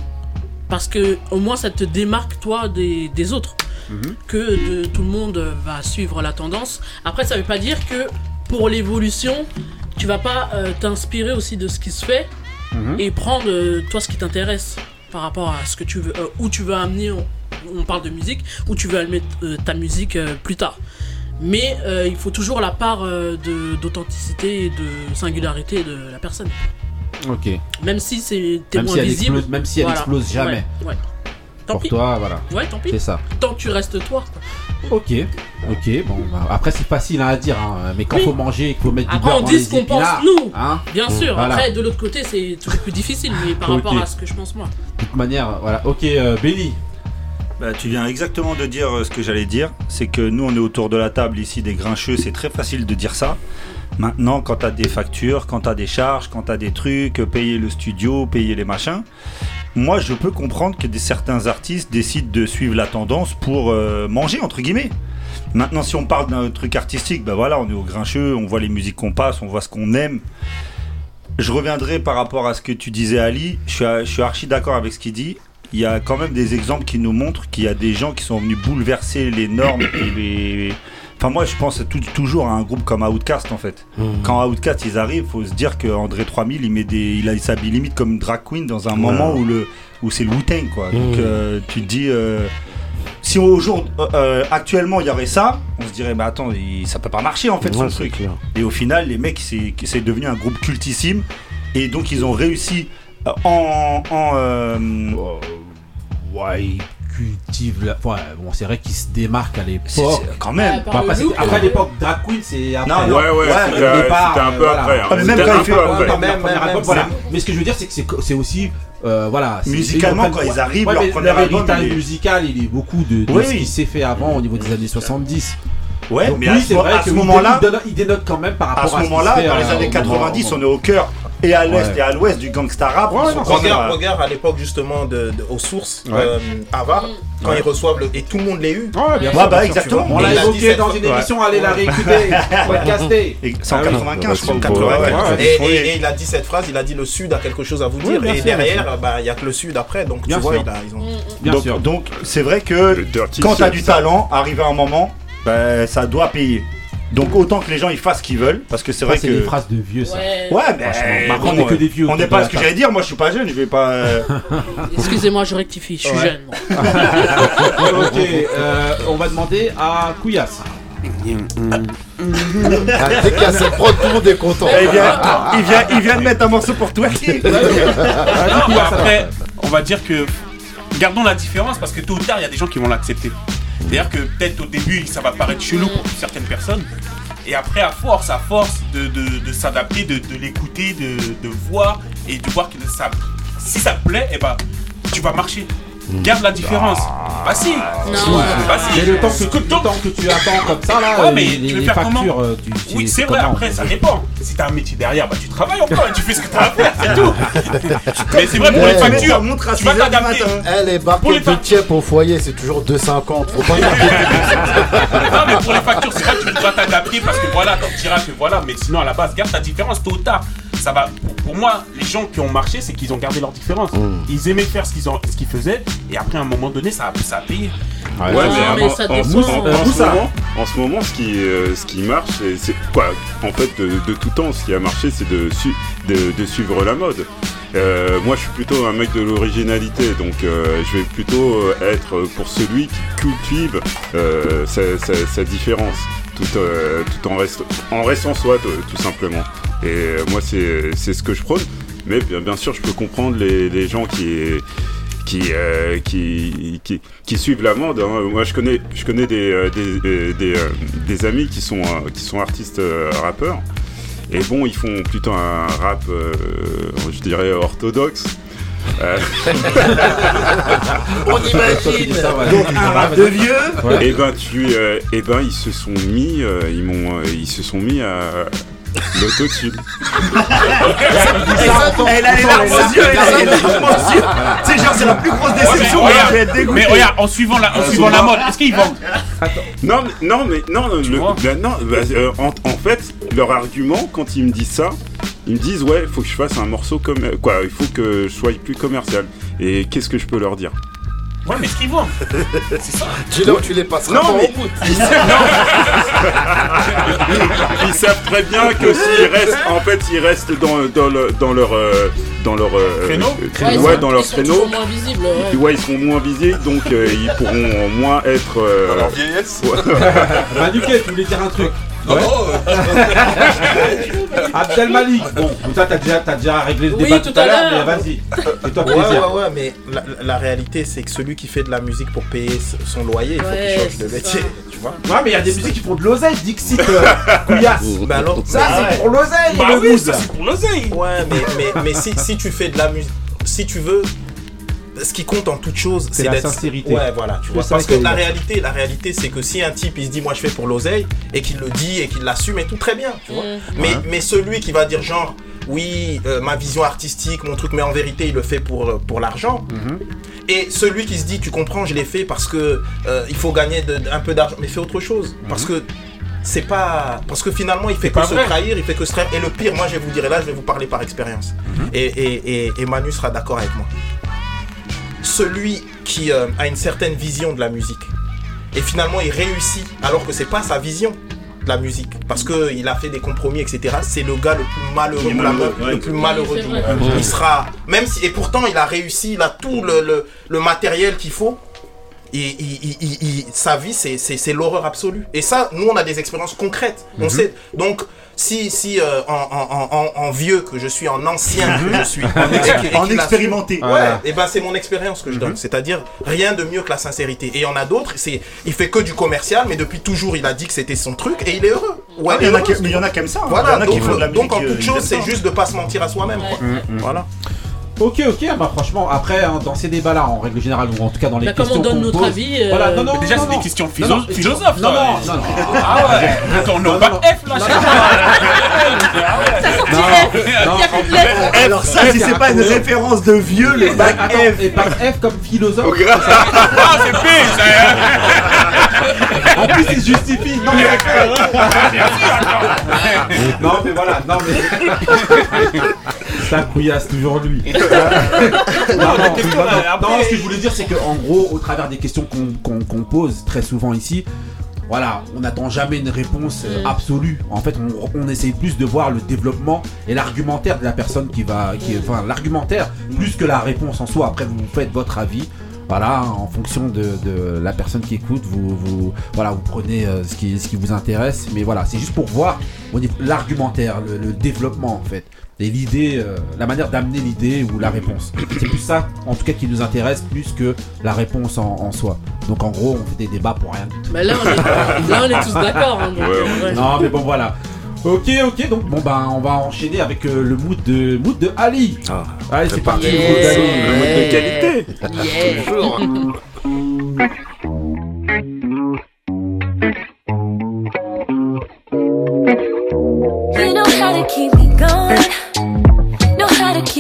parce que au moins ça te démarque toi des, des autres que de- tout le monde va suivre la tendance. Après, ça veut pas dire que pour l'évolution, tu vas pas euh, t'inspirer aussi de ce qui se fait et prendre euh, toi ce qui t'intéresse par rapport à ce que tu veux, euh, où tu veux amener. On, on parle de musique, où tu veux amener ta musique plus tard. Mais euh, il faut toujours la part euh, d'authenticité et de singularité de la personne. Ok. Même si c'est Même moins si elle visible. explose- même si elle voilà. explose jamais. Ouais, ouais. Tant Pour pis. toi, voilà. Ouais, tant pis. C'est ça. Tant que tu restes toi. Ok, ok, bon, bah, après c'est facile à dire, hein, mais quand Oui. faut manger, il faut mettre du Après, beurre on dit ce qu'on pense nous. hein. Bien sûr. Voilà. Après, de l'autre côté, c'est toujours plus difficile, mais par rapport à ce que je pense moi. De toute manière, voilà. Ok, euh, Benny. Bah, tu viens exactement de dire euh, ce que j'allais dire. C'est que nous, on est autour de la table ici des grincheux. C'est très facile de dire ça. Maintenant, quand tu as des factures, quand tu as des charges, quand tu as des trucs, payer le studio, payer les machins, moi, je peux comprendre que certains artistes décident de suivre la tendance pour euh, manger, entre guillemets. Maintenant, si on parle d'un truc artistique, bah voilà, on est au grincheux, on voit les musiques qu'on passe, on voit ce qu'on aime. Je reviendrai par rapport à ce que tu disais, Ali. Je suis, je suis archi d'accord avec ce qu'il dit. Il y a quand même des exemples qui nous montrent qu'il y a des gens qui sont venus bouleverser les normes et les. Enfin, moi, je pense tout- toujours à un groupe comme Outkast en fait. Quand Outkast ils arrivent, faut se dire que André 3000 il met des, il, s'habille limite comme drag queen dans un moment où le, où c'est le Wu-Tang quoi. Donc Mhm. euh, tu te dis. euh, si au jour euh, euh, actuellement il y aurait ça, on se dirait bah attends il- ça peut pas marcher en fait Ouais, son truc. clair. Et au final les mecs c'est c'est devenu un groupe cultissime et donc ils ont réussi en, en euh, ouais la... ouais, bon c'est vrai qu'ils se démarquent à l'époque. Quand même. Ouais, après, l'époque drag queen c'est après Non, non, ouais, ouais, au c'était, euh, un peu voilà. après, hein. Même quand il fait peu ouais, après. la Même, première même, album, même, voilà. Mais ce que je veux dire c'est que c'est aussi euh, voilà Musicalement, quand ils arrivent, ouais, leur premier leur album, il est- musical il est beaucoup de, de Oui, ce qui s'est fait avant au niveau des années 70 Ouais, Donc mais oui, à ce, c'est vrai à que ce il moment-là, dénote- il dénote quand même par à rapport à, ce qui se dans les euh, années au 90, moment- on est au cœur et à l'est Ouais. et à l'ouest du gangsta rap. Quand regarde, euh, regarde à l'époque justement de, de- aux sources, Ouais. euh, Avar, quand Ouais. ils reçoivent le. Et tout le monde l'a eu. Ouais, bien sûr, bah, exactement. On l'a évoqué 17 dans une Ouais. émission, allez la réécouter, podcaster. C'est en Ah oui. 95, je crois, ou Ouais, 95. ouais. Ouais, Et, ouais. et- et il a dit cette phrase, il a dit le Sud a quelque chose à vous dire. et derrière, bah, il n'y a que le Sud après. Donc tu vois, sûr. il a- ils ont. Bien donc, sûr. donc, c'est vrai que quand tu as du talent, arrivé à un moment, bah, ça doit payer. Donc autant que les gens ils fassent ce qu'ils veulent, parce que c'est vrai c'est que. des phrases de vieux ça Ouais. Ouais, mais on est que des vieux On n'est pas ce que j'allais dire. Moi, je suis pas jeune. Je vais pas. euh, Excusez-moi, je rectifie, je suis Ouais. jeune. moi. ok, euh, on va demander à Couillasse. Ah, dès qu'il y a cette prod, tout le monde est content. Eh bien, il vient, il vient de mettre un morceau pour. Non, mais après, on va dire que gardons la différence parce que tôt ou tard, il y a des gens qui vont l'accepter. C'est-à-dire que peut-être au début, ça va paraître chelou pour certaines personnes. Et après, à force, à force de, s'adapter, de, l'écouter, de, voir et de voir que ça, si ça te plaît, et ben, tu vas marcher. Garde la différence. Bah si. Non. Bah si. Mais le temps que, tu, le temps que tu attends comme ça là, Ouais, mais les, tu veux les faire factures, comment euh, tu, Oui, c'est vrai, comment après, ça dépend. Si t'as un métier derrière, bah tu travailles encore et tu fais ce que t'as à faire, c'est tout. Mais c'est vrai, pour les Ouais. factures, montre à tu vas 6 heures du t'adapter. Eh, les Pour les barquettes de tiep au foyer, c'est toujours 2,50. Faut pas Non, mais pour les factures, c'est vrai que tu dois t'adapter parce que voilà, tu diras que voilà, mais sinon à la base, garde ta différence tôt ou tard. Ça va. Pour, moi, les gens qui ont marché, c'est qu'ils ont gardé leur différence. Ils aimaient faire ce qu'ils ont, ce qu'ils faisaient, et après à un moment donné, ça a, ça a payé. Ouais, Non, mais mais en, ça en- dépend. en- en ce moment, en ce moment, ce qui, euh, ce qui marche, c'est- quoi? En fait, de, de tout temps, ce qui a marché, c'est de, su- de, de suivre la mode. Euh, moi, je suis plutôt un mec de l'originalité, donc euh, je vais plutôt être pour celui qui cultive euh, sa, sa- sa différence, tout, euh, tout en, rest- en restant soi, tout, simplement. Et euh, moi, c'est ce que je prône. Mais bien, sûr, je peux comprendre les, gens qui qui, euh, qui, qui, suivent la mode. hein. Moi, je connais, je connais des, amis qui sont, qui sont artistes rappeurs. Et bon, ils font plutôt un rap, je dirais, orthodoxe. Euh, On imagine. Donc un rap de vieux. Et ben tu, euh, et ben ils se sont mis, euh, ils m'ont, euh, ils se sont mis à l'autotune. Elle a les larmes aux yeux, elle a les larmes aux yeux. C'est genre, c'est la plus grosse déception. Ouais, mais regarde, dégoûté. mais regarde, en suivant la, en suivant la mode, est-ce qu'ils vendent? Non, mais, non, mais non, le- ben non, bah, euh, en, en fait, leur argument quand ils me disent ça, ils me disent ouais, il faut que je fasse un morceau comme quoi, il faut que je sois plus commercial. Et qu'est-ce que je peux leur dire? Ouais, mais ce qu'ils vendent. C'est ça. Dis-leur, tu les passeras Non, pas mais- au bout. Ils ils savent très bien que s'ils restent, en fait, ils restent dans, dans, le- dans leur, euh, dans leur euh, Créneau euh, Ouais, dans leur ils sont créneau. moins visibles, ouais. Ouais, ils seront moins visibles, donc euh, ils pourront moins être. euh, Dans leur vieillesse ouais. Manuquet, tu voulais dire un truc Abdel Malik, bon, toi t'as déjà, t'as déjà réglé le Oui, débat tout tout à l'heure, mais vas-y, fais-toi Ouais, plaisir. ouais, ouais, mais la, la réalité, c'est que celui qui fait de la musique pour payer son loyer, il faut Ouais, qu'il change de métier, ça. tu vois. Ouais, mais il y a des musiques qui font de l'oseille, Dixit, euh, Couillasse. Bah alors, Ça, c'est ouais. pour l'oseille, Bah le oui, c'est pour l'oseille. Ouais, mais, mais, mais si, si tu fais de la musique, si tu veux, ce qui compte en toute chose, C'est la sincérité. Ouais, voilà, tu vois. Parce que la réalité, la réalité, c'est que si un type il se dit moi je fais pour l'oseille et qu'il le dit et qu'il l'assume et tout très bien, tu vois. Mais, Ouais. mais celui qui va dire genre oui, euh, ma vision artistique, mon truc, mais en vérité il le fait pour, euh, pour l'argent. Et celui qui se dit, tu comprends, je l'ai fait parce que euh, il faut gagner de- un peu d'argent, mais fais autre chose. Parce que c'est pas. Parce que finalement, il fait que pas se vrai. trahir, il fait que se trahir. Et le pire, moi, je vais vous dire, et là, je vais vous parler par expérience. et, et, et, et Manu sera d'accord avec moi. Celui qui euh, a une certaine vision de la musique et finalement il réussit alors que c'est pas sa vision de la musique parce que il a fait des compromis etc c'est le gars le plus malheureux le plus malheureux du monde il sera même si et pourtant il a réussi il a tout le, le, le matériel qu'il faut et il- il- il- il- sa vie, c'est- c'est c'est l'horreur absolue. Et ça, nous, on a des expériences concrètes. On Mhm. sait. Donc, si, si euh, en, en- en- en vieux que je suis, en ancien que je suis, En et- ex- et- et en qu'il a- expérimenté. Ouais, Voilà. et ben c'est mon expérience que je Mhm. donne. C'est-à-dire rien de mieux que la sincérité. Et il y en a d'autres, c'est il fait que du commercial, mais depuis toujours, il a dit que c'était son truc et il est heureux. Ah, il y mais il y en a qui aiment ça, hein. Voilà, Il y en a qui donc, font de la donc en toute euh, chose, c'est juste de pas se mentir à soi-même. Voilà. Ok, ok, bah franchement, après, hein, dans ces débats-là, en règle générale, ou en tout cas dans les Bah, comme questions on donne notre pose, avis, euh, Voilà, non, non, Mais déjà, non, c'est des non. questions Non, philo- non, philosophes, Non, ça. non, non, non. Ah ouais. Attends, on bac F là. Non, Non, non, en fait, Alors ça, si c'est pas une référence de vieux, le bac Attends, F. Et bac F comme philosophe. Ah, c'est P, En plus, il justifie. Non, mais Non, mais voilà, non, mais. Ça couillasse toujours lui. non, non, la question, non, là, non, après- ce que je voulais dire, c'est qu'en gros, au travers des questions qu'on pose très souvent ici, voilà, on n'attend jamais une réponse euh, Mm. absolue. En fait, on, on essaye plus de voir le développement et l'argumentaire de la personne qui va, qui, enfin, l'argumentaire plus que la réponse en soi. Après, vous faites votre avis. Voilà, en fonction de, de la personne qui écoute, vous, vous, voilà, vous prenez euh, ce, qui, ce qui vous intéresse. Mais voilà, c'est juste pour voir au niveau- l'argumentaire, le, le développement en fait. Et l'idée, euh, la manière d'amener l'idée ou la réponse. C'est plus ça, en tout cas, qui nous intéresse plus que la réponse en, en soi. Donc en gros, on fait des débats pour rien du tout. Bah là, on est, là, on est tous d'accord. hein, ouais. Non, mais bon, voilà. Ok, ok, donc bon, ben, on va enchaîner avec euh, le mood de, mood de Ali. Allez, c'est parti, le mood d'Ali. Le mood de qualité. Yeah. You know how to keep me going, know how to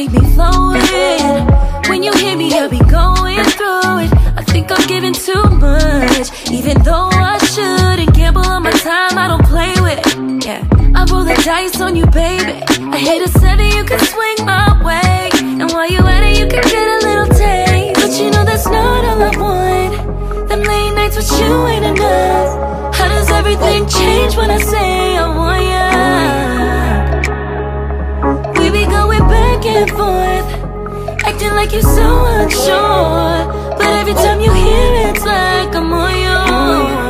keep me flowing. When you hear me, I'll be going through it. I think I'm giving too much, even though I shouldn't gamble on my time. I don't play with it. Yeah, I roll the dice on you, baby. I hit a seven, you can swing my way, and while you at it, you can get a little taste. But you know that's not all I want. Them late nights with you ain't enough. How does everything change when I say I want ya? Back and forth, acting like you're so unsure. But every time you hear it, it's like I'm on yours.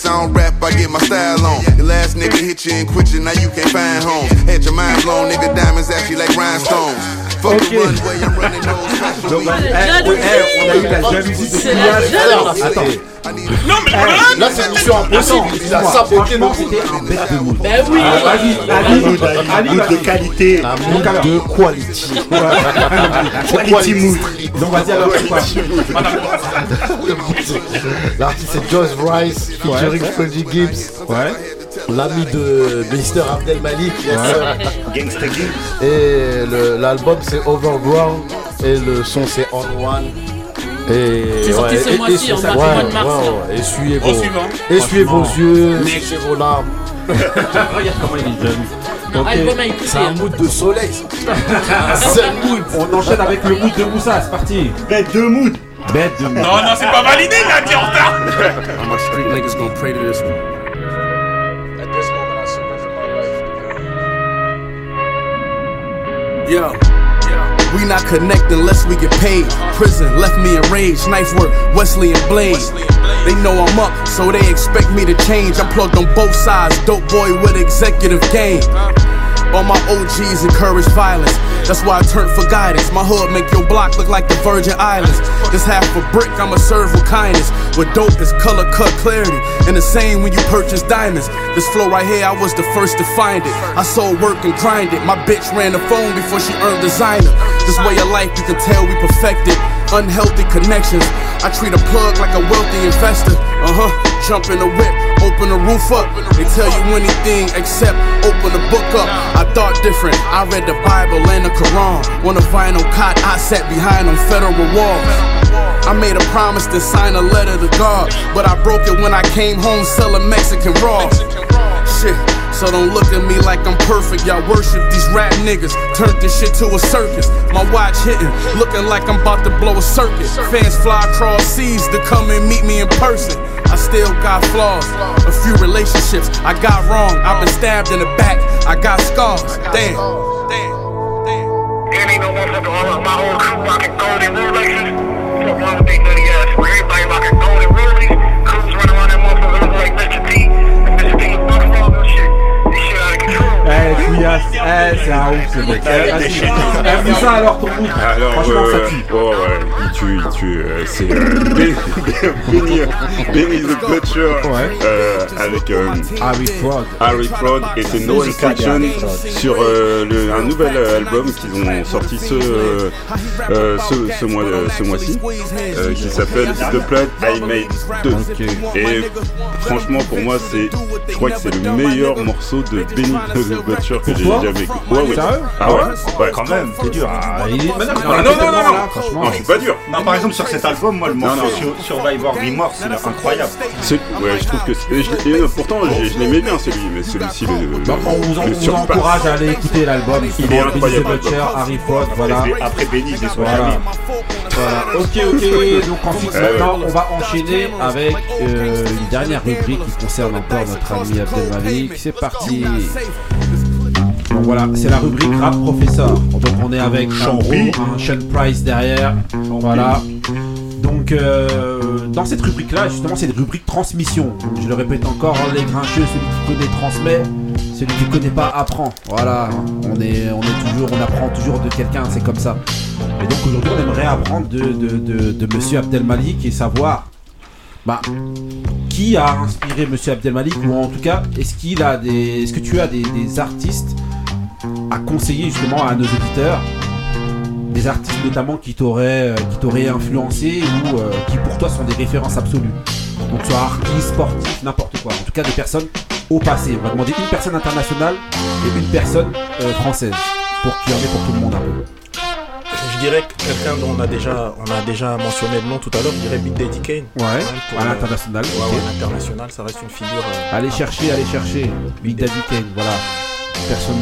Relaxed on the tracks, I don't rap, I get my style on. The last nigga hit you and quit you, now you can't find home. Had your mind blown, nigga, diamonds actually like rhinestones. Fuck the runway, I'm running those Donc, on a eu la jalousie de C'est la Kylian. jalousie. Attends. Non, mais voilà Là, c'est mission impossible. Il a saboté le Franchement, c'était un bête de mood. Ben oui. Vas-y, Ali, Ali, Mood de vas-y. qualité. Un mood de quality. Quality mood. Donc vas-y alors, c'est quoi L'artiste c'est Joyce Rice, featuring Freddie Gibbs. Ouais. L'ami de Mr. Abdel Malik. Gangsta Gibbs. Et l'album c'est Overground. Et le son c'est On One. Et C'est sorti ce mois-ci, et- en ouais, mars, mois de mars. ouais, ouais. Essuyez Au vos, yeux, essuyez vos larmes. Regarde comment il est jeune. Un Ok. album à écouter. C'est un mood de soleil. un mood. On enchaîne avec le mood de Moussa, c'est parti. Bête de mood. Bête de mood. Non, non, c'est pas validé, il a dit en retard All my street niggas gonna pray to this one? Yo. We not connect unless we get paid. Prison left me enraged. Knife work, Wesley and Blade. They know I'm up, so they expect me to change. I'm plugged on both sides. Dope boy with executive game. All my OGs encourage violence. That's why I turn for guidance. My hood make your block look like the Virgin Islands. This half a brick, I'ma serve with kindness. With dope is color cut clarity. And the same when you purchase diamonds. This flow right here, I was the first to find it. I sold work and grind it. My bitch ran the phone before she earned designer. This way of life, you can tell we perfected. Unhealthy connections. I treat a plug like a wealthy investor. Uh huh. Jump in the whip, open the roof up. They tell you anything except open the book up. I thought different. I read the Bible and the Quran. On a vinyl cot, I sat behind on federal walls. I made a promise to sign a letter to God, but I broke it when I came home selling Mexican raw. Shit, so don't look at me like I'm perfect. Y'all worship these rap niggas, turned this shit to a circus. My watch hitting, looking like I'm about to blow a circuit. Fans fly across seas to come and meet me in person. I still got flaws, a few relationships I got wrong. I've been stabbed in the back, I got scars. Damn. And ain't no my whole crew rocking. Fuck C'est un ouf ce mec. Eh, vas-y. Eh, Moussa, alors ton. Alors, Franchement, ça euh, tue. oh, ouais, il tue, il tue. euh, c'est euh, Benny, the Butcher avec Harry Fraud. Harry Fraud et c'est No Fraud. sur un nouvel album qu'ils ont sorti ce, ce, mois ce mois-ci qui s'appelle The Blood I Made 2 et franchement pour moi c'est je crois que c'est le meilleur morceau de Benny the Butcher que j'ai jamais écouté. Ouais, ouais. Sérieux Ah ouais, ouais. Quand même, c'est dur. Ah, il est- mais non, Ah, non, non, non, non, franchement. non, je suis pas dur. Non, par exemple, sur cet album, moi, le morceau sur Survivor Remorse, il est incroyable. C'est- Ouais, je trouve que c'est- je l'ai- et, euh, pourtant je, je l'aimais bien celui, mais celui-ci le, Bah, on vous, en- le on vous surpasse. encourage à aller écouter l'album. Il est incroyable, the Butcher. Harry Fraud, voilà. Après Benny, je les sois Voilà. Voilà. Ok, ok. Donc ensuite, Ouais, maintenant, on va enchaîner avec euh, une dernière rubrique qui concerne encore notre ami Abdelmalik. C'est parti. Voilà, c'est la rubrique rap professeur. Donc on est avec Champi. un Sean Price derrière. Voilà. Donc euh, dans cette rubrique-là, justement, c'est une rubrique transmission. Je le répète encore, hein, les grincheux, celui qui connaît transmet, celui qui connaît pas apprend. Voilà, on est, on est toujours, on apprend toujours de quelqu'un, c'est comme ça. Et donc aujourd'hui, on aimerait apprendre de, de, de, de Monsieur Abdelmalik et savoir, bah, qui a inspiré Monsieur Abdelmalik ou en tout cas, est-ce qu'il a des, est-ce que tu as des, des artistes à conseiller justement à nos auditeurs des artistes notamment qui t'auraient euh, qui t'auraient influencé ou euh, qui pour toi sont des références absolues. Donc soit artistes, sportifs, n'importe quoi. En tout cas des personnes au passé. On va demander une personne internationale et une personne euh, française pour qu'il y en ait pour tout le monde un peu. Je dirais que quelqu'un dont on a déjà, on a déjà mentionné le nom tout à l'heure, je dirais Big Daddy Kane. Ouais, pour, à euh, l'international, Ouais, ouais, l'international, ça reste une figure. euh, Allez chercher, allez chercher. Big Daddy Kane, voilà. Personne.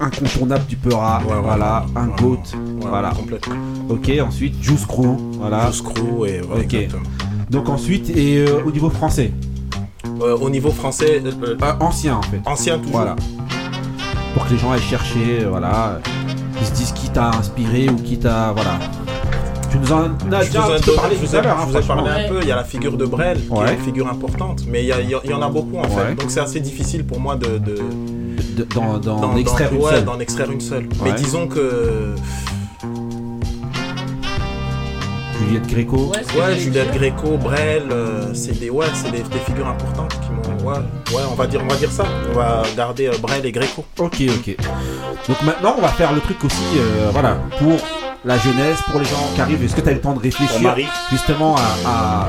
Incontournable du Peura. voilà, un goat. voilà. Ok, ensuite Juice Crew. Voilà. Juice Crew et exactement. Donc ensuite, et euh, au niveau français Euh, au niveau français, euh, Ancien en fait. ancien toujours. Voilà. Pour que les gens aillent chercher, voilà. Ils se disent qui t'a inspiré ou qui t'a. Voilà. Tu nous en as déjà un peu parlé tout à l'heure. je hein, vous ai parlé un peu, il y a la figure de Brel, qui Ouais. est une figure importante, mais il y, a- il y en a beaucoup en Ouais. fait. Donc c'est assez difficile pour moi de. de De- d'en- d'en extraire une ouais, seule. d'en extraire une seule. Mais disons que. Juliette Gréco. Ouais, Juliette Gréco, Brel, euh, c'est des, ouais, c'est des, des figures importantes qui m'ont. Ouais, ouais, on va dire, on va dire ça. On va garder euh, Brel et Gréco. Ok, ok. Donc maintenant, on va faire le truc aussi, euh, voilà, pour la jeunesse, pour les gens qui arrivent. Est-ce que tu as eu le temps de réfléchir justement à, à,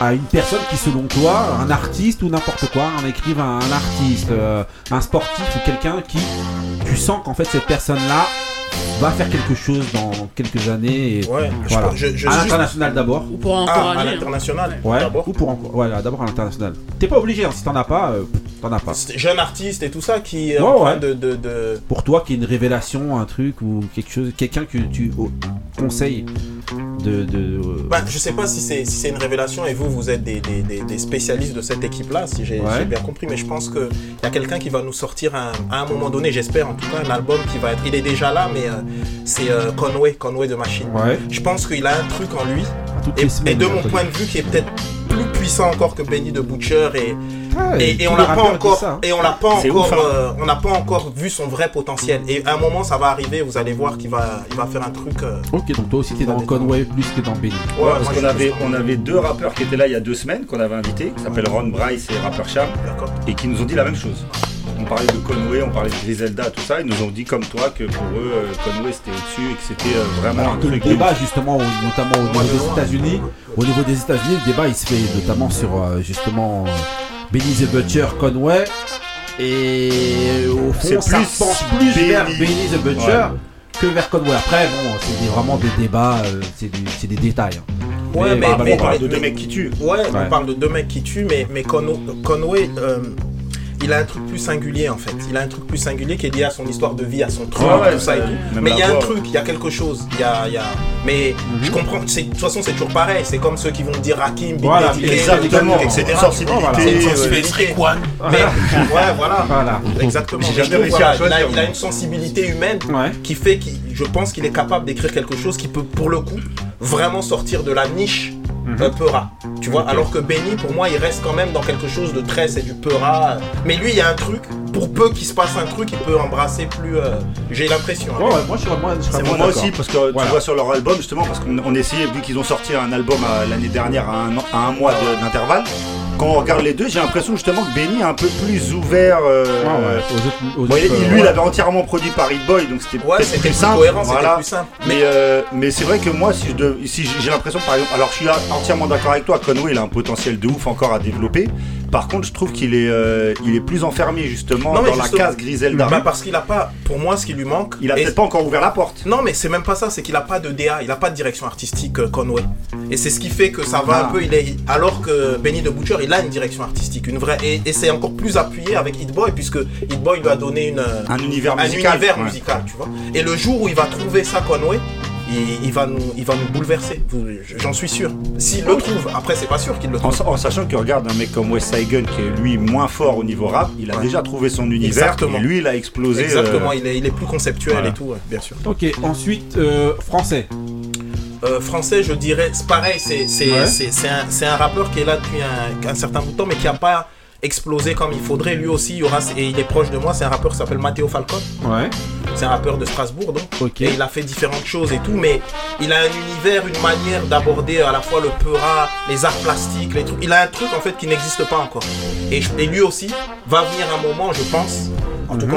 à une personne qui, selon toi, un artiste ou n'importe quoi, un écrivain, un artiste, euh, un sportif ou quelqu'un qui, tu sens qu'en fait cette personne-là va faire quelque chose dans quelques années et Ouais, je voilà. je- je- à juste- l'international d'abord. Ou pour Ah, encourager. à hein. l'international. Ouais, D'abord. ou pour ouais, d'abord à l'international. T'es pas obligé, hein, si t'en as pas, euh, t'en as pas. Jeune artiste et tout ça qui est Ouais, en train ouais. de, de, de- Pour toi, qui est une révélation, un truc ou quelque chose, quelqu'un que tu oh, conseilles de. de euh, Bah, je sais pas si c'est si une révélation et vous, vous êtes des, des- des- des spécialistes de cette équipe-là, si j'ai Ouais. bien compris, mais je pense qu'il y a quelqu'un qui va nous sortir un- à un moment donné, j'espère en tout cas, un album qui va être. Il est déjà là, mais euh, c'est euh, Conway, Conway de Machine. Je pense qu'il a un truc en lui, et, les semaines, et de mon point de vue, qui est peut-être puissant encore que Benny de Butcher et, Ah, et, on l'a pas encore ça, hein. et on l'a pas encore ouf, hein. euh, on n'a pas encore vu son vrai potentiel et à un moment ça va arriver vous allez voir qu'il va il va faire un truc euh, Ok, donc toi aussi t'es dans Conway plus que dans Benny. Ouais, parce qu'on avait, on avait deux rappeurs qui étaient là il y a deux semaines qu'on avait invités, qui s'appellent Ron Bryce et Rapper Cham, et qui nous ont dit la même chose. On parlait de Conway, on parlait de Griselda, tout ça, ils nous ont dit comme toi que pour eux, euh, Conway c'était au-dessus et que c'était euh, vraiment Alors un que le truc débat justement, au- notamment au niveau des États-Unis, au niveau des États-Unis, le débat il se fait notamment sur euh, justement euh, Benny the Butcher, Conway, et au fond ça plus penche plus Benny. vers Benny the Butcher Ouais. que vers Conway. Après bon, c'est vraiment des débats, euh, c'est des détails. hein. Ouais, mais, bah, mais- on parle mais- de deux mecs qui tuent. Ouais, Ouais. on parle de deux mecs qui tuent, mais, mais Conway, Conway, euh, il a un truc plus singulier en fait. Il a un truc plus singulier qui est lié à son histoire de vie, à son truc, Ouais, ouais, tout ça et ouais. tout. Mais il y a un truc, il y a quelque chose. Il y a, il y a... Mais je comprends, de toute façon c'est toujours pareil. C'est comme ceux qui vont dire Rakim, Big Voilà, exactement. etc. C'est une sensibilité, Voilà, euh. Mais ouais, voilà. Voilà. Exactement. Je trouve, voilà, il, a, il a une sensibilité humaine qui fait qu'il, je pense qu'il est capable d'écrire quelque chose qui peut, pour le coup, vraiment sortir de la niche euh, Peura. Tu vois, alors que Benny, pour moi, il reste quand même dans quelque chose de très, c'est du Peura. Mais lui, il y a un truc, pour peu qu'il se passe un truc, il peut embrasser plus. euh, J'ai l'impression. hein. Ouais, ouais, moi je serais moins, je serais C'est moins moi aussi, parce que Voilà. tu vois sur leur album, justement, parce qu'on on essayait, vu qu'ils ont sorti un album euh, l'année dernière à un, an- à un mois d'intervalle, quand on regarde les deux, j'ai l'impression justement que Benny est un peu plus ouvert. euh, Ouais, ouais, aux autres- aux bon, il- autres, lui, euh, il ouais. avait entièrement produit par Hit Boy, donc c'était Ouais, plus plus simple. cohérent, c'était voilà. plus simple. Mais, euh, mais c'est vrai que moi, si j'ai l'impression, par exemple, alors je suis entièrement d'accord avec toi, Conway, il a un potentiel de ouf encore à développer. Par contre, je trouve qu'il est, euh, il est plus enfermé justement Non, dans la case Griselda. Bah, parce qu'il a pas, pour moi, ce qui lui manque. Il a peut-être pas encore ouvert la porte. Non, mais c'est même pas ça, c'est qu'il a pas de DA, il a pas de direction artistique, euh, Conway. Et c'est ce qui fait que ça va Ah. un peu. Il est, alors que Benny de Butcher, il a une direction artistique, une vraie. Et, et c'est encore plus appuyé avec Hit Boy, puisque Hit Boy lui a donné une, Un univers un musical. univers Ouais. musical, tu vois. Et le jour où il va trouver ça, Conway, il, il va, nous, il va nous bouleverser. J'en suis sûr. S'il le trouve, après, c'est pas sûr qu'il le trouve. en sachant que regarde un mec comme West Gun qui est lui moins fort au niveau rap, il a déjà trouvé son univers Exactement. et lui il a explosé. Exactement, euh, il, est, il est plus conceptuel voilà. et tout, ouais, bien sûr. Ok, ensuite, euh, français. Euh, français, je dirais, c'est pareil, c'est Ouais. un, rappeur qui est là depuis un, un certain bout de temps, mais qui n'a pas explosé comme il faudrait. Lui aussi, il y aura, et il est proche de moi, c'est un rappeur qui s'appelle Matteo Falcon. Ouais. C'est un rappeur de Strasbourg, donc. Et il a fait différentes choses et tout, mais il a un univers, une manière d'aborder à la fois le peura, les arts plastiques, les trucs. Il a un truc en fait qui n'existe pas encore. Et, et lui aussi va venir un moment, je pense. En tout cas,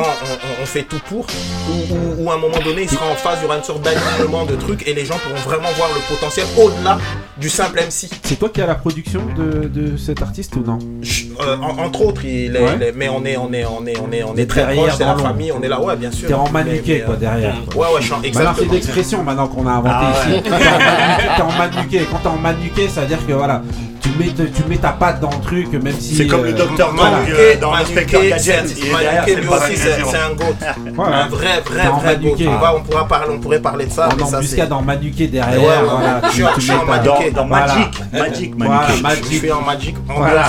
on, fait tout pour. Où- où à un moment donné, il sera en phase, il y aura une sorte d'alignement de trucs et les gens pourront vraiment voir le potentiel au-delà du simple MC. C'est toi qui as la production de, de cet artiste ou non? Euh, en- entre autres, il est, Ouais. il est- mais on est, on est, on est, on est, on est très proche, c'est la famille, on est là, ouais, bien sûr. T'es en mais, quoi euh, derrière. quoi. Ouais, ouais, je suis en- Maintenant, c'est exactement. l'expression maintenant qu'on a inventé Ah ici. T'es en manuqué, T'es en manuqué, quand t'es en manuqué, ça veut dire que voilà, tu mets, te- tu mets ta patte dans le truc, même si. C'est comme le Dr. voilà. Mank, euh, dans l'inspecteur Gadget. Il est derrière, Manuquet, c'est lui pas aussi, c'est un goat. Voilà. Un vrai, vrai, Dans vrai. On, pourra parler, on pourrait parler de ça. En embuscade, dans Manuquet derrière. Je tu- suis en- en Manuquet. Dans. Magic, Magic. Je suis en Magic. Voilà.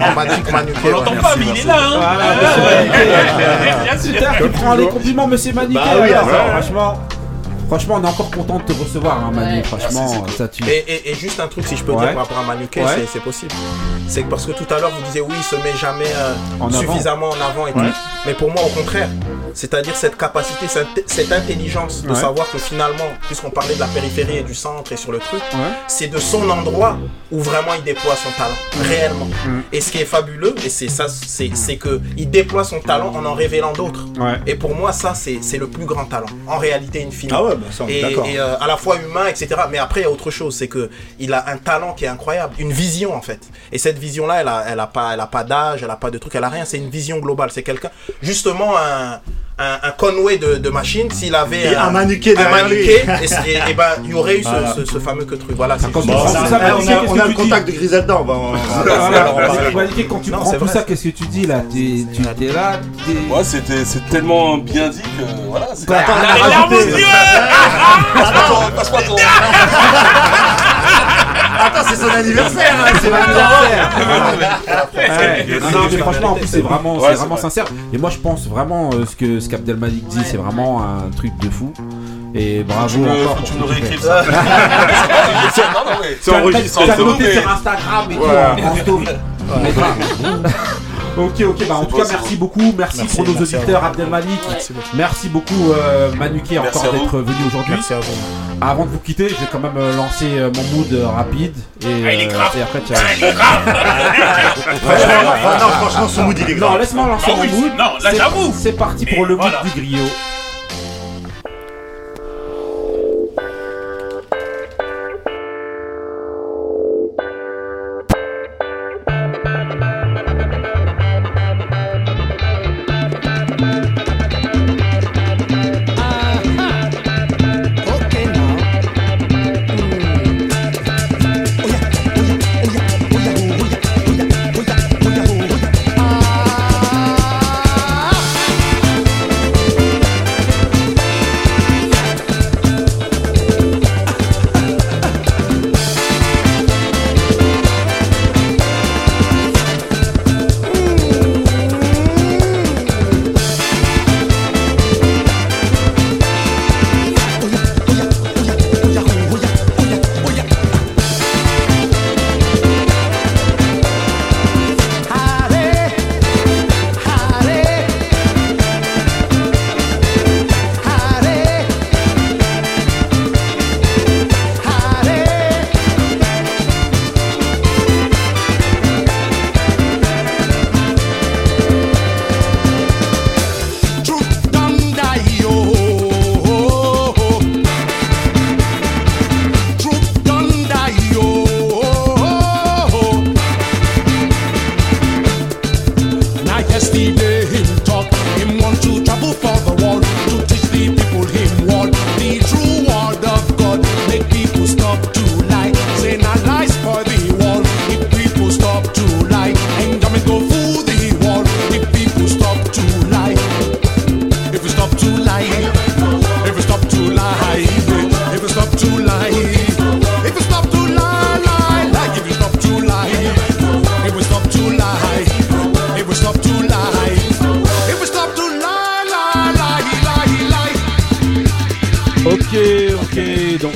En Magic Manuquet. On l'entend pas, mais il est là, hein. Bien sûr. Tu prends les compliments, monsieur Manuquet. Bah franchement. Franchement, on est encore content de te recevoir, hein, Manu. Ouais. Franchement, ça tue. Et, et- et juste un truc, si je peux Ouais. dire par rapport à Ouais. c'est- possible. C'est que parce que tout à l'heure, vous disiez oui, il se met jamais euh, En avant. suffisamment en avant et tout. Mais pour moi, au contraire, c'est-à-dire cette capacité, cette, cette intelligence de Ouais. savoir que finalement, puisqu'on parlait de la périphérie et du centre et sur le truc, Ouais. c'est de son endroit où vraiment il déploie son talent, réellement. Mm. Et ce qui est fabuleux, et c'est ça, c'est c'est que il déploie son talent en en révélant d'autres. Ouais. Et pour moi, ça, c'est le plus grand talent, en réalité infinie. Ah ouais, et, euh, à la fois humain, etc. Mais après, il y a autre chose, c'est que il a un talent qui est incroyable, une vision en fait. Et cette vision-là, elle a, elle a pas, elle a pas d'âge, elle a pas de truc, elle a rien. C'est une vision globale. C'est quelqu'un, justement un. Un, un Conway de, de machine, s'il avait Et un Manuquet lui. Manuquet, et, et- et ben il y aurait eu ce, Voilà. ce- ce fameux que truc. Voilà. c'est Bon, prends ça. on a, on a le contact de Griselda, on va, on quand tu Non, prends c'est tout vrai. ça, qu'est-ce que tu dis là? Tu t'es là Ouais, c'était c'est tellement bien dit que voilà. c'est- ton- passe-moi ton- Attends, c'est son anniversaire, hein, c'est l'anniversaire. Ouais. Non, non, mais franchement, en plus, c'est vraiment, Ouais, c'est vraiment vrai. sincère. Et moi, je pense vraiment euh, ce que ce qu'Abdelmalik dit, c'est vraiment un truc de fou. Et bravo Tu encore. faut que pour tu me réécrives ça. C'est enregistré, noter ok. sur Instagram et tout, en story. Ok, ok, bah en tout cas, merci beaucoup. Merci, Merci, pour nos merci auditeurs, Abdelmalik. Merci beaucoup. Merci beaucoup, euh, Manuquet, Merci encore d'être venu aujourd'hui. Merci à vous. Avant de vous quitter, je vais quand même euh, lancer euh, mon mood euh, rapide. Et, Ah, il est euh, grave. et après, tu Ah, il est grave Franchement, non, franchement, son mood, il est Non, grave. laisse-moi lancer Ah mon mood. non, là, j'avoue. C'est parti pour le mood du griot.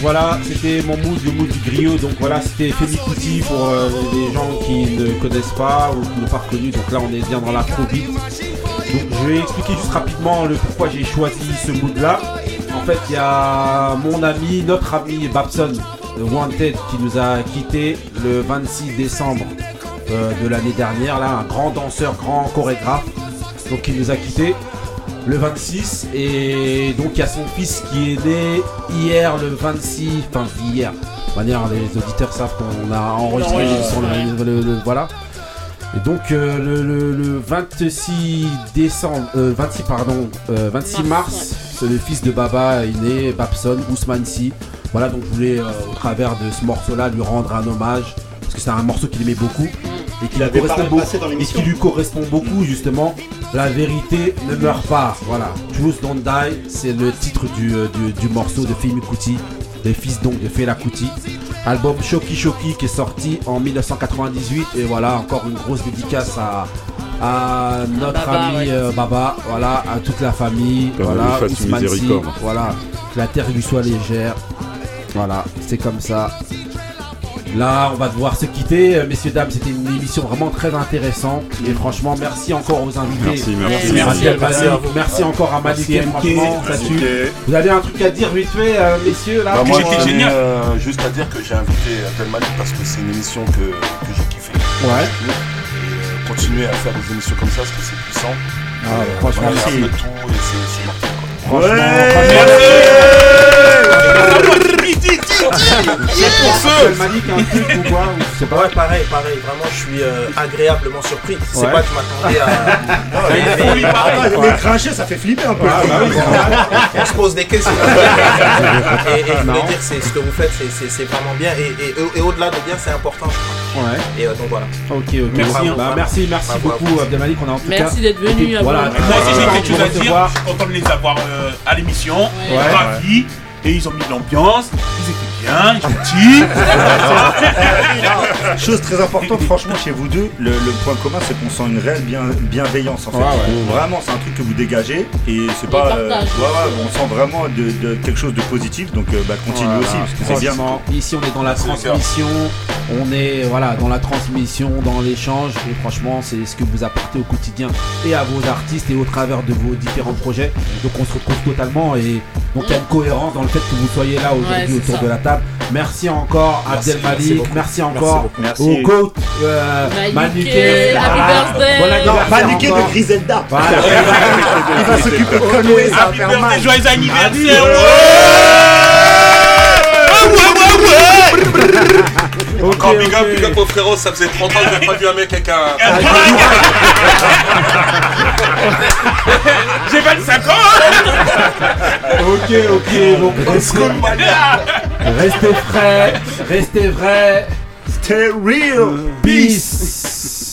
Voilà, c'était mon mood, le mood du griot. Donc voilà, c'était Femi Kuti pour euh, les gens qui ne connaissent pas ou qui n'ont pas reconnu. Donc là, on est bien dans l'afrobeat. Donc je vais expliquer juste rapidement le pourquoi j'ai choisi ce mood là. En fait, il y a mon ami, notre ami Babson, Wanted, qui nous a quitté le 26 décembre euh, de l'année dernière. Là, un grand danseur, grand chorégraphe. Donc il nous a quitté le 26 et donc il y a son fils qui est né hier le 26 enfin hier. De manière les auditeurs savent qu'on a enregistré sur le, le- le- voilà. Et donc euh, le, le- le 26 décembre euh, 26 pardon euh, 26 mars c'est le fils de Baba est né Babson Ousmane Si voilà donc je voulais euh, au travers de ce morceau là lui rendre un hommage parce parce que c'est un morceau qu'il aimait beaucoup et qui, lui correspond beaucoup, et qui lui correspond beaucoup justement. La vérité ne meurt pas. Voilà. Truth Don't Die, c'est le titre du, euh, du, du morceau de Femi Kuti, le fils donc de Fela Kuti. Album Shoki Shoki qui est sorti en 1998 et voilà encore une grosse dédicace à, à notre Baba, ami ouais. euh, Baba, voilà à toute la famille, voilà Ousmane voilà que la terre lui soit légère, voilà c'est comme ça. Là, on va devoir se quitter. Euh, Messieurs, dames, c'était une émission vraiment très intéressante. Et franchement, merci encore aux invités. Merci, merci. Merci, Merci, à merci vous. Merci encore à Malik. Merci, Franchement, Merci. Vous avez un truc à dire vite fait, euh, messieurs, là Bah, moi, tenais, euh, juste à dire que j'ai invité Abdel Malik parce que c'est une émission que, que j'ai kiffé. Ouais. Et continuer à faire des émissions comme ça parce que c'est puissant. Ah, Euh, franchement, voilà, merci. tout et c'est c'est quoi. Franchement, C'est pour Abdel Malik, un truc ou quoi ou je sais pas. Ouais, pareil, pareil. Vraiment, je suis euh, agréablement surpris. C'est Ouais. pas que je m'attendais à. Lui. Ah, Les crinchés, ça fait flipper un peu. Ah, bah oui, c'est On se pose des questions. et, et je voulais Non. dire, c'est ce que vous faites, c'est- c'est c'est vraiment bien. Et, et, et au-delà de bien, c'est important, je crois. Ouais. Et euh, donc voilà. Ok, ok. Merci, Bah, hein. merci, merci beaucoup, Abdelmalik. On a en tout Merci cas d'être venu, Voilà. Moi aussi j'ai quelque chose à dire. Je suis content de les avoir euh, à l'émission. Ouais. Et ils ont mis l'ambiance. Ils étaient bien. Chose très importante, franchement, chez vous deux. Le, le point commun, c'est qu'on sent une réelle bien- bienveillance en fait. Ouais, ouais. Vraiment, c'est un truc que vous dégagez et c'est pas. ouais, ouais, on sent vraiment de, de quelque chose de positif, donc euh, bah, continue Voilà. aussi parce que c'est bien. Ici, on est dans la transmission. On est voilà dans la transmission, dans l'échange. Et franchement, c'est ce que vous apportez au quotidien et à vos artistes et au travers de vos différents projets. Donc, on se retrouve totalement et donc il y a une cohérence dans le fait que vous soyez là aujourd'hui autour ça. de la table. Merci encore, Merci, Abdel merci encore. Merci. au GOAT, euh. Bon anniversaire de Griselda. Voilà. Il va s'occuper de Conway, Happy birthday, joyeux anniversaire. Encore Ok, big up, big up au frérot, ça faisait 30 ans que j'ai pas vu un mec avec un. J'ai 25 ans. Ok, ok, donc restez, restez frais, restez vrais. Stay real. Peace.